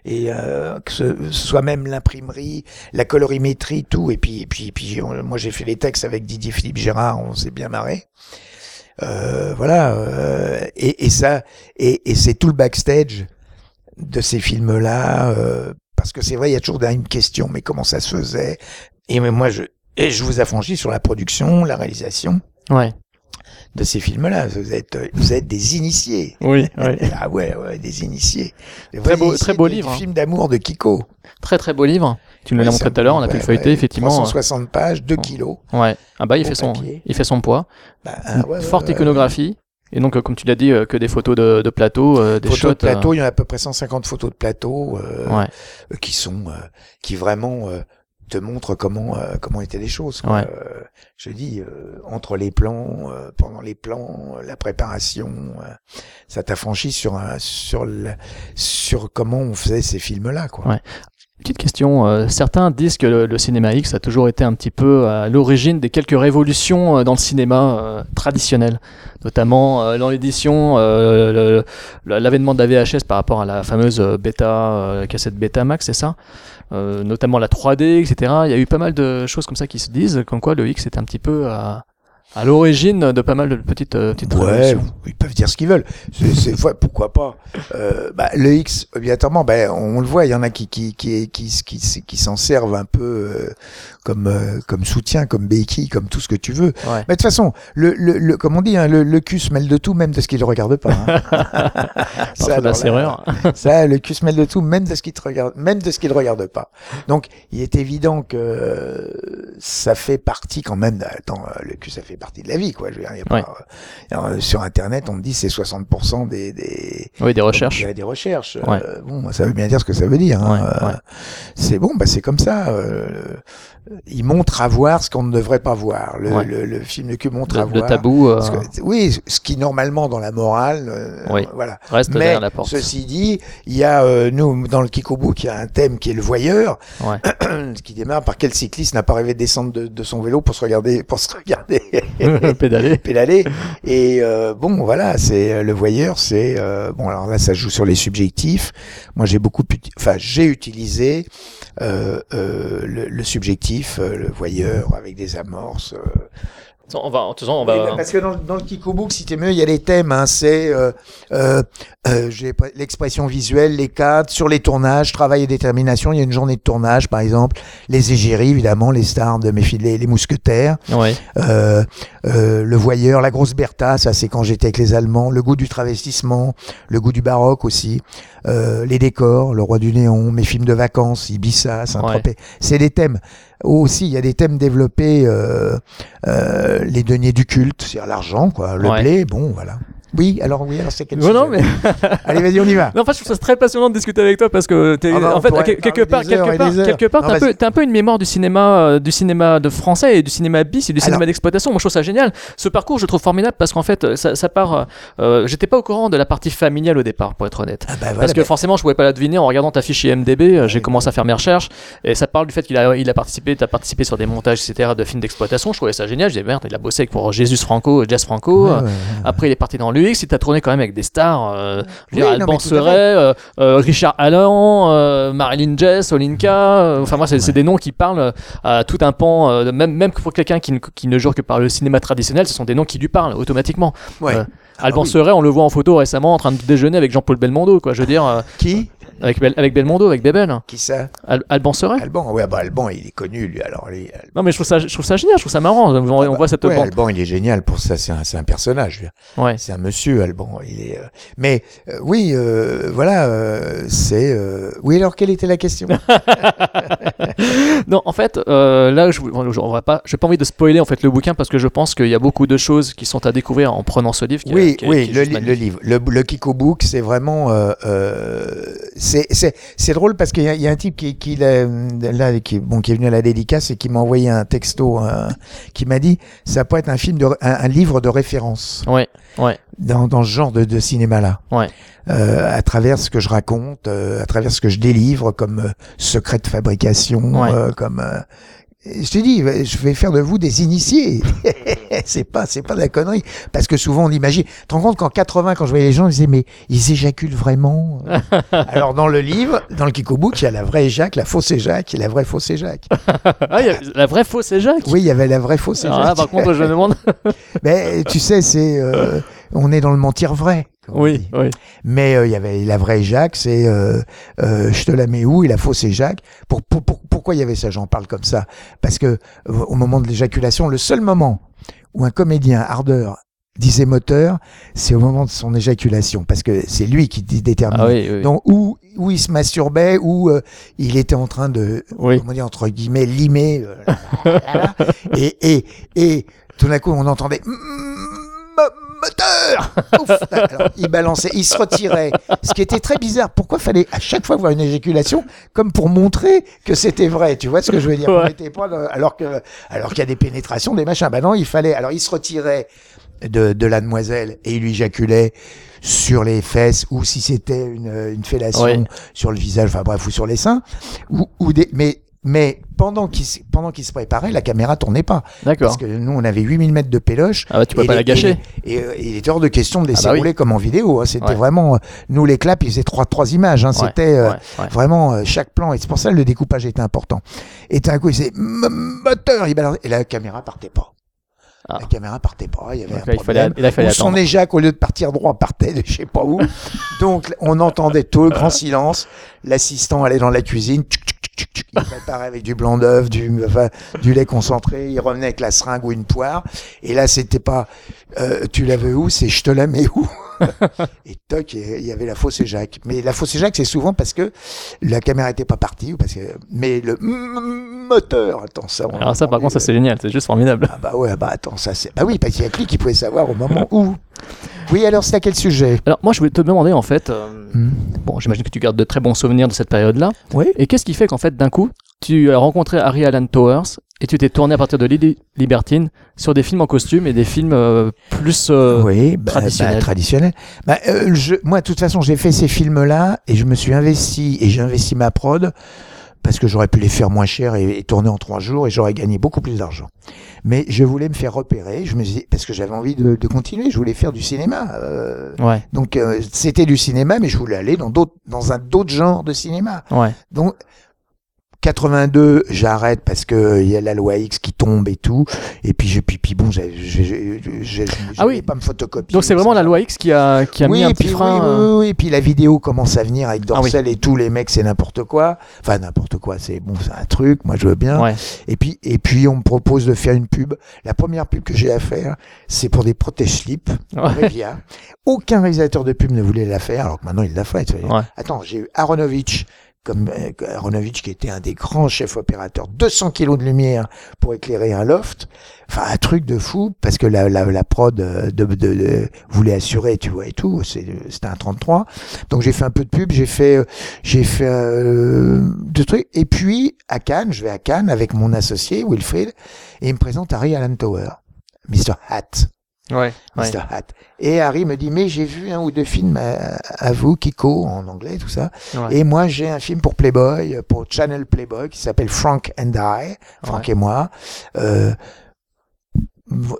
et euh, que ce, soit même l'imprimerie, la colorimétrie, tout. Et puis, et puis, et puis moi j'ai fait les textes avec Didier Philippe Gérard, on s'est bien marré. Euh, voilà, euh, et, et ça, et, et c'est tout le backstage de ces films-là, euh, parce que c'est vrai, il y a toujours une question, mais comment ça se faisait? Et moi, je, et je vous affranchis sur la production, la réalisation Ouais. De ces films-là. Vous êtes, euh, vous êtes des initiés. Oui, oui. Ah ouais, ouais, des initiés. Des Très beau- très beau livre, hein. film d'amour de Kiko. Très très beau livre. Tu nous l'as montré tout à l'heure, on a pu le feuilleter effectivement. 360 pages, 2 kilos. Ouais. Ah bah il fait son, papier. il fait son poids. Bah, ah, ouais, Forte ouais, iconographie. Et donc, euh, comme tu l'as dit, euh, que des photos de, de plateau, euh, des Photos shots. de plateau, euh, il y en a à peu près 150 photos de plateau euh, Ouais. euh, qui sont euh, qui vraiment euh, te montrent comment euh, comment étaient les choses. quoi. Ouais. Euh, je dis euh, entre les plans, pendant les plans, la préparation, ça t'affranchit sur un sur le, sur comment on faisait ces films là quoi. Ouais. Petite question, certains disent que le, le cinéma X a toujours été un petit peu à l'origine des quelques révolutions dans le cinéma traditionnel, notamment dans l'édition, l'avènement de la VHS par rapport à la fameuse bêta, cassette Betamax, c'est ça? Notamment la 3D, etc. Il y a eu pas mal de choses comme ça qui se disent, comme quoi le X est un petit peu à, à l'origine de pas mal de petites, euh, petites Ouais, ils peuvent dire ce qu'ils veulent. C'est, ouais, pourquoi pas. Euh, bah, le X, obligatoirement, ben, on le voit, il y en a qui qui qui qui qui, qui, qui s'en servent un peu euh, comme euh, comme soutien, comme béquille, comme tout ce que tu veux. Ouais. Mais de toute façon, le, le, le comme on dit, hein, le, le cul se mêle de tout, même de ce qu'il ne regarde pas. hein. De la serrure. ça, le cul se mêle de tout, même de ce qu'il te regarde, même de ce qu'il ne regarde pas. Donc, il est évident que euh, ça fait partie quand même. Attends, euh, le cul, ça fait partie de la vie, quoi. Je veux dire, il y a pas, Ouais. euh, sur Internet, on te dit c'est 60% des, des Oui, des recherches. dirais des recherches. Ouais. Euh, bon, ça veut bien dire ce que ça veut dire. hein. Ouais, Euh. C'est bon, bah c'est comme ça. Euh, il montre à voir ce qu'on ne devrait pas voir. Le, le, le film de cul montre Le, à le voir. tabou euh, ce que- oui, ce qui normalement dans la morale, euh, Oui. voilà. reste Mais derrière la porte. ceci dit, il y a euh, nous dans le Kikobook, il y a un thème qui est le voyeur, qui démarre par quel cycliste n'a pas rêvé de descendre de, de son vélo pour se regarder, pour se regarder? Pédaler. pédaler. Et euh, bon, voilà, c'est euh, le voyeur, c'est euh, bon. Alors là, ça joue sur les subjectifs. Moi, j'ai beaucoup, enfin, j'ai utilisé euh, euh, le, le subjectif, euh, le voyeur avec des amorces. On va, façon, on va. parce que dans, le- dans le Kikobook, si t'es mieux, il y a les thèmes. Hein, c'est euh, euh, euh, l'expression visuelle, les cadres, sur les tournages, travail et détermination. Il y a une journée de tournage, par exemple. Les égéries, évidemment, les stars de mes filets, les mousquetaires. Ouais. Euh, euh, le voyeur, la grosse Bertha, ça c'est quand j'étais avec les Allemands, le goût du travestissement, le goût du baroque aussi, euh, les décors, le roi du néon, mes films de vacances, Ibiza, Saint-Tropez, c'est des thèmes. Aussi, il y a des thèmes développés, euh, euh, les deniers du culte, c'est-à-dire l'argent, quoi, le Ouais. blé, bon, voilà. Oui, alors oui, alors c'est quel Non, non, mais. Allez, vas-y, on y va. Non, en fait, je trouve ça très passionnant de discuter avec toi parce que, t'es- Ah bah, en fait, quelque part, quelque part, quelque part, t'as un peu, un une mémoire du cinéma, euh, du cinéma de français et du cinéma bis et du cinéma d'exploitation. Moi, je trouve ça génial. Ce parcours, je le trouve formidable parce qu'en fait, ça, ça part. euh, euh, J'étais pas au courant de la partie familiale au départ, pour être honnête. Ah bah, voilà, Parce que bah, forcément, je pouvais pas la deviner en regardant ta fiche IMDb. euh, J'ai commencé à faire mes recherches et ça parle du fait qu'il a, il a participé, t'as participé sur des montages, etc., de films d'exploitation. Je trouvais ça génial. Je disais merde, il a bossé avec pour Jesus Franco, Jazz Franco. Après, il est parti dans l'UX. Il t'a tourné quand même avec des stars. euh, Oui, dire, non, Seret, euh, euh, Richard Allan, euh, Marilyn Jess, Olinka. euh, enfin, moi, c'est des noms qui parlent à tout un pan. euh, de- même, même pour quelqu'un qui, ne- qui ne jure que par le cinéma traditionnel, ce sont des noms qui lui parlent automatiquement. Ouais. Euh, Ah Alban oui. Seret, on le voit en photo récemment en train de déjeuner avec Jean-Paul Belmondo. Quoi. Je veux dire, euh, Qui? Avec, Bel- avec Belmondo, avec Bebel. Qui ça? Al- Alban Seret. Alban, ouais, bah Alban, il est connu, lui. Alors, lui, Non, mais je trouve ça, je trouve ça génial, je trouve ça marrant. On, on voit cette ouais, bande. Alban, il est génial pour ça. C'est un, c'est un personnage. Ouais. C'est un monsieur, Alban. Il est. euh, Mais euh, oui, euh, voilà, euh, c'est. euh, Oui, alors quelle était la question? Non, en fait, euh, là, je, on va pas, j'ai pas envie de spoiler en fait le bouquin parce que je pense qu'il y a beaucoup de choses qui sont à découvrir en prenant ce livre. qui- Oui, qui- oui, qui est le, juste li- le magnifique. livre, le, le Kiko Book, c'est vraiment, euh, euh, c'est c'est c'est drôle parce qu'il y, y a un type qui qui là qui bon qui est venu à la dédicace et qui m'a envoyé un texto euh, qui m'a dit ça peut être un film de un, un livre de référence Ouais, ouais, dans dans ce genre de, de cinéma là. ouais. euh, à travers ce que je raconte, euh, à travers ce que je délivre comme euh, secret de fabrication, Ouais. euh, comme euh, je te dis, je vais faire de vous des initiés. c'est pas, c'est pas de la connerie. Parce que souvent on imagine. Tu te rends compte qu'en 80, quand je voyais les gens, ils disaient mais ils éjaculent vraiment. Alors dans le livre, dans le Kiko Book, il y a la vraie éjac, la fausse éjac et la vraie fausse éjac. Ah, il y a la vraie fausse Jacques? Oui, il y avait la vraie fausse éjac. Là, par contre, je me demande. Mais tu sais, c'est, euh, on est dans le mentir vrai. oui, oui. Mais euh, il y avait la vraie Jacques, c'est euh, euh, je te la mets où? Et la fausse Jacques. Pour, pour, pour- pourquoi il y avait ça? J'en parle comme ça parce que euh, au moment de l'éjaculation, le seul moment où un comédien ardeur disait moteur, c'est au moment de son éjaculation parce que c'est lui qui dé- détermine. Ah oui, oui. Donc où où il se masturbait, où euh, il était en train de Oui. comment dire entre guillemets limer euh, et et et tout d'un coup on entendait moteur Ouf. Alors, il balançait, il se retirait. Ce qui était très bizarre. Pourquoi fallait à chaque fois voir une éjaculation comme pour montrer que c'était vrai Tu vois ce que je veux dire? On Ouais. était pas dans- alors que alors qu'il y a des pénétrations, des machins. Bah non, il fallait. Alors il se retirait de, de la demoiselle et il lui éjaculait sur les fesses ou si c'était une, une fellation sur le visage, enfin bref, ou sur les seins, ou, ou des, mais mais pendant qu'il se- pendant qu'il se préparait, la caméra tournait pas D'accord. parce que nous on avait 8000 mètres de péloche Ah bah, tu peux pas les- la gâcher. Et, et, euh, il était hors de question de laisser Ah bah oui. rouler comme en vidéo. hein. C'était Ouais. vraiment, euh, nous les claps, ils faisaient trois, trois images. Hein. Ouais, C'était euh, ouais, vraiment euh, chaque plan. Et c'est pour ça que le découpage était important. Et tout d'un coup, il disait moteur, il balançait. et la caméra partait pas. Ah. La caméra partait pas. Il y avait Donc un là, il fallait, problème. là, il fallait Ou son éjac, au lieu de partir droit, partait de je sais pas où. Donc, on entendait tout le grand silence. L'assistant allait dans la cuisine. Il préparait avec du blanc d'œuf, du, enfin, du lait concentré. Il revenait avec la seringue ou une poire. Et là, c'était pas, euh, tu la veux où? C'est je te la mets où? et toc, il y avait la fausse éjac. Mais la fausse éjac, c'est souvent parce que la caméra était pas partie ou parce que, mais le moteur, attends, ça. Alors ça, par contre, ça c'est génial, c'est juste formidable. ah bah ouais, bah attends, ça c'est. Bah oui, parce qu'il y a que lui qui pouvait savoir au moment où. Oui, alors c'est à quel sujet? Alors moi, je voulais te demander en fait. euh, Hmm. Bon, j'imagine que tu gardes de très bons souvenirs de cette période-là. Oui. Et qu'est-ce qui fait qu'en fait, d'un coup, tu as rencontré Harry Alan Towers et tu t'es tourné à partir de Lily Libertine sur des films en costume et des films euh, plus. euh, Oui, bah, traditionnel. bah, traditionnel. Bah, euh, je, moi, de toute façon, j'ai fait ces films-là et je me suis investi et j'ai investi ma prod parce que j'aurais pu les faire moins cher et, et tourner en trois jours et j'aurais gagné beaucoup plus d'argent. Mais je voulais me faire repérer. Je me suis parce que j'avais envie de, de continuer. Je voulais faire du cinéma. euh, Ouais, donc euh, c'était du cinéma, mais je voulais aller dans d'autres, dans un d'autres genres de cinéma. ouais. Donc 82, j'arrête parce que euh, il y a la loi X qui tombe et tout. Et puis, je, puis, bon, j'ai, Ah oui. pas me photocopier. Donc c'est vraiment la loi X qui a, qui a oui, mis un et petit frein. Oui, euh, oui, oui, et puis la vidéo commence à venir avec Ah oui. Dorsel et tous les mecs, c'est n'importe quoi. Enfin, n'importe quoi, c'est bon, c'est un truc, moi je veux bien. Ouais. Et puis, et puis on me propose de faire une pub. La première pub que j'ai à faire, c'est pour des protège-slips, Ouais. Revia. Aucun réalisateur de pub ne voulait la faire, alors que maintenant il l'a fait. Ouais. Attends, j'ai eu Aronovitch, comme euh, Aronovitch qui était un des grands chefs opérateurs, 200 kilos de lumière pour éclairer un loft. Enfin, un truc de fou, parce que la, la, prod euh, voulait assurer, tu vois, et tout. C'était un 33. Donc j'ai fait un peu de pub, j'ai fait, euh, j'ai fait deux trucs. Et puis, à Cannes, je vais à Cannes avec mon associé, Wilfried, et il me présente Harry Alan Tower, Mr. Hat. Ouais. ouais. Hat. Et Harry me dit, mais j'ai vu un ou deux films à, à vous, Kiko, en anglais, tout ça. Ouais. Et moi, j'ai un film pour Playboy, pour Channel Playboy, qui s'appelle Frank and I, Frank Ouais. et moi. Euh,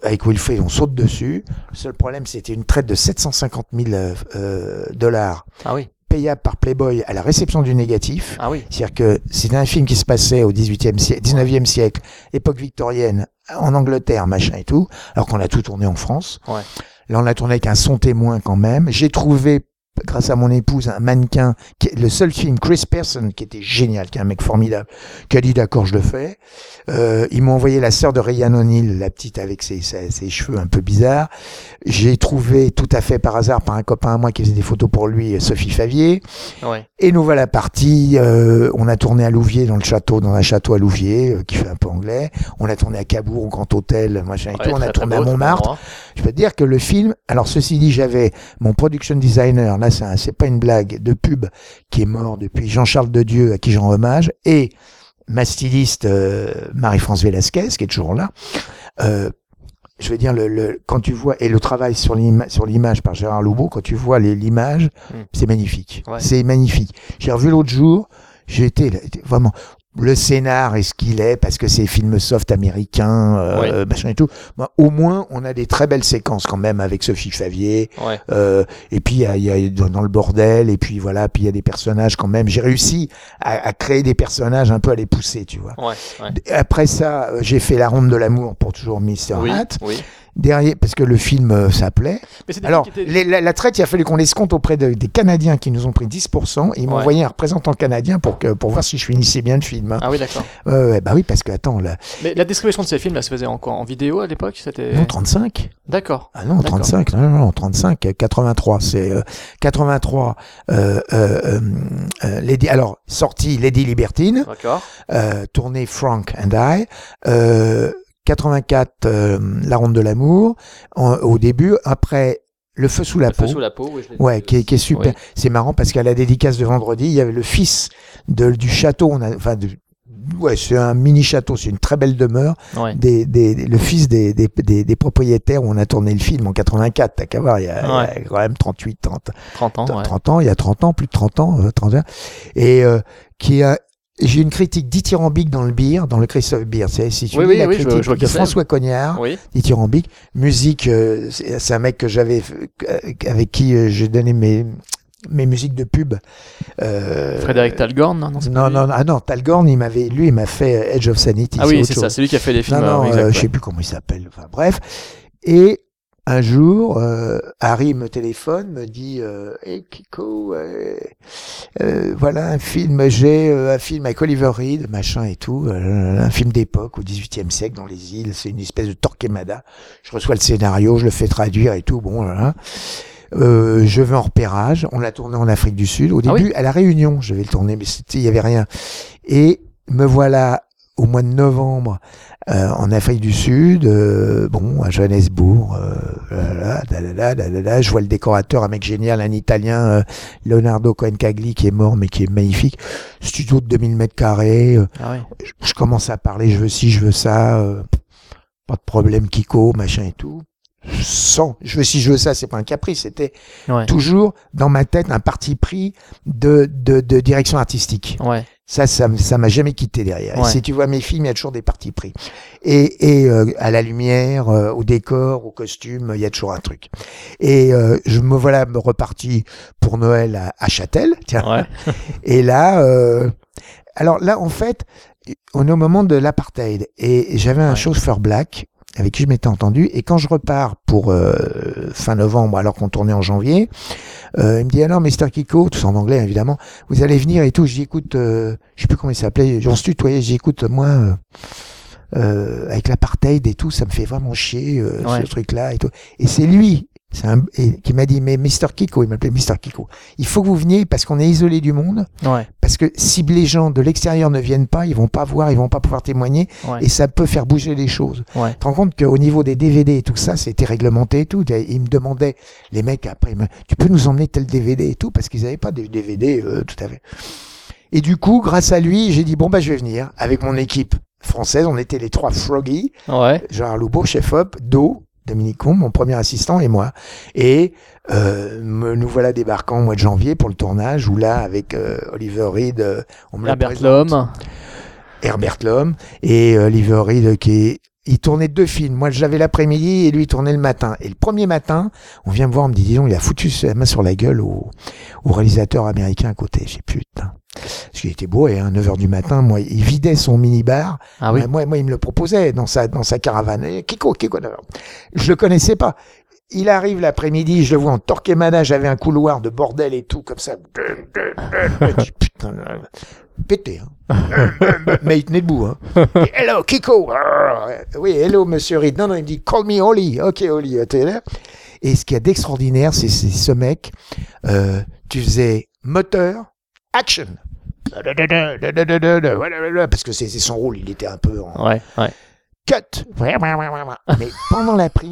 avec Wilfried, on saute dessus. Le seul problème, c'était une traite de 750 000 euh, euh, dollars Ah oui. Payable par Playboy à la réception du négatif. Ah oui. C'est-à-dire que c'était un film qui se passait au 18e siècle, 19e siècle, époque victorienne, en Angleterre, machin et tout, alors qu'on a tout tourné en France. Ouais. Là, on a tourné avec un son témoin quand même. J'ai trouvé grâce à mon épouse, un mannequin, qui est le seul film, Chris Person, qui était génial, qui est un mec formidable, qui a dit d'accord, je le fais. Euh, ils m'ont envoyé la sœur de Ryan O'Neill, la petite avec ses, ses, ses cheveux un peu bizarres. J'ai trouvé tout à fait par hasard, par un copain à moi qui faisait des photos pour lui, Sophie Favier. Ouais. Et nous voilà partis. euh, on a tourné à Louviers, dans le château, dans un château à Louviers, euh, qui fait un peu anglais. On a tourné à Cabourg, au Grand Hôtel, machin et Ouais, tout. On a tourné beau, à Montmartre. endroit. Je peux te dire que le film, alors ceci dit, j'avais mon production designer, là c'est un- c'est pas une blague, de pub, qui est mort depuis Jean-Charles de Dieu, à qui j'en hommage, et ma styliste euh, Marie-France Velasquez, qui est toujours là. Euh, je veux dire, le, le, quand tu vois, et le travail sur l'ima- sur l'image par Gérard Loubeau, quand tu vois l'image, Mm. c'est magnifique. Ouais. C'est magnifique. J'ai revu l'autre jour, j'étais vraiment, le scénar est ce qu'il est, parce que c'est film soft américain, euh, machin et tout. Moi, au moins, on a des très belles séquences quand même avec Sophie Favier, Ouais. euh, et puis il y a, il y a dans le bordel, et puis voilà, puis il y a des personnages quand même. J'ai réussi à, à créer des personnages un peu à les pousser, tu vois. Ouais. Après ça, euh, j'ai fait La Ronde de l'amour pour toujours Mr. Oui. Hat. Oui. Derrière, parce que le film euh, s'appelait. Mais Alors, étaient- les- la, la traite, il a fallu qu'on les compte auprès de- des Canadiens qui nous ont pris 10%. Et ils m'ont Ouais. envoyé un représentant canadien pour, que, pour voir si je finissais bien le film. hein. Ah oui, d'accord. Ouais, bah oui, parce que, attends, là, Mais la distribution de ces films, là, se faisait en quoi? En vidéo à l'époque C'était. non, 35. D'accord. Ah non, D'accord. 35, non, non, non, 35, euh, 83, c'est euh, 83, euh, euh, euh, euh, Lady, alors, sortie Lady Libertine, D'accord. euh, tournée Frank and I, euh, 84, euh, La Ronde de l'amour, au début, après Le Feu sous la Le feu peau. sous la peau, oui, je Ouais, qui est, qui est super. Oui. C'est marrant parce qu'à la dédicace de vendredi, il y avait le fils de, du château. On a, enfin, de- ouais, c'est un mini château, c'est une très belle demeure. Ouais. Des, des, le fils des, des, des, des propriétaires où on a tourné le film en 84. T'as qu'à voir, il y, a, Ouais. il y a quand même 38, 30, 30 ans, ouais. 30 ans, il y a 30 ans, plus de 30 ans, euh, 31. Et euh, qui a. J'ai une critique dithyrambique dans le beer, dans le Christophe Beer. C'est, si tu Oui, oui, la oui, je- critique je qui de. François Cognard, Oui. dithyrambique. Musique, euh, c'est un mec que j'avais, euh, avec qui euh, j'ai donné mes, mes musiques de pub. Euh, Frédéric Talgorn, non, non, Non, non, ah non, Talgorn, il m'avait, lui, il m'a fait euh, Edge of Sanity. Ah oui, c'est ça, c'est lui qui a fait les films. Non, non, euh, euh, je sais plus comment il s'appelle. Enfin, bref. Et un jour, euh, Harry me téléphone, me dit euh, Hey Kiko, euh, euh, voilà un film, j'ai un film avec Oliver Reed, machin et tout, un film d'époque au XVIIIe siècle dans les îles, c'est une espèce de Torquemada. Je reçois le scénario, je le fais traduire et tout, bon, voilà. Euh, je vais en repérage. On l'a tourné en Afrique du Sud. Au Ah début, à la Réunion, je vais le tourner, mais il y avait rien. Et me voilà au mois de novembre en Afrique du Sud, euh, bon, à Johannesburg, euh, là, là, là, là, là, là, là, je vois le décorateur, un mec génial, un Italien, euh, Leonardo Cohen-Cagli, qui est mort, mais qui est magnifique. Studio de 2000 mètres carrés. euh, Ah oui. je, je commence à parler, je veux ci, je veux ça, euh, pas de problème, Kiko, machin et tout. Sans, je veux ci, je veux ça, c'est pas un caprice, c'était Ouais. toujours dans ma tête un parti pris de, de, de direction artistique. Ouais. Ça, ça, ça m'a jamais quitté derrière. Et. Si tu vois mes films, il y a toujours des partis pris. Et, et euh, à la lumière, euh, au décor, au costume, il y a toujours un truc. Et euh, je me voilà me reparti pour Noël à, à Châtel. Tiens. Ouais. Et là, euh, alors là, en fait, on est au moment de l'apartheid. Et j'avais un Ouais. chauffeur black avec qui je m'étais entendu. Et quand je repars pour euh, fin novembre, alors qu'on tournait en janvier, euh, il me dit alors, Mr. Kiko, tout en anglais évidemment, vous allez venir et tout. Je dis écoute, euh, je sais plus comment il s'appelait, on se tutoyait. Je dis écoute, moi, euh, euh, avec l'apartheid et tout, ça me fait vraiment chier euh, Ouais. ce truc-là et tout. Et c'est lui. C'est un, et, qui m'a dit, mais Mr. Kiko, il m'appelait Mr. Kiko. Il faut que vous veniez parce qu'on est isolé du monde. Ouais. Parce que si les gens de l'extérieur ne viennent pas, ils vont pas voir, ils vont pas pouvoir témoigner, Ouais. et ça peut faire bouger les choses. Ouais. Tu te rends compte qu'au niveau des DVD et tout ça, c'était réglementé et tout. Ils me demandaient, les mecs après, tu peux nous emmener tel DVD et tout, parce qu'ils n'avaient pas de DVD euh, tout à fait. Et du coup, grâce à lui, j'ai dit bon bah je vais venir avec mon équipe française. On était les trois Froggy, Ouais. Gérard Loubeau, chef op, Do, Dominique Combe, mon premier assistant et moi. Et euh, me- nous voilà débarquant au mois de janvier pour le tournage, où là, avec euh, Oliver Reed, euh, on me Herbert. Lhomme. Herbert Lhomme et euh, Oliver Reed qui est il tournait deux films. Moi, j'avais l'après-midi et lui, il tournait le matin. Et le premier matin, on vient me voir, on me dit, dis donc, il a foutu sa main sur la gueule au, au réalisateur américain à côté. J'ai putain. Parce qu'il était beau, et à 9h du matin, moi, il vidait son mini-bar. Ah oui. moi, moi, il me le proposait dans sa, dans sa caravane. Kiko, Kiko, je le connaissais pas. Il arrive l'après-midi, je le vois en Torquemada, j'avais un couloir de bordel et tout, comme ça. Je dis, Putain, euh, pété, hein. Mais il tenait debout, hein. Et, hello, Kiko! Oui, hello, monsieur Reed. Non, non, il me dit, call me Oli. Ok, Oli, t'es là. Et ce qu'il y a d'extraordinaire, c'est ce mec, euh, tu faisais moteur, action. Parce que c'est c'est son rôle, il était un peu en, Ouais, ouais. Cut. Mais pendant la prise,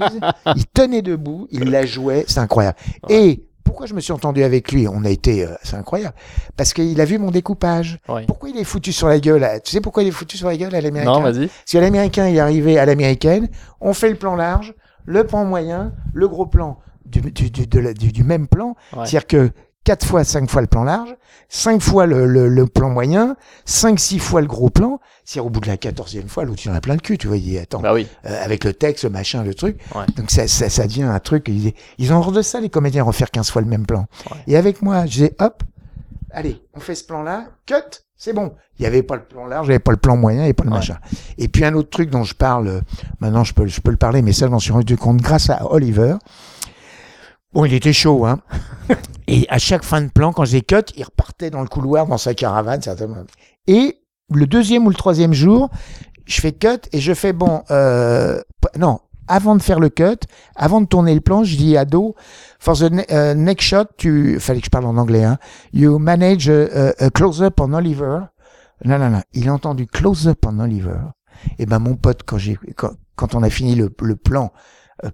il tenait debout, il la jouait, c'est incroyable. Et pourquoi je me suis entendu avec lui? On a été, euh, c'est incroyable, parce qu'il a vu mon découpage. Pourquoi il est foutu sur la gueule à- Tu sais pourquoi il est foutu sur la gueule à l'américain? Non, vas-y. Parce que l'américain il est arrivé à l'américaine, on fait le plan large, le plan moyen, le gros plan du, du, du, de la- du- du même plan. Ouais. C'est-à-dire que 4 fois, 5 fois le plan large, 5 fois le, le, le plan moyen, 5, 6 fois le gros plan. C'est au bout de la 14e fois, l'autre il en a plein le cul, tu vois, il dit, attends, Bah oui. euh, avec le texte, le machin, le truc. Ouais. Donc ça, ça, ça devient un truc, ils, ils ont horreur de ça, les comédiens, refaire 15 fois le même plan. Ouais. Et avec moi, je disais, hop, allez, on fait ce plan-là, cut, c'est bon. Il n'y avait pas le plan large, il n'y avait pas le plan moyen, il n'y avait pas le Ouais. machin. Et puis un autre truc dont je parle, euh, maintenant je peux, je peux le parler, mais ça je m'en suis rendu compte grâce à Oliver. Bon, il était chaud, hein. Et à chaque fin de plan, quand j'ai cut, il repartait dans le couloir, dans sa caravane, certainement. Et le deuxième ou le troisième jour, je fais cut et je fais bon, euh, non, avant de faire le cut, avant de tourner le plan, je dis à Do, for the ne- euh, next shot, tu, fallait que je parle en anglais, hein, you manage a, a- a close-up on Oliver. Non, non, non, il a entendu close-up on Oliver. Et ben, mon pote, quand j'ai, quand, on a fini le, plan, euh,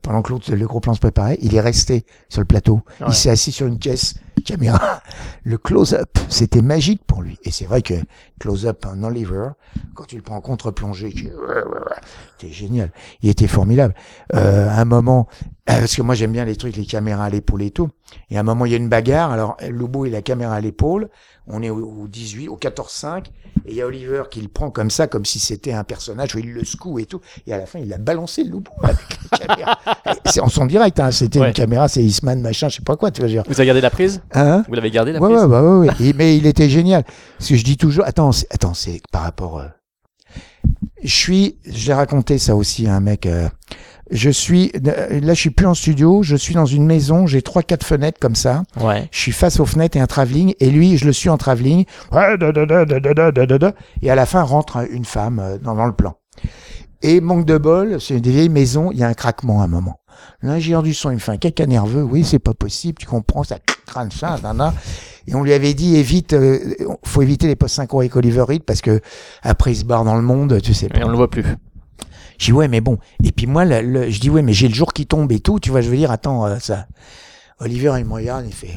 pendant que l'autre, le gros plan se préparait, il est resté sur le plateau. Ouais. Il s'est assis sur une caisse caméra. Le close-up, c'était magique pour lui. Et c'est vrai que close-up en Oliver, quand tu le prends en contre-plongée, tu- c'était génial. Il était formidable. Euh, à un moment, euh, parce que moi j'aime bien les trucs, les caméras à l'épaule et tout. Et à un moment, il y a une bagarre. Alors, Lobo et la caméra à l'épaule. On est au, au 18, au 14-5. Et il y a Oliver qui le prend comme ça, comme si c'était un personnage où il le secoue et tout. Et à la fin, il a balancé le Lobo avec la caméra. C'est en son direct, hein. C'était Ouais. une caméra, c'est Eastman, machin, je sais pas quoi, tu vas dire. Vous avez gardé la prise? Hein Vous l'avez gardé la ouais, prise bah, ouais, ouais, ouais. Mais il était génial. Parce que je dis toujours, attends, attends, c'est par rapport. Euh... Je suis, j'ai raconté ça aussi à un mec. Euh... Je suis euh, là, je suis plus en studio. Je suis dans une maison. J'ai trois, quatre fenêtres comme ça. Ouais. Je suis face aux fenêtres et un travelling. Et lui, je le suis en travelling. Et à la fin rentre une femme euh, dans le plan. Et manque de bol, c'est des vieilles maisons. Il y a un craquement à un moment. L'ingénieur du son, il me fait un caca nerveux. Oui, c'est pas possible. Tu comprends ça crâne. Et on lui avait dit, évite, euh, faut éviter les post synchro avec Oliver Reed parce que après il se barre dans le monde, tu sais. Et on le voit plus. Je dis ouais, mais bon. Et puis moi, le- le- je dis ouais, mais j'ai le jour qui tombe et tout. Tu vois, je veux dire, attends, euh, ça. Oliver, il me regarde, il fait.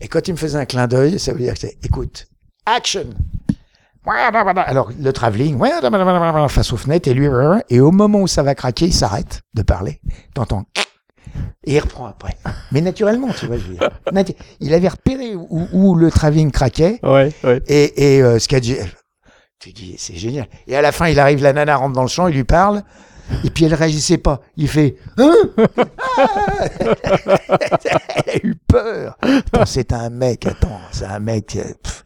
Et quand il me faisait un clin d'œil, ça veut dire que c'est, écoute, action. Alors le travelling, face aux fenêtres et lui, et au moment où ça va craquer, il s'arrête de parler. T'entends. Et il reprend après. Mais naturellement, tu vois, je veux dire. Il avait repéré où, où le travelling craquait. Ouais, ouais. Et, et euh, ce qu'a dit, tu dis, c'est génial. Et à la fin, il arrive, la nana rentre dans le champ, il lui parle, et puis elle réagissait pas. Il fait, hein? Ah Elle a eu peur. C'est un mec, attends, c'est un mec. euh, pff.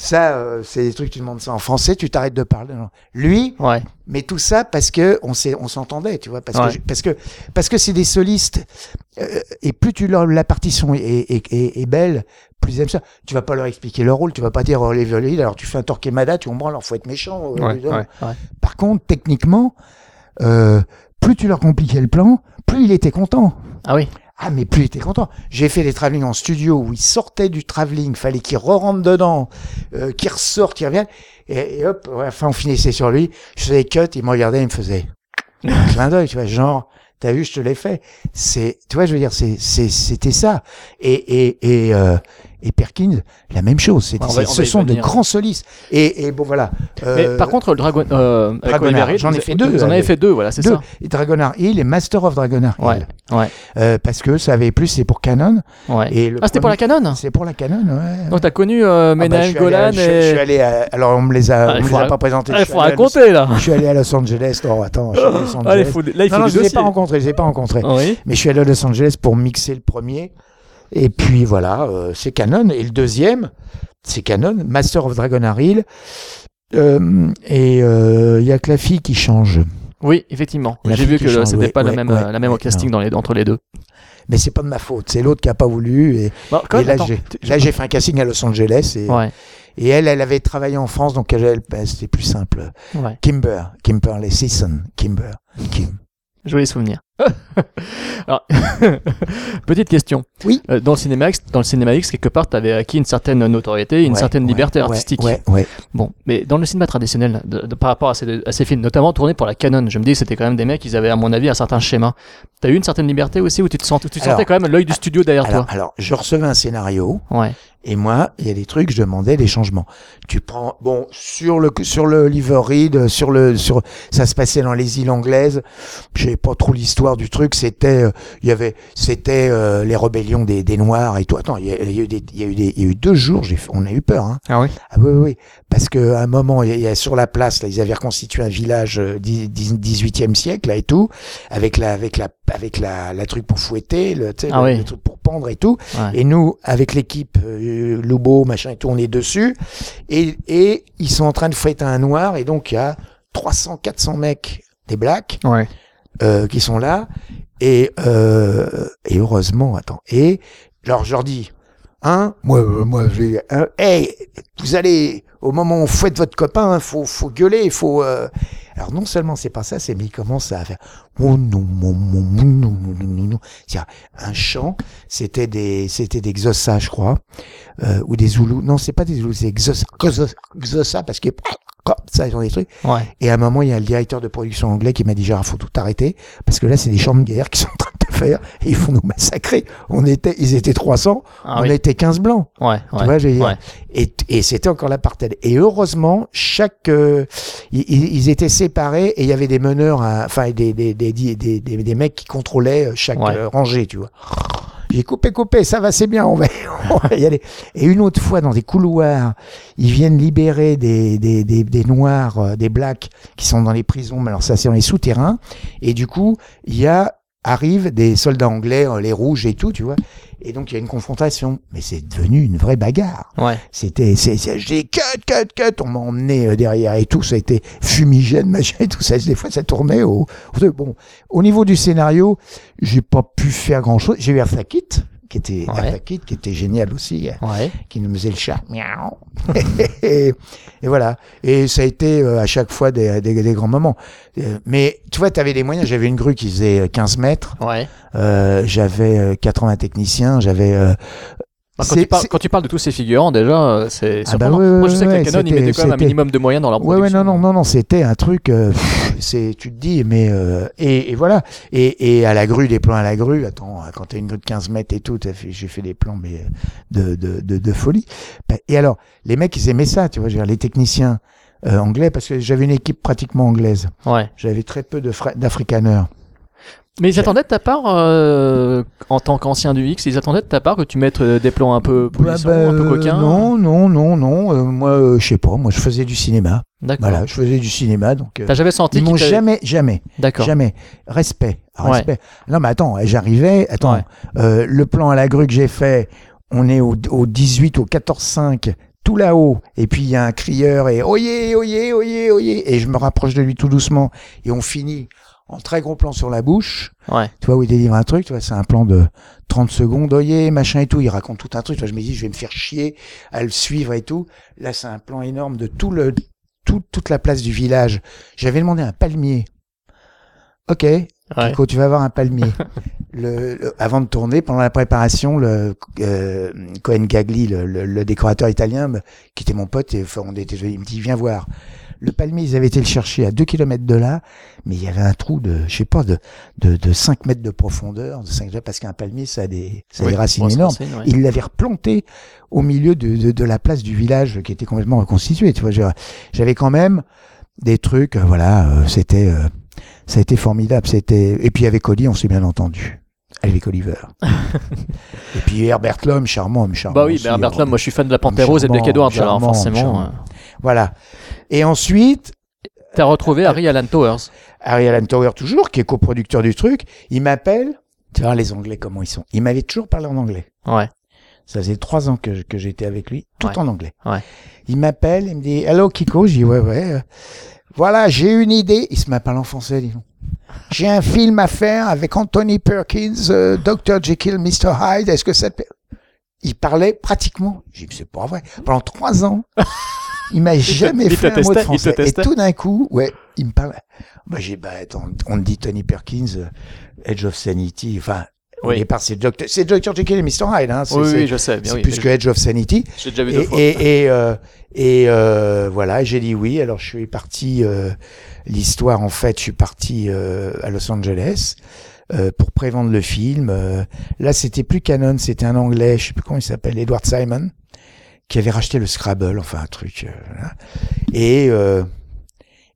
Ça, euh, c'est des trucs, tu demandes ça en français, tu t'arrêtes de parler. non. Lui, Ouais. mais tout ça parce que on s'est, on s'entendait, tu vois, parce Ouais. que parce que parce que c'est des solistes euh, et plus tu leur la partition est, est, est, est belle, plus ils aiment ça. Tu vas pas leur expliquer leur rôle, tu vas pas dire oh, les violines, alors tu fais un Torquemada, tu comprends, alors faut être méchant. euh. Par contre, techniquement, euh, plus tu leur compliquais le plan, plus il était content. Ah oui. Ah, mais plus il était content. J'ai fait des travelling en studio où il sortait du travelling, fallait qu'il re-rentre dedans, euh, qu'il ressorte, qu'il revienne. Et, et hop, ouais, enfin, on finissait sur lui. Je faisais cut, il me regardait, il me faisait un clin d'œil, tu vois, genre, t'as vu, je te l'ai fait. C'est, tu vois, je veux dire, c'est, c'est, c'était ça. Et, et, et, euh, et Perkins, la même chose. C'était, On va- ce sont de grands solistes. Et, et bon, voilà. Mais Euh, par contre, le Dragon. Euh, j'en ai fait deux, Vous en avez fait deux, voilà, c'est deux. ça. Et Dragonard Hill et Master of Dragonard Hill. Ouais. Ouais. Euh, parce que ça avait plus, c'est pour Canon. Ouais. Et le Ah, c'était pour la Canon C'est pour la Canon, ouais. Donc t'as connu euh, Ah bah, Menahem je suis allé Golan à- je, je suis et. allé à- alors on me les a, Ah, on me les a pas présentés. Ah, il faut raconter là. Je suis allé à Los Angeles. Oh attends, je suis allé à Los Angeles. Ah, faut, là, il faut non, je les ai pas rencontrés, je les ai pas rencontrés. Oui. Mais je suis allé à Los Angeles pour mixer le premier. Et puis voilà, euh, c'est Canon. Et le deuxième, c'est Canon, Master of Dragon Hill. Euh, et il y a que la fille qui change. Oui, effectivement. J'ai vu que c'était ouais, pas la même, ouais, euh, la même casting dans les, entre les deux. Mais c'est pas de ma faute. C'est l'autre qui a pas voulu. Et, Bon, quand et là, j'ai, fait un casting à Los Angeles. Et, Ouais, et elle, elle avait travaillé en France, donc elle, ben, c'était plus simple. ouais. Kimber, Kimberly Season, Kimber, Kim. Jolis souvenirs. Alors, petite question. Oui. Euh, dans le cinéma X, dans le cinéma X, quelque part, tu avais acquis une certaine notoriété, une Ouais, certaine ouais, liberté artistique. Ouais, ouais. Bon, mais dans le cinéma traditionnel, de- de- par rapport à ces, à ces films, notamment tournés pour la Canon, je me dis que c'était quand même des mecs, ils avaient à mon avis un certain schéma. T'as eu une certaine liberté aussi où tu te sentais, tu Alors, sentais quand même l'œil du studio derrière Alors, toi? alors, je recevais un scénario. Ouais. Et moi, il y a des trucs, je demandais des changements. Tu prends, bon, sur le, sur le liver read, sur le, sur, ça se passait dans les îles anglaises. J'ai pas trop l'histoire du truc. C'était, euh, il y avait, c'était euh, les rébellions des, des Noirs et tout. Attends, il y a, il y a eu des, il y a eu des, il y a eu deux jours, j'ai, on a eu peur. Hein. Ah oui? Ah oui, oui, oui. Parce que à un moment, il y a, sur la place, là, ils avaient reconstitué un village euh, dix- dix- 18e siècle, là et tout, avec la, avec la, avec la, la truc pour fouetter, le, tu sais, Ah le, oui. le truc pour pendre et tout. Ouais. Et nous, avec l'équipe euh, Lobo, machin et tout, on est dessus. Et, et ils sont en train de fouetter un noir. Et donc, il y a 300, 400 mecs, des blacks, Ouais. euh, qui sont là. Et, euh, et heureusement, attends. Et alors, je leur dis, hein, moi, euh, moi, j'ai, hein, hey, vous allez, au moment où on fouette votre copain, hein, faut, faut gueuler, il faut. euh, Alors non seulement c'est pas ça, c'est mais il commence à faire un chant, c'était des, c'était des Xhosa, je crois, euh, ou des Zoulous. Non, c'est pas des Zoulous, c'est Xhosa, Xhosa, parce que ça, ils ont des trucs. Ouais. Et à un moment, il y a le directeur de production anglais qui m'a dit, Gérard, faut tout arrêter, parce que là, c'est des chants de guerre qui sont en train de faire, et ils vont nous massacrer. On était, ils étaient 300, Ah on oui. était 15 blancs. Ouais. Tu ouais. vois, dire. Ouais. Et, et c'était encore l'apartheid. Et heureusement, chaque, euh, ils, ils- étaient séparés et il y avait des meneurs, à- enfin des des, des, des, des, des- mecs qui contrôlaient euh, chaque euh, rangée, tu vois. J'ai coupé, coupé, ça va, c'est bien, on va, y aller. Et une autre fois, dans des couloirs, ils viennent libérer des, des, des, des noirs, euh, des blacks qui sont dans les prisons, mais alors ça, c'est dans les souterrains. Et du coup, il y a, arrivent des soldats anglais, les rouges et tout, tu vois. Et donc, il y a une confrontation. Mais c'est devenu une vraie bagarre. Ouais. C'était, j'ai cut, cut, cut, on m'a emmené euh, derrière et tout, ça a été fumigène, machin et tout ça. Des fois, ça tournait au, bon. Au niveau du scénario, j'ai pas pu faire grand chose. J'ai eu Eartha Kitt, qui était, Ouais. Qui était génial aussi, euh, Ouais. qui nous faisait le chat. Miaou. et, et voilà. Et ça a été euh, à chaque fois des, des, des grands moments. Euh, mais tu vois, tu avais des moyens. J'avais une grue qui faisait euh, 15 mètres. Ouais. Euh, j'avais euh, 80 techniciens. J'avais euh, Bah, quand, tu parles, quand tu parles de tous ces figurants, déjà, euh, c'est Ah bah ouais, ouais, Moi, je sais que ouais, la Canon, ils mettaient quand même un minimum de moyens dans leur Ouais, production. ouais, non, non, non, non, c'était un truc. euh, c'est, tu te dis, mais euh, et, et voilà. Et, et à la grue, des plans à la grue. Attends, quand t'as une grue de 15 mètres et tout, j'ai fait des plans mais de de de, de folie. Bah, Et alors, les mecs, ils aimaient ça, tu vois, les techniciens euh, anglais, parce que j'avais une équipe pratiquement anglaise. Ouais. J'avais très peu de d'africaneurs. Mais ils attendaient de ta part, euh, en tant qu'ancien du X, ils attendaient de ta part que tu mettes euh, des plans un peu polissants, Bah, bah, un peu euh, coquins. Non, non, non, non. euh, moi, euh, je sais pas. Moi, je faisais du cinéma. D'accord. Voilà, je faisais du cinéma, donc. euh, T'as jamais senti ils m'ont jamais, jamais. D'accord. Jamais. Respect. Ouais. Respect. Non, mais attends, j'arrivais. Attends, Ouais. euh, le plan à la grue que j'ai fait, on est au, au 18, au 14-5, tout là-haut. Et puis il y a un crieur et oyez, oyez, oyez, oyez. Et je me rapproche de lui tout doucement. Et on finit en très gros plan sur la bouche. Ouais. Tu vois, où il délivre un truc, tu vois, c'est un plan de 30 secondes, oyez, machin et tout. Il raconte tout un truc. Tu vois, je me dis, je vais me faire chier à le suivre et tout. Là, c'est un plan énorme de tout le, tout, toute la place du village. J'avais demandé un palmier. Ok, Ouais. Kiko, tu vas avoir un palmier. le, le- avant de tourner, pendant la préparation, le euh, Cohen Gagli, le, le- le décorateur italien, qui était mon pote, et, enfin, on était, il me dit viens voir. Le palmier, ils avaient été le chercher à 2 km de là, mais il y avait un trou de, je sais pas, de, de, de 5 mètres de profondeur, de 5, parce qu'un palmier, ça a des, ça a Oui, des racines énormes. racines, ouais. Il l'avait replanté au milieu de, de, de la place du village qui était complètement reconstituée. Tu vois, j'avais quand même des trucs, euh, voilà, euh, c'était, euh, ça a été formidable. C'était, et puis avec Oli, on s'est bien entendu. Avec Oliver. et puis Herbert Lhomme, charmant, charmant. Bah oui, aussi, mais Herbert Lhomme, moi je suis fan de la Panthère Rose et de Black alors forcément. charmant. Euh, Voilà. Et ensuite, T'as retrouvé Harry Alan Towers. Harry Alan Tower toujours, qui est coproducteur du truc, il m'appelle. Tu vois les Anglais comment ils sont. Il m'avait toujours parlé en anglais. Ouais. Ça faisait trois ans que, que j'étais avec lui, tout Ouais. en anglais. Ouais. Il m'appelle, il me dit Hello Kiko, je dis ouais ouais. euh, Voilà, j'ai une idée. Il se pas en français, dis donc. J'ai un film à faire avec Anthony Perkins, euh, Dr. Jekyll, Mr. Hyde. Est-ce que ça te... Il parlait pratiquement. J'ai dit, c'est pas vrai. Pendant trois ans, il m'a jamais fait un mot de français. Et tout d'un coup, ouais, il me parlait. Bah, j'ai, bah, attends, on dit Tony Perkins, euh, Edge of Sanity. Enfin, Oui. départ, c'est Dr. c'est Dr. Jekyll et Mr. Hyde, hein. Oui, oui, je sais. Bien c'est oui. plus que Edge of Sanity. J'ai déjà vu Et, deux fois. et, et, euh, et, euh, voilà, j'ai dit oui. Alors je suis parti. euh, L'histoire, en fait, je suis parti euh, à Los Angeles euh, pour prévendre le film. Euh, là, c'était plus Canon, c'était un Anglais, je sais plus comment il s'appelle, Edward Simon, qui avait racheté le Scrabble, enfin un truc. euh. Et euh,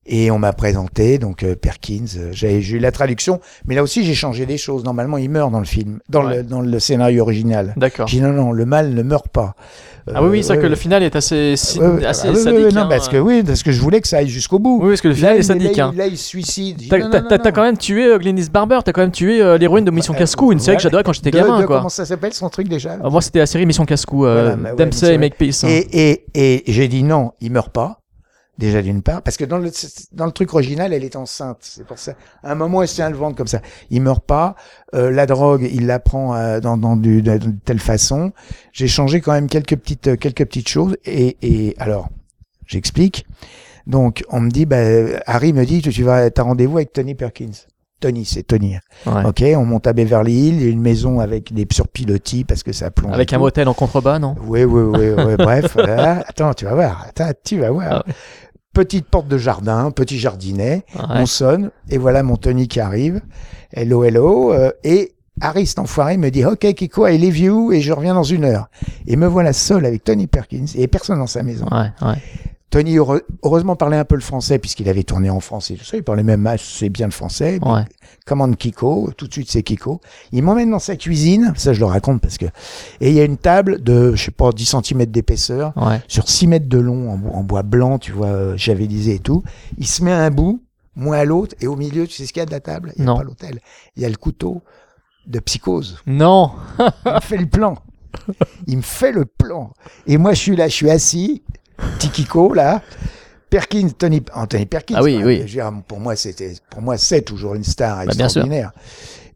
et on m'a présenté donc euh, Perkins. euh, J'ai j'ai eu la traduction, mais là aussi j'ai changé des choses. Normalement, il meurt dans le film, dans Ouais. le dans le scénario original. D'accord. J'ai dit non non, le mal ne meurt pas. Ah oui, oui, c'est vrai Euh, que le final est assez, si- Ouais, ouais, assez ah oui, oui, sadique. oui, non, hein. parce que oui, parce que je voulais que ça aille jusqu'au bout. Oui, parce que le Là, final est il- sadique. là, hein. il- là, il se suicide. J'ai dit, T'as non, t'as- non, t'as- non, t'as non. quand même tué euh, Glennis Barber, t'as quand même tué euh, l'héroïne de Mission Ouais, Casse-Cou, une série que j'adorais quand j'étais De- gamin. de- quoi. Comment ça s'appelle son truc déjà? Ah, Moi, c'était la série Mission Casse-Cou, euh, Voilà, mais ouais, mais Dempsey c'est et vrai. Makepeace. hein. Et, et, et j'ai dit non, il meurt pas. Déjà d'une part, parce que dans le dans le truc original, elle est enceinte. C'est pour ça. À un moment, elle se tient comme ça. Il meurt pas. Euh, la drogue, il la prend euh, dans, dans du, telle façon. J'ai changé quand même quelques petites euh, quelques petites choses. Et, et alors, j'explique. Donc, on me dit, bah, Harry me dit, tu tu vas, t'as rendez-vous avec Tony Perkins. Tony, c'est Tony. Ouais. Ok, on monte à Beverly Hills, il y a une maison avec des surpilotis parce que ça plonge. Avec un tout. motel en contrebas, non? Oui, oui, oui, oui, bref. voilà. Attends, tu vas voir. Attends, tu vas voir. Ah Petite porte de jardin, petit jardinet. Ouais. On sonne et voilà mon Tony qui arrive. Hello, hello. euh, et Harry, cet enfoiré, me dit Ok, Kiko, I leave you et je reviens dans une heure. Et me voilà seul avec Tony Perkins et personne dans sa maison. Ouais, ouais. Tony, heureusement, parlait un peu le français puisqu'il avait tourné en français. tout ça. Il parlait même assez bien le français. Ouais. Commande Kiko, tout de suite c'est Kiko. Il m'emmène dans sa cuisine, ça je le raconte parce que... Et il y a une table de, je sais pas, 10 cm d'épaisseur, Ouais. sur 6 mètres de long, en, bo- en bois blanc, tu vois, euh, javelisé et tout. Il se met à un bout, moi à l'autre, et au milieu, tu sais ce qu'il y a de la table? Il n'y a Non. pas l'hôtel. Il y a le couteau de psychose. Non Il me fait le plan. Il me fait le plan. Et moi, je suis là, je suis assis, petit Kiko, là. Perkins, Tony, Anthony Perkins. Ah oui, quoi. oui. Dire, pour moi, c'était, pour moi, c'est toujours une star Bah, bien sûr. extraordinaire.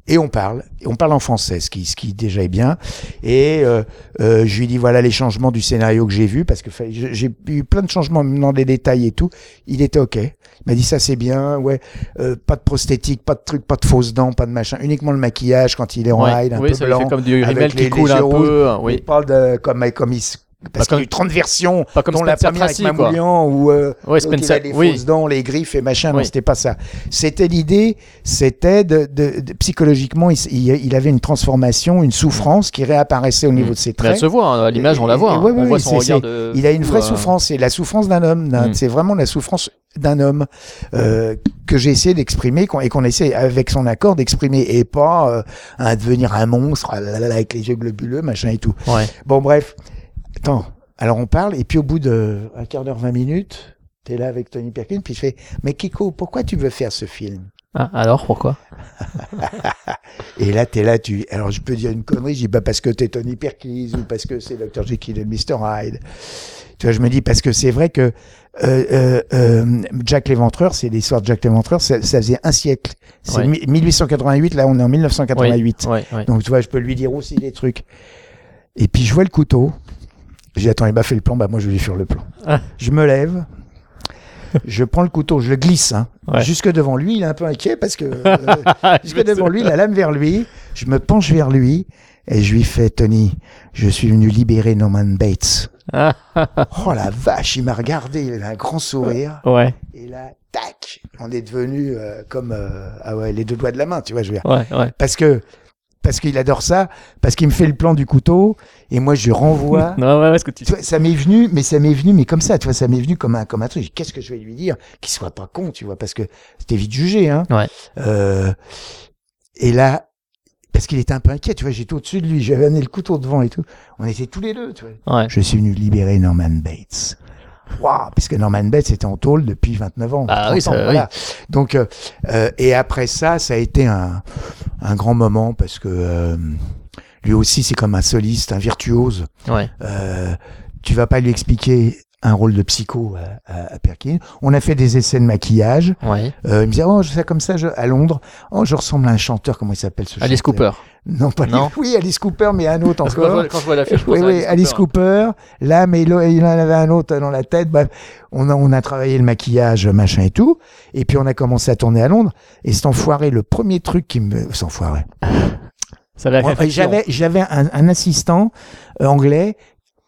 Et on parle, et on parle en français, ce qui, ce qui déjà est bien. Et euh, euh, je lui dis voilà les changements du scénario que j'ai vu parce que j'ai eu plein de changements dans des détails et tout. Il était ok. Il m'a dit ça c'est bien, ouais. euh, pas de prosthétique, pas de truc, pas de fausses dents, pas de machin. Uniquement le maquillage quand il est en Ouais. ride, un Oui, peu ça blanc. fait comme du avec rimel qui les- coule les un rouges. peu. hein, Oui. Il parle de comme comme il parce qu'il y a eu 30 versions, Pas comme dont la première Tracy, avec. Mamoulian ou euh, Ouais, il a les oui. fausses dents, les griffes et machin. Non, Oui. c'était pas ça. C'était l'idée, c'était de, de- de- psychologiquement, il, il, avait une transformation, une souffrance qui réapparaissait au niveau de ses Mais elle traits. se voit, hein, à l'image, on la voit. hein. ouais, on ouais, voit son regard de. Il a une vraie souffrance, c'est la souffrance d'un homme. Mm. C'est vraiment la souffrance d'un homme euh, que j'ai essayé d'exprimer et qu'on essaie avec son accord d'exprimer et pas euh, à devenir un monstre ah avec les yeux globuleux, machin et tout. Ouais. Bon, bref. Attends. Alors, on parle, et puis au bout de un quart d'heure, 20 minutes, t'es là avec Tony Perkins, puis il fait, mais Kiko, pourquoi tu veux faire ce film? Ah, alors, pourquoi? Et là, t'es là, tu, alors je peux dire une connerie, je dis, bah, parce que t'es Tony Perkins, ou parce que c'est Dr. Jekyll et Mr. Hyde. Tu vois, je me dis, parce que c'est vrai que, euh, euh, euh, Jack l'Éventreur, c'est l'histoire de Jack l'Éventreur, ça, ça faisait un siècle. C'est Ouais. mi- 1888, là, on est en 1988. Ouais, ouais. Donc, tu vois, je peux lui dire aussi des trucs. Et puis, je vois le couteau. J'ai dit, attends, il m'a fait le plan, bah, moi, je vais lui faire le plan. Ah. Je me lève. Je prends le couteau, je le glisse, hein. Ouais. Jusque devant lui, il est un peu inquiet parce que, euh, jusque devant lui, la lame vers lui. Je me penche vers lui et je lui fais, Tony, je suis venu libérer Norman Bates. Ah, Oh la vache, il m'a regardé, il avait un grand sourire. ouais, Et là, tac, on est devenu euh, comme, euh, ah ouais, les deux doigts de la main, tu vois, je veux dire ouais, ouais. parce que parce qu'il adore ça, parce qu'il me fait le plan du couteau et moi je renvoie. Non, ouais, ouais, ce que tu Tu vois, ça m'est venu, mais ça m'est venu, mais comme ça, tu vois, ça m'est venu comme un comme un truc. Qu'est-ce que je vais lui dire Qu'il soit pas con, tu vois, parce que c'était vite jugé, hein. Ouais. Euh, et là, parce qu'il était un peu inquiet, tu vois, j'étais au-dessus de lui, j'avais amené le couteau devant et tout. On était tous les deux, tu vois. Ouais. Je suis venu libérer Norman Bates. Waouh, parce que Norman Bates était en tôle depuis 29 ans. Ah 30 oui, ça, ans, oui. voilà. Donc, euh, euh, et après ça, ça a été un, un grand moment parce que euh, lui aussi, c'est comme un soliste, un virtuose. Ouais. Euh, tu vas pas lui expliquer un rôle de psycho à, à, à Perkins. On a fait des essais de maquillage. Ouais. Euh, il me disait, oh, je fais comme ça je- à Londres. Oh, je ressemble à un chanteur. Comment il s'appelle ce Alice chanteur Cooper. Non, pas Non. Oui, Alice Cooper, mais un autre Parce que quand je encore. vois- quand je vois je pense Oui, à oui, Alice Cooper. Là, mais il il en avait un autre dans la tête. Bref, on a, on a travaillé le maquillage, machin et tout. Et puis, on a commencé à tourner à Londres. Et cet enfoiré, le premier truc qui me... Moi, J'avais, j'avais un, un assistant euh, anglais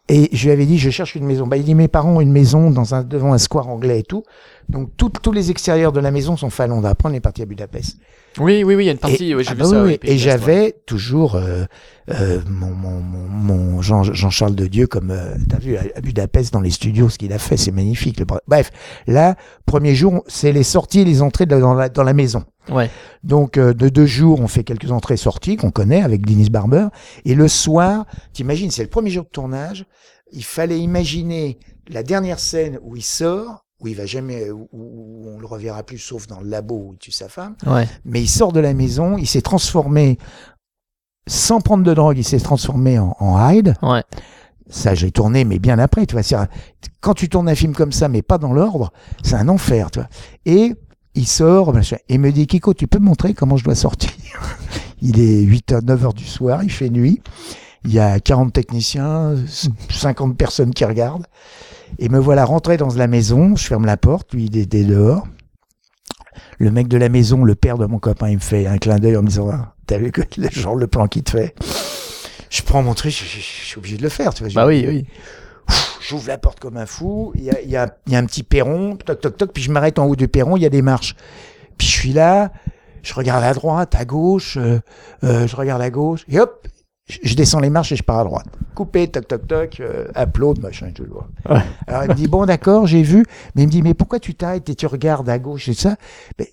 et je lui avais dit je cherche une maison. Bah, il dit mes parents ont une maison dans un, devant un square anglais et tout. Donc tout- tous les extérieurs de la maison sont Londres. Après on est parti à Budapest. Oui, oui, oui, il y a une partie, Et- oui, j'ai ah vu bah ça. oui, et ouais. j'avais toujours euh, euh, mon, mon, mon, mon Jean, Jean-Charles de Dieu comme euh, t'as vu à, Budapest dans les studios ce qu'il a fait c'est magnifique. Le, bref là premier jour c'est les sorties et les entrées de- dans, la, dans la maison. Ouais. Donc euh, de deux jours, on fait quelques entrées sorties qu'on connaît avec Dennis Barber. Et le soir, t'imagines, c'est le premier jour de tournage. Il fallait imaginer la dernière scène où il sort, où il va jamais, où, où on le reverra plus, sauf dans le labo où il tue sa femme. Ouais. Mais il sort de la maison, il s'est transformé sans prendre de drogue, il s'est transformé en, en Hyde. Ouais. Ça, j'ai tourné, mais bien après, tu vois. Quand tu tournes un film comme ça, mais pas dans l'ordre, c'est un enfer, tu vois. Et il sort, machin, et me dit, Kiko, tu peux me montrer comment je dois sortir? Il est 8 h 9 heures du soir, il fait nuit. Il y a 40 techniciens, 50 personnes qui regardent. Et me voilà rentré dans la maison, je ferme la porte, lui il était dehors. Le mec de la maison, le père de mon copain, il me fait un clin d'œil en me disant, Ah, t'as vu que le genre le plan qu'il te fait? Je prends mon truc, je, je- je suis obligé de le faire, tu vois. Bah oui, oui. J'ouvre la porte comme un fou, il y a, il y, a, y a un petit perron, toc toc toc, puis je m'arrête en haut du perron, il y a des marches. Puis je suis là, je regarde à droite, à gauche, euh, euh, je regarde à gauche, et hop, je, je descends les marches et je pars à droite. Coupé, toc toc toc, euh, upload, machin, tout. le vois. Ouais. Alors il me dit, bon d'accord, j'ai vu, mais il me dit, mais pourquoi tu t'arrêtes et tu regardes à gauche et ça? Mais,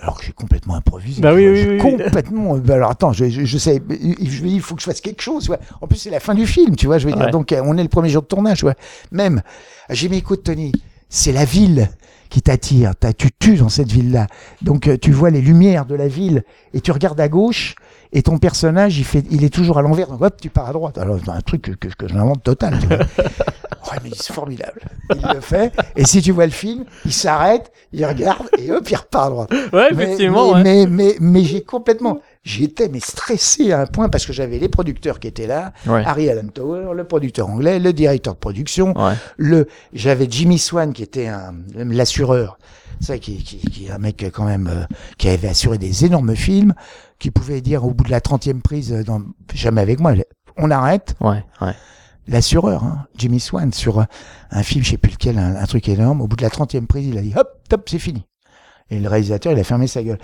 alors que j'ai complètement improvisé. Bah oui, oui, oui, complètement. bah alors attends, je, je, je sais, je dis, il faut que je fasse quelque chose. tu vois. En plus, c'est la fin du film, tu vois. Je veux dire, Ouais. donc euh, on est le premier jour de tournage, ouais. Même, j'ai mis écoute Tony, c'est la ville qui t'attire. Tu tues dans cette ville-là. Donc euh, tu vois les lumières de la ville et tu regardes à gauche et ton personnage, il fait, il est toujours à l'envers. Donc hop, tu pars à droite. Alors c'est un truc que, que, que j'invente total. Tu vois. Ouais, mais c'est formidable. Il le fait. Et si tu vois le film, il s'arrête, il regarde et hop, il repart à droite. Ouais, effectivement. Mais, ouais. mais, mais, mais j'ai complètement, j'étais mais stressé à un point parce que j'avais les producteurs qui étaient là, Ouais. Harry Alan Tower, le producteur anglais, le directeur de production, Ouais. le, j'avais Jimmy Swan qui était un, l'assureur. C'est qui, qui, qui est un mec quand même euh, qui avait assuré des énormes films, qui pouvait dire au bout de la 30e prise, euh, dans, jamais avec moi, on arrête, Ouais, ouais. l'assureur, hein, Jimmy Swan, sur un, un film, je sais plus lequel, un, un truc énorme. Au bout de la 30e prise, il a dit hop, top, c'est fini. Et le réalisateur, il a fermé sa gueule.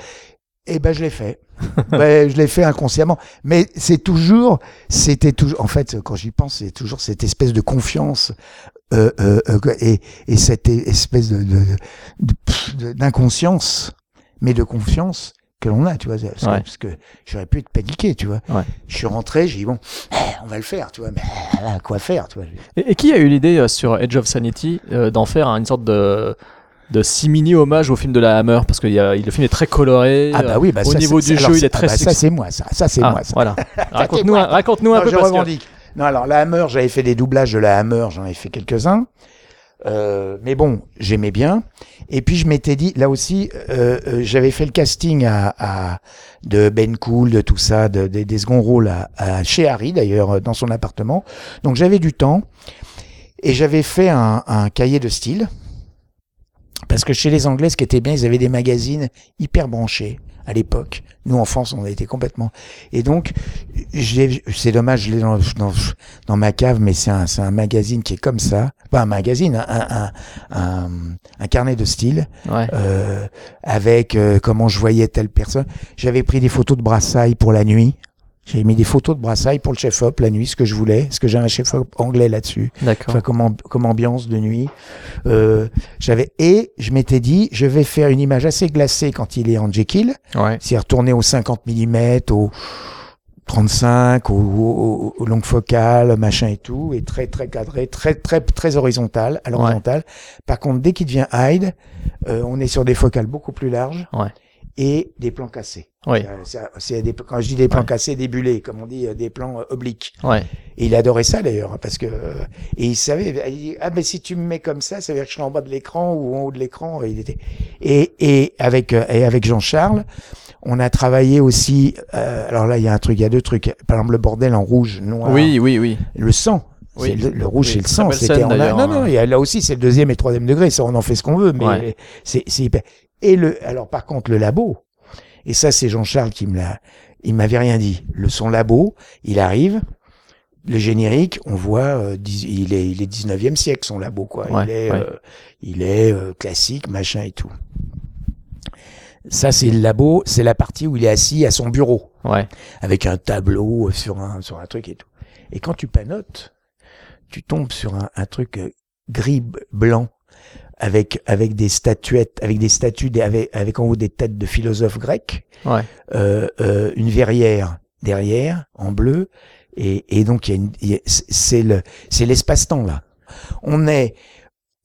Et ben, je l'ai fait. ben, je l'ai fait inconsciemment. Mais c'est toujours, c'était toujours, en fait, quand j'y pense, c'est toujours cette espèce de confiance, euh, euh, euh, et, et cette espèce de, d'inconscience, mais de confiance que l'on a, tu vois. Parce, que- Ouais. parce que j'aurais pu être paniqué, tu vois. Ouais. Je suis rentré, j'ai dit bon, on va le faire, tu vois. Mais là, quoi faire, tu vois. Et, et qui a eu l'idée euh, sur Edge of Sanity euh, d'en faire une sorte de de simili hommage au film de la Hammer parce que y a, le film est très coloré Ah bah oui, bah au ça, niveau du jeu il est très ah bah ça c'est moi, ça, ça c'est Ah, moi. Ça. voilà raconte-nous un, raconte-nous un peu je parce que- revendique. Non, alors la Hammer, j'avais fait des doublages de la Hammer, j'en ai fait quelques-uns. Euh, mais bon, j'aimais bien. Et puis je m'étais dit, là aussi, euh, euh, j'avais fait le casting à, à- de Ben Cool, de tout ça, de, des- des seconds rôles à, à- chez Harry d'ailleurs, euh, dans son appartement. Donc j'avais du temps et j'avais fait un, un cahier de style. Parce que chez les Anglais, ce qui était bien, ils avaient des magazines hyper branchés à l'époque. Nous, en France, on a été complètement. Et donc, c'est dommage, je l'ai dans, dans, dans ma cave, mais c'est un, un magazine qui est comme ça. Pas un magazine, un, un, un, un carnet de style, ouais euh, avec euh, comment je voyais telle personne. J'avais pris des photos de brassailles pour la nuit. J'avais mis des photos de brassailles pour le chef-op la nuit, ce que je voulais, parce que j'ai un chef-op anglais là-dessus d'accord enfin comme, amb- comme ambiance de nuit. Euh, j'avais et je m'étais dit je vais faire une image assez glacée quand il est en Jekyll, ouais c'est retourner au 50 mm, au 35, au, au, au longue focale, machin et tout, et très très cadré, très très très horizontal, à l'horizontale. Par contre, dès qu'il devient Hyde, euh, on est sur des focales beaucoup plus larges. Ouais. Et des plans cassés. Oui. C'est- c'est- des- quand je dis des plans Ouais. cassés, des bulés, comme on dit, euh, des plans euh, obliques. Ouais. Et il adorait ça d'ailleurs, parce que et il savait, il dit ah mais si tu me mets comme ça, ça veut dire que je suis en bas de l'écran ou en haut de l'écran. Il était et et avec euh, et avec Jean-Charles, on a travaillé aussi. euh, alors là, il y a un truc, il y a deux trucs. Par exemple, le bordel en rouge, noir. Oui, oui, oui. Le sang. Oui. Le, le rouge, Oui, c'est le sang. C'était on a- non, non. hein. a- là aussi, c'est le deuxième et troisième degré. Ça, on en fait ce qu'on veut, mais Ouais. c'est c'est hyper. Et le alors par contre le labo. Et ça, c'est Jean-Charles qui me l'a. Il m'avait rien dit. Le son labo, il arrive. Le générique, on voit, euh, il est, il est 19e siècle son labo quoi. Ouais, il est, ouais. euh, il est euh, classique, machin et tout. Ça, c'est le labo, c'est la partie où il est assis à son bureau Ouais. avec un tableau sur un sur un truc et tout. Et quand tu panotes, tu tombes sur un, un truc gris blanc avec avec des statuettes, avec des statues, des- avec, avec en haut des têtes de philosophes grecs, Ouais. euh, euh, une verrière derrière en bleu et, et donc il y a une- il y a- c'est le c'est l'espace-temps là. On est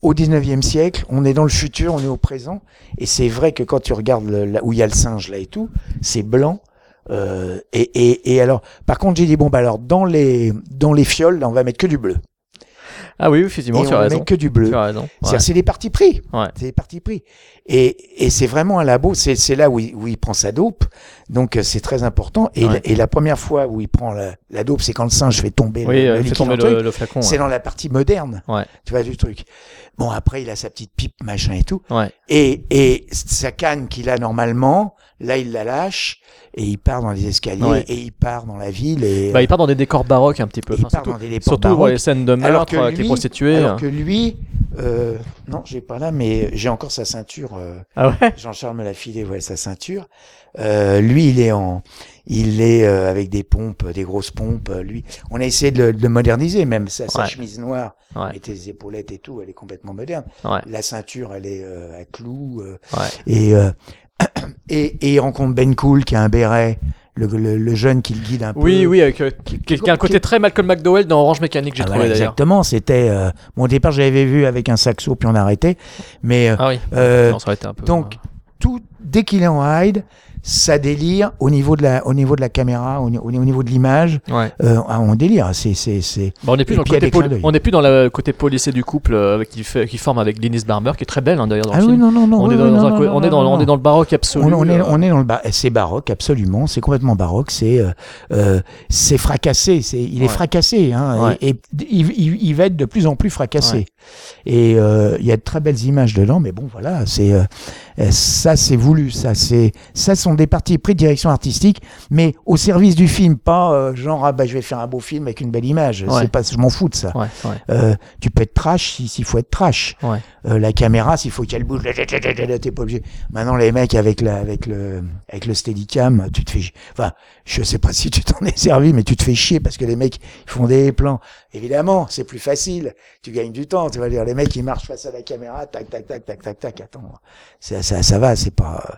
au 19e siècle, on est dans le futur, on est au présent, et c'est vrai que quand tu regardes le- là où il y a le singe là et tout, c'est blanc. Euh, et, et, et alors, par contre, j'ai dit bon bah alors dans les dans les fioles, là, on va mettre que du bleu. Ah oui, effectivement, et tu on as raison. mettre que du bleu. Tu as raison. Ouais. C'est des partis pris. Ouais. C'est des partis pris. Et, et c'est vraiment un labo. C'est là où il, où il prend sa dope. Donc euh, c'est très important. Et, Ouais. la, et la première fois où il prend la, la dope, c'est quand le singe fait tomber Oui, le, euh, le liquide tomber le flacon. C'est Ouais. dans la partie moderne. Ouais. Tu vois du truc. Bon après il a sa petite pipe machin et tout. Ouais. Et, et sa canne qu'il a normalement, là il la lâche et il part dans les escaliers Ouais. et il part dans la ville et Bah, il part dans des décors baroques un petit peu. il Enfin, part surtout dans des décors surtout baroques. les scènes de meurtre que avec les prostituées. Alors que lui, euh, non, j'ai pas là, mais j'ai encore sa ceinture. Euh, Ah ouais? Jean-Charles me l'a filé, ouais, sa ceinture. Euh, lui, il est en, il est euh, avec des pompes, des grosses pompes. Lui, on a essayé de le, de le moderniser, même sa, sa Ouais. chemise noire, Ouais. avec des épaulettes et tout, elle est complètement moderne. La ceinture, elle est à clous. et, et et il rencontre Ben Cool qui a un béret, le, le, le jeune qui le guide un peu. Oui, oui, avec euh, qui, qui a un côté très Malcolm McDowell dans Orange Mécanique, j'ai Ah, trouvé d'ailleurs. exactement, c'était. Euh, bon, au départ, je l'avais vu avec un saxo, puis on a arrêté. Mais euh, Ah oui. euh, Non, ça été un peu. donc, tout dès qu'il est en hide, ça délire au niveau de la, au niveau de la caméra, au, au niveau de l'image. Ouais. Euh, on délire. C'est, c'est, c'est. Bon, on n'est plus, Et dans le côté on n'est plus dans le côté policé du couple euh, qui, fait, qui forme avec Denise Barber, qui est très belle hein, d'ailleurs dans Ah le oui, film. non, non, non. on, oui, est dans, non, un non, on, est dans, non, on est dans le baroque absolu. On, on est, euh, on est dans le bar, c'est baroque absolument, c'est complètement baroque, c'est euh, euh, c'est fracassé, c'est il est Ouais. fracassé, hein, Ouais. et, et il, il- il va être de plus en plus fracassé. Ouais. Et euh, il y a de très belles images dedans, mais bon voilà, c'est ça c'est voulu, ça c'est ça sont des parties pris de direction artistique, mais au service du film, pas euh, genre ah bah je vais faire un beau film avec une belle image, Ouais. c'est pas je m'en fous de ça. Ouais, ouais. Euh, tu peux être trash si- s'il faut être trash. Ouais. Euh, la caméra, s'il faut qu'elle bouge, t'es pas obligé. Maintenant, les mecs avec la, avec le, avec le Steadicam, tu te fais, enfin, je sais pas si tu t'en es servi, mais tu te fais chier parce que les mecs ils font des plans. Évidemment, c'est plus facile. Tu gagnes du temps. Tu vas dire, les mecs ils marchent face à la caméra, tac, tac, tac, tac, tac, tac. Attends, ça, ça, ça va. C'est pas. euh,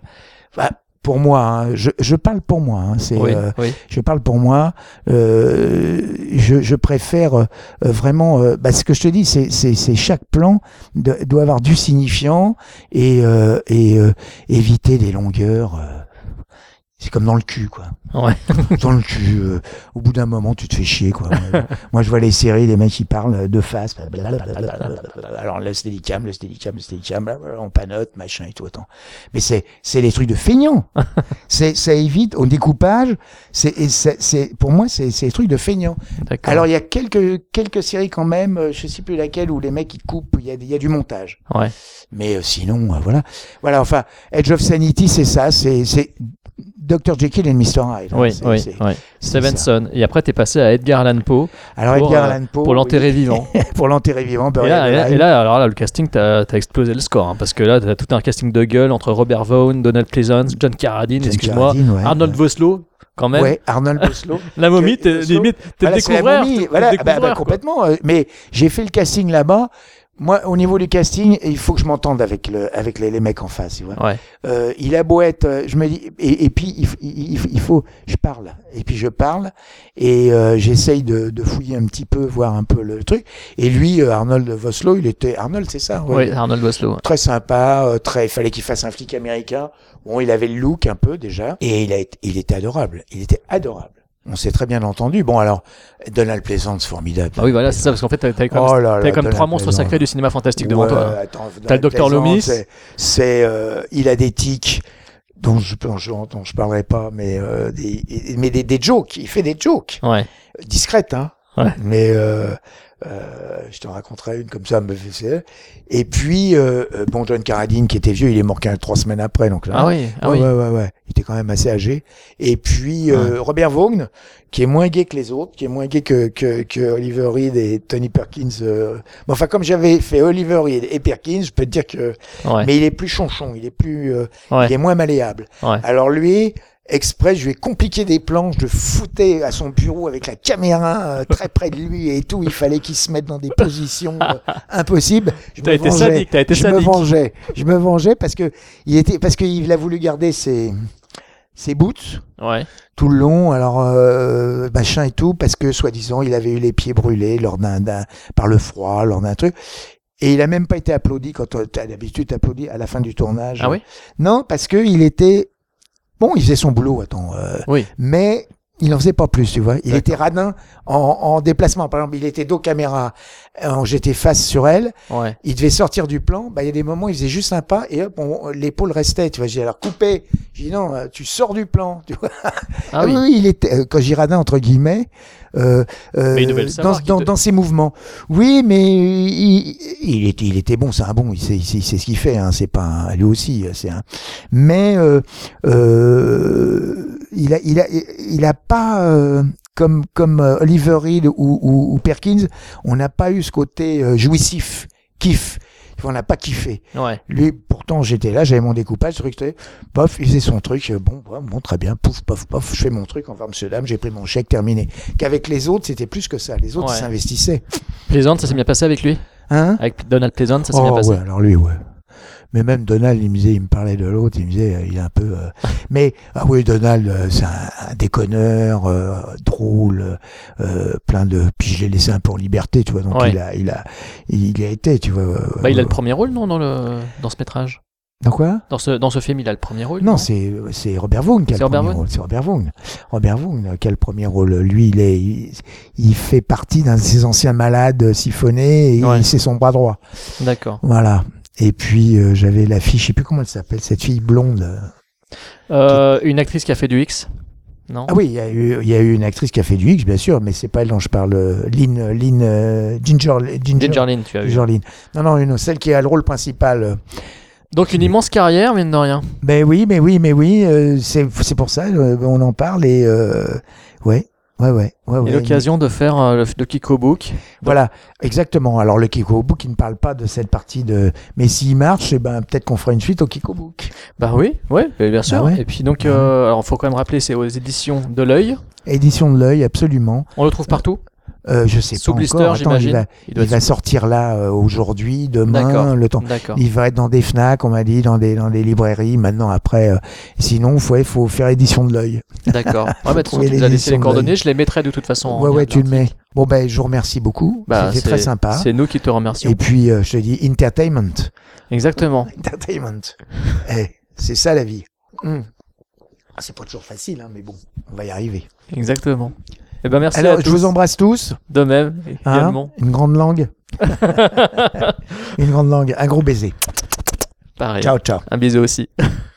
Enfin, pour moi, hein, je, je parle pour moi. Hein, c'est. Oui, euh, oui. je parle pour moi. Euh, je, je préfère euh, vraiment. euh, bah, ce que je te dis, c'est, c'est, c'est chaque plan de- doit avoir du signifiant et, euh, et euh, éviter des longueurs. Euh, c'est comme dans le cul, quoi. Ouais. Dans le cul. euh, au bout d'un moment, tu te fais chier, quoi. Moi, je vois les séries, les mecs qui parlent de face. Alors le steadicam, le steadicam, le steadicam, on panote, machin et tout. Attends. Mais c'est c'est des trucs de feignants. c'est ça évite au découpage. C'est c'est pour moi c'est c'est des trucs de feignants. Alors il y a quelques quelques séries quand même, euh, je sais plus laquelle où les mecs ils coupent, il y a il y a du montage. Ouais. Mais euh, sinon euh, voilà. Voilà enfin Edge of Sanity c'est ça, c'est c'est Dr Jekyll et Mr Hyde. hein, Oui, oui, oui. Stevenson. Et après, t'es passé à Edgar Allan Poe Alors pour, Edgar euh, Allan Poe pour l'enterrer oui. vivant. pour l'enterrer vivant. Et là, et là- Alive. et là, alors là, le casting, t'as as explosé le score. hein, parce que là, t'as tout un casting de gueule entre Robert Vaughn, Donald Pleasance, John Carradine, excuse-moi, ouais, Arnold ouais. Vosloo, quand même. Ouais, Arnold Boslow. La momie, t'es limite, t'es Voilà, découvreur. voilà, bah, bah, complètement. euh, mais j'ai fait le casting là-bas. Moi, au niveau du casting, il faut que je m'entende avec le, avec les, les mecs en face, tu vois. Ouais. Euh, il a beau être, euh, je me dis, et, et puis il, il, il- faut, je parle, et puis je parle, et euh, j'essaye de, de fouiller un petit peu, voir un peu le truc. Et lui, euh, Arnold Voslo, il était, Arnold, c'est ça, ouais. Oui, Arnold Waslow. Très sympa, euh, très, il fallait qu'il fasse un flic américain. Bon, il avait le look un peu déjà, et il a, il était adorable. Il était adorable. On s'est très bien entendu. Bon, alors, Donald Pleasance, formidable. Ah oui, voilà, c'est ça, parce qu'en fait, quand même, Oh là là, comme trois monstres sacrés du cinéma fantastique devant Ouais, toi. T'as le docteur Loomis. c'est- C'est, euh, il a des tics dont je, dont je, dont je parlerai pas, mais euh, des, mais des, des jokes. Il fait des jokes Ouais. discrètes, hein. Ouais. Mais euh, euh, je t'en raconterai une comme ça. me fait- Et puis euh, euh, bon, John Carradine qui était vieux, il est mort qu'un trois semaines après, donc là. Ah oui, ah ouais, oui. ouais, ouais, ouais. Il était quand même assez âgé. Et puis euh, Robert Vaughn, qui est moins gay que les autres, qui est moins gay que, que, que Oliver Reed et Tony Perkins. euh. Bon, enfin, comme j'avais fait Oliver Reed et Perkins, je peux te dire que. Ouais. Mais il est plus chonchon, il est plus, euh, il est moins malléable. Ouais. Alors lui, exprès, je lui ai compliqué des plans, je le foutais à son bureau avec la caméra euh, très près de lui et tout. Il fallait qu'il se mette dans des positions euh, impossibles. Je T'as me été vengeais. sadique, t'as été je me vengeais. Je me vengeais parce que il était, parce qu'il a voulu garder ses, ses boots Ouais. tout le long, alors euh, machin et tout, parce que soi-disant il avait eu les pieds brûlés lors d'un, d'un- par le froid, lors d'un truc. Et il a même pas été applaudi quand euh, t'as d'habitude t'applaudis à la fin du tournage. Ah oui? Non, parce que il était bon, il faisait son boulot, attends, euh, Oui. mais il en faisait pas plus, tu vois. Il était radin en, en déplacement. Par exemple, il était dos caméra, euh, j'étais face sur elle. Ouais. Il devait sortir du plan. Bah, il y a des moments, il faisait juste un pas et hop, on- l'épaule restait. Tu vois, j'ai dit, alors coupé. J'ai dit non, euh, tu sors du plan. Tu vois. Ah oui. il était euh, quand j'y radin entre guillemets. Euh, euh, Mais dans, dans, te- dans ses mouvements. Oui, mais il, il était, il était bon, c'est un bon, il sait, il sait, il sait ce qu'il fait, hein, c'est pas un- lui aussi, c'est un. Mais euh, euh, il a, il a, il a pas euh, comme comme euh, Oliver Reed ou, ou, ou Perkins, on n'a pas eu ce côté euh, jouissif, kiff. On n'a pas kiffé. Ouais. Lui, pourtant, j'étais là, j'avais mon découpage, truc, pof, il faisait son truc, euh, bon, ouais, bon, très bien, pouf, pof, pof, je fais mon truc, enfin, monsieur, dame, j'ai pris mon chèque, terminé. Qu'avec les autres, c'était plus que ça. Les autres, Ouais. ils s'investissaient. Pleasant, ça s'est bien passé avec lui? Hein? Avec Donald Pleasant, ça s'est bien Oh, passé? ouais, alors lui, ouais. Mais même Donald, il me disait, il me parlait de l'autre, il me disait, euh, il est un peu. euh, Mais ah oui, Donald, euh, c'est un, un déconneur, euh, drôle, euh, plein de. Puis je l'ai laissé un peu en liberté, tu vois. Donc Ouais. il a, il a, il, a été, tu vois. euh, Bah, il a le premier rôle, non, dans, le... dans ce métrage? Dans quoi? Dans ce... dans ce film, il a le premier rôle Non, c'est c'est Robert Vaughn qui a C'est le Robert premier rôle. C'est Robert Vaughn. Robert Vaughn qui a le premier rôle. Lui, il est, il, il fait partie d'un de ces anciens malades siphonnés et Ouais. c'est son bras droit. D'accord. Voilà. Et puis euh, j'avais la fille, je sais plus comment elle s'appelle, cette fille blonde. euh. Une actrice qui a fait du X Non? Ah oui, il y, a eu, il y a eu une actrice qui a fait du X, bien sûr, mais c'est pas elle dont je parle. Lynn, Lynn, euh, Ginger, Ginger, Ginger Lynn, tu as vu. Lynn. Non, non, une, celle qui a le rôle principal. Donc une immense carrière, mine de rien. Ben oui, mais oui, mais oui, euh, c'est c'est pour ça, euh, on en parle et euh, ouais, ouais, ouais, ouais, Et ouais. l'occasion de faire euh, le, le Kiko Book. Voilà, exactement. Alors le Kiko Book, il ne parle pas de cette partie de. Mais s'il marche, eh ben peut-être qu'on fera une suite au Kiko Book. Bah oui, ouais, bah, bien sûr. Ah ouais. Et puis donc, euh, alors faut quand même rappeler, c'est aux éditions de l'œil. Édition de l'œil, absolument. On le trouve partout? Euh, je sais Sous pas blister, encore. Attends, il va, Il il va sortir là euh, aujourd'hui, demain, le temps. Il va être dans des Fnac, on m'a dit, dans des dans des librairies. Maintenant, après, euh, sinon, faut ouais, faut faire édition de l'œil. D'accord. Ouais, bah, façon, trouver tu as laissé les coordonnées, je les mettrai de toute façon. ouais, ouais, tu le l'article. mets. Bon ben, je vous remercie beaucoup. Bah, C'était très sympa. C'est nous qui te remercions. Et puis, je te dis, entertainment. Exactement. Entertainment. Eh, c'est ça la vie. Hmm. Ah, C'est pas toujours facile, hein, mais bon, on va y arriver. Exactement. Eh ben merci Alors, à je tous. vous embrasse tous. De même, hein. également. Une grande langue. Une grande langue. Un gros baiser. Pareil. Ciao, ciao. Un bisou aussi.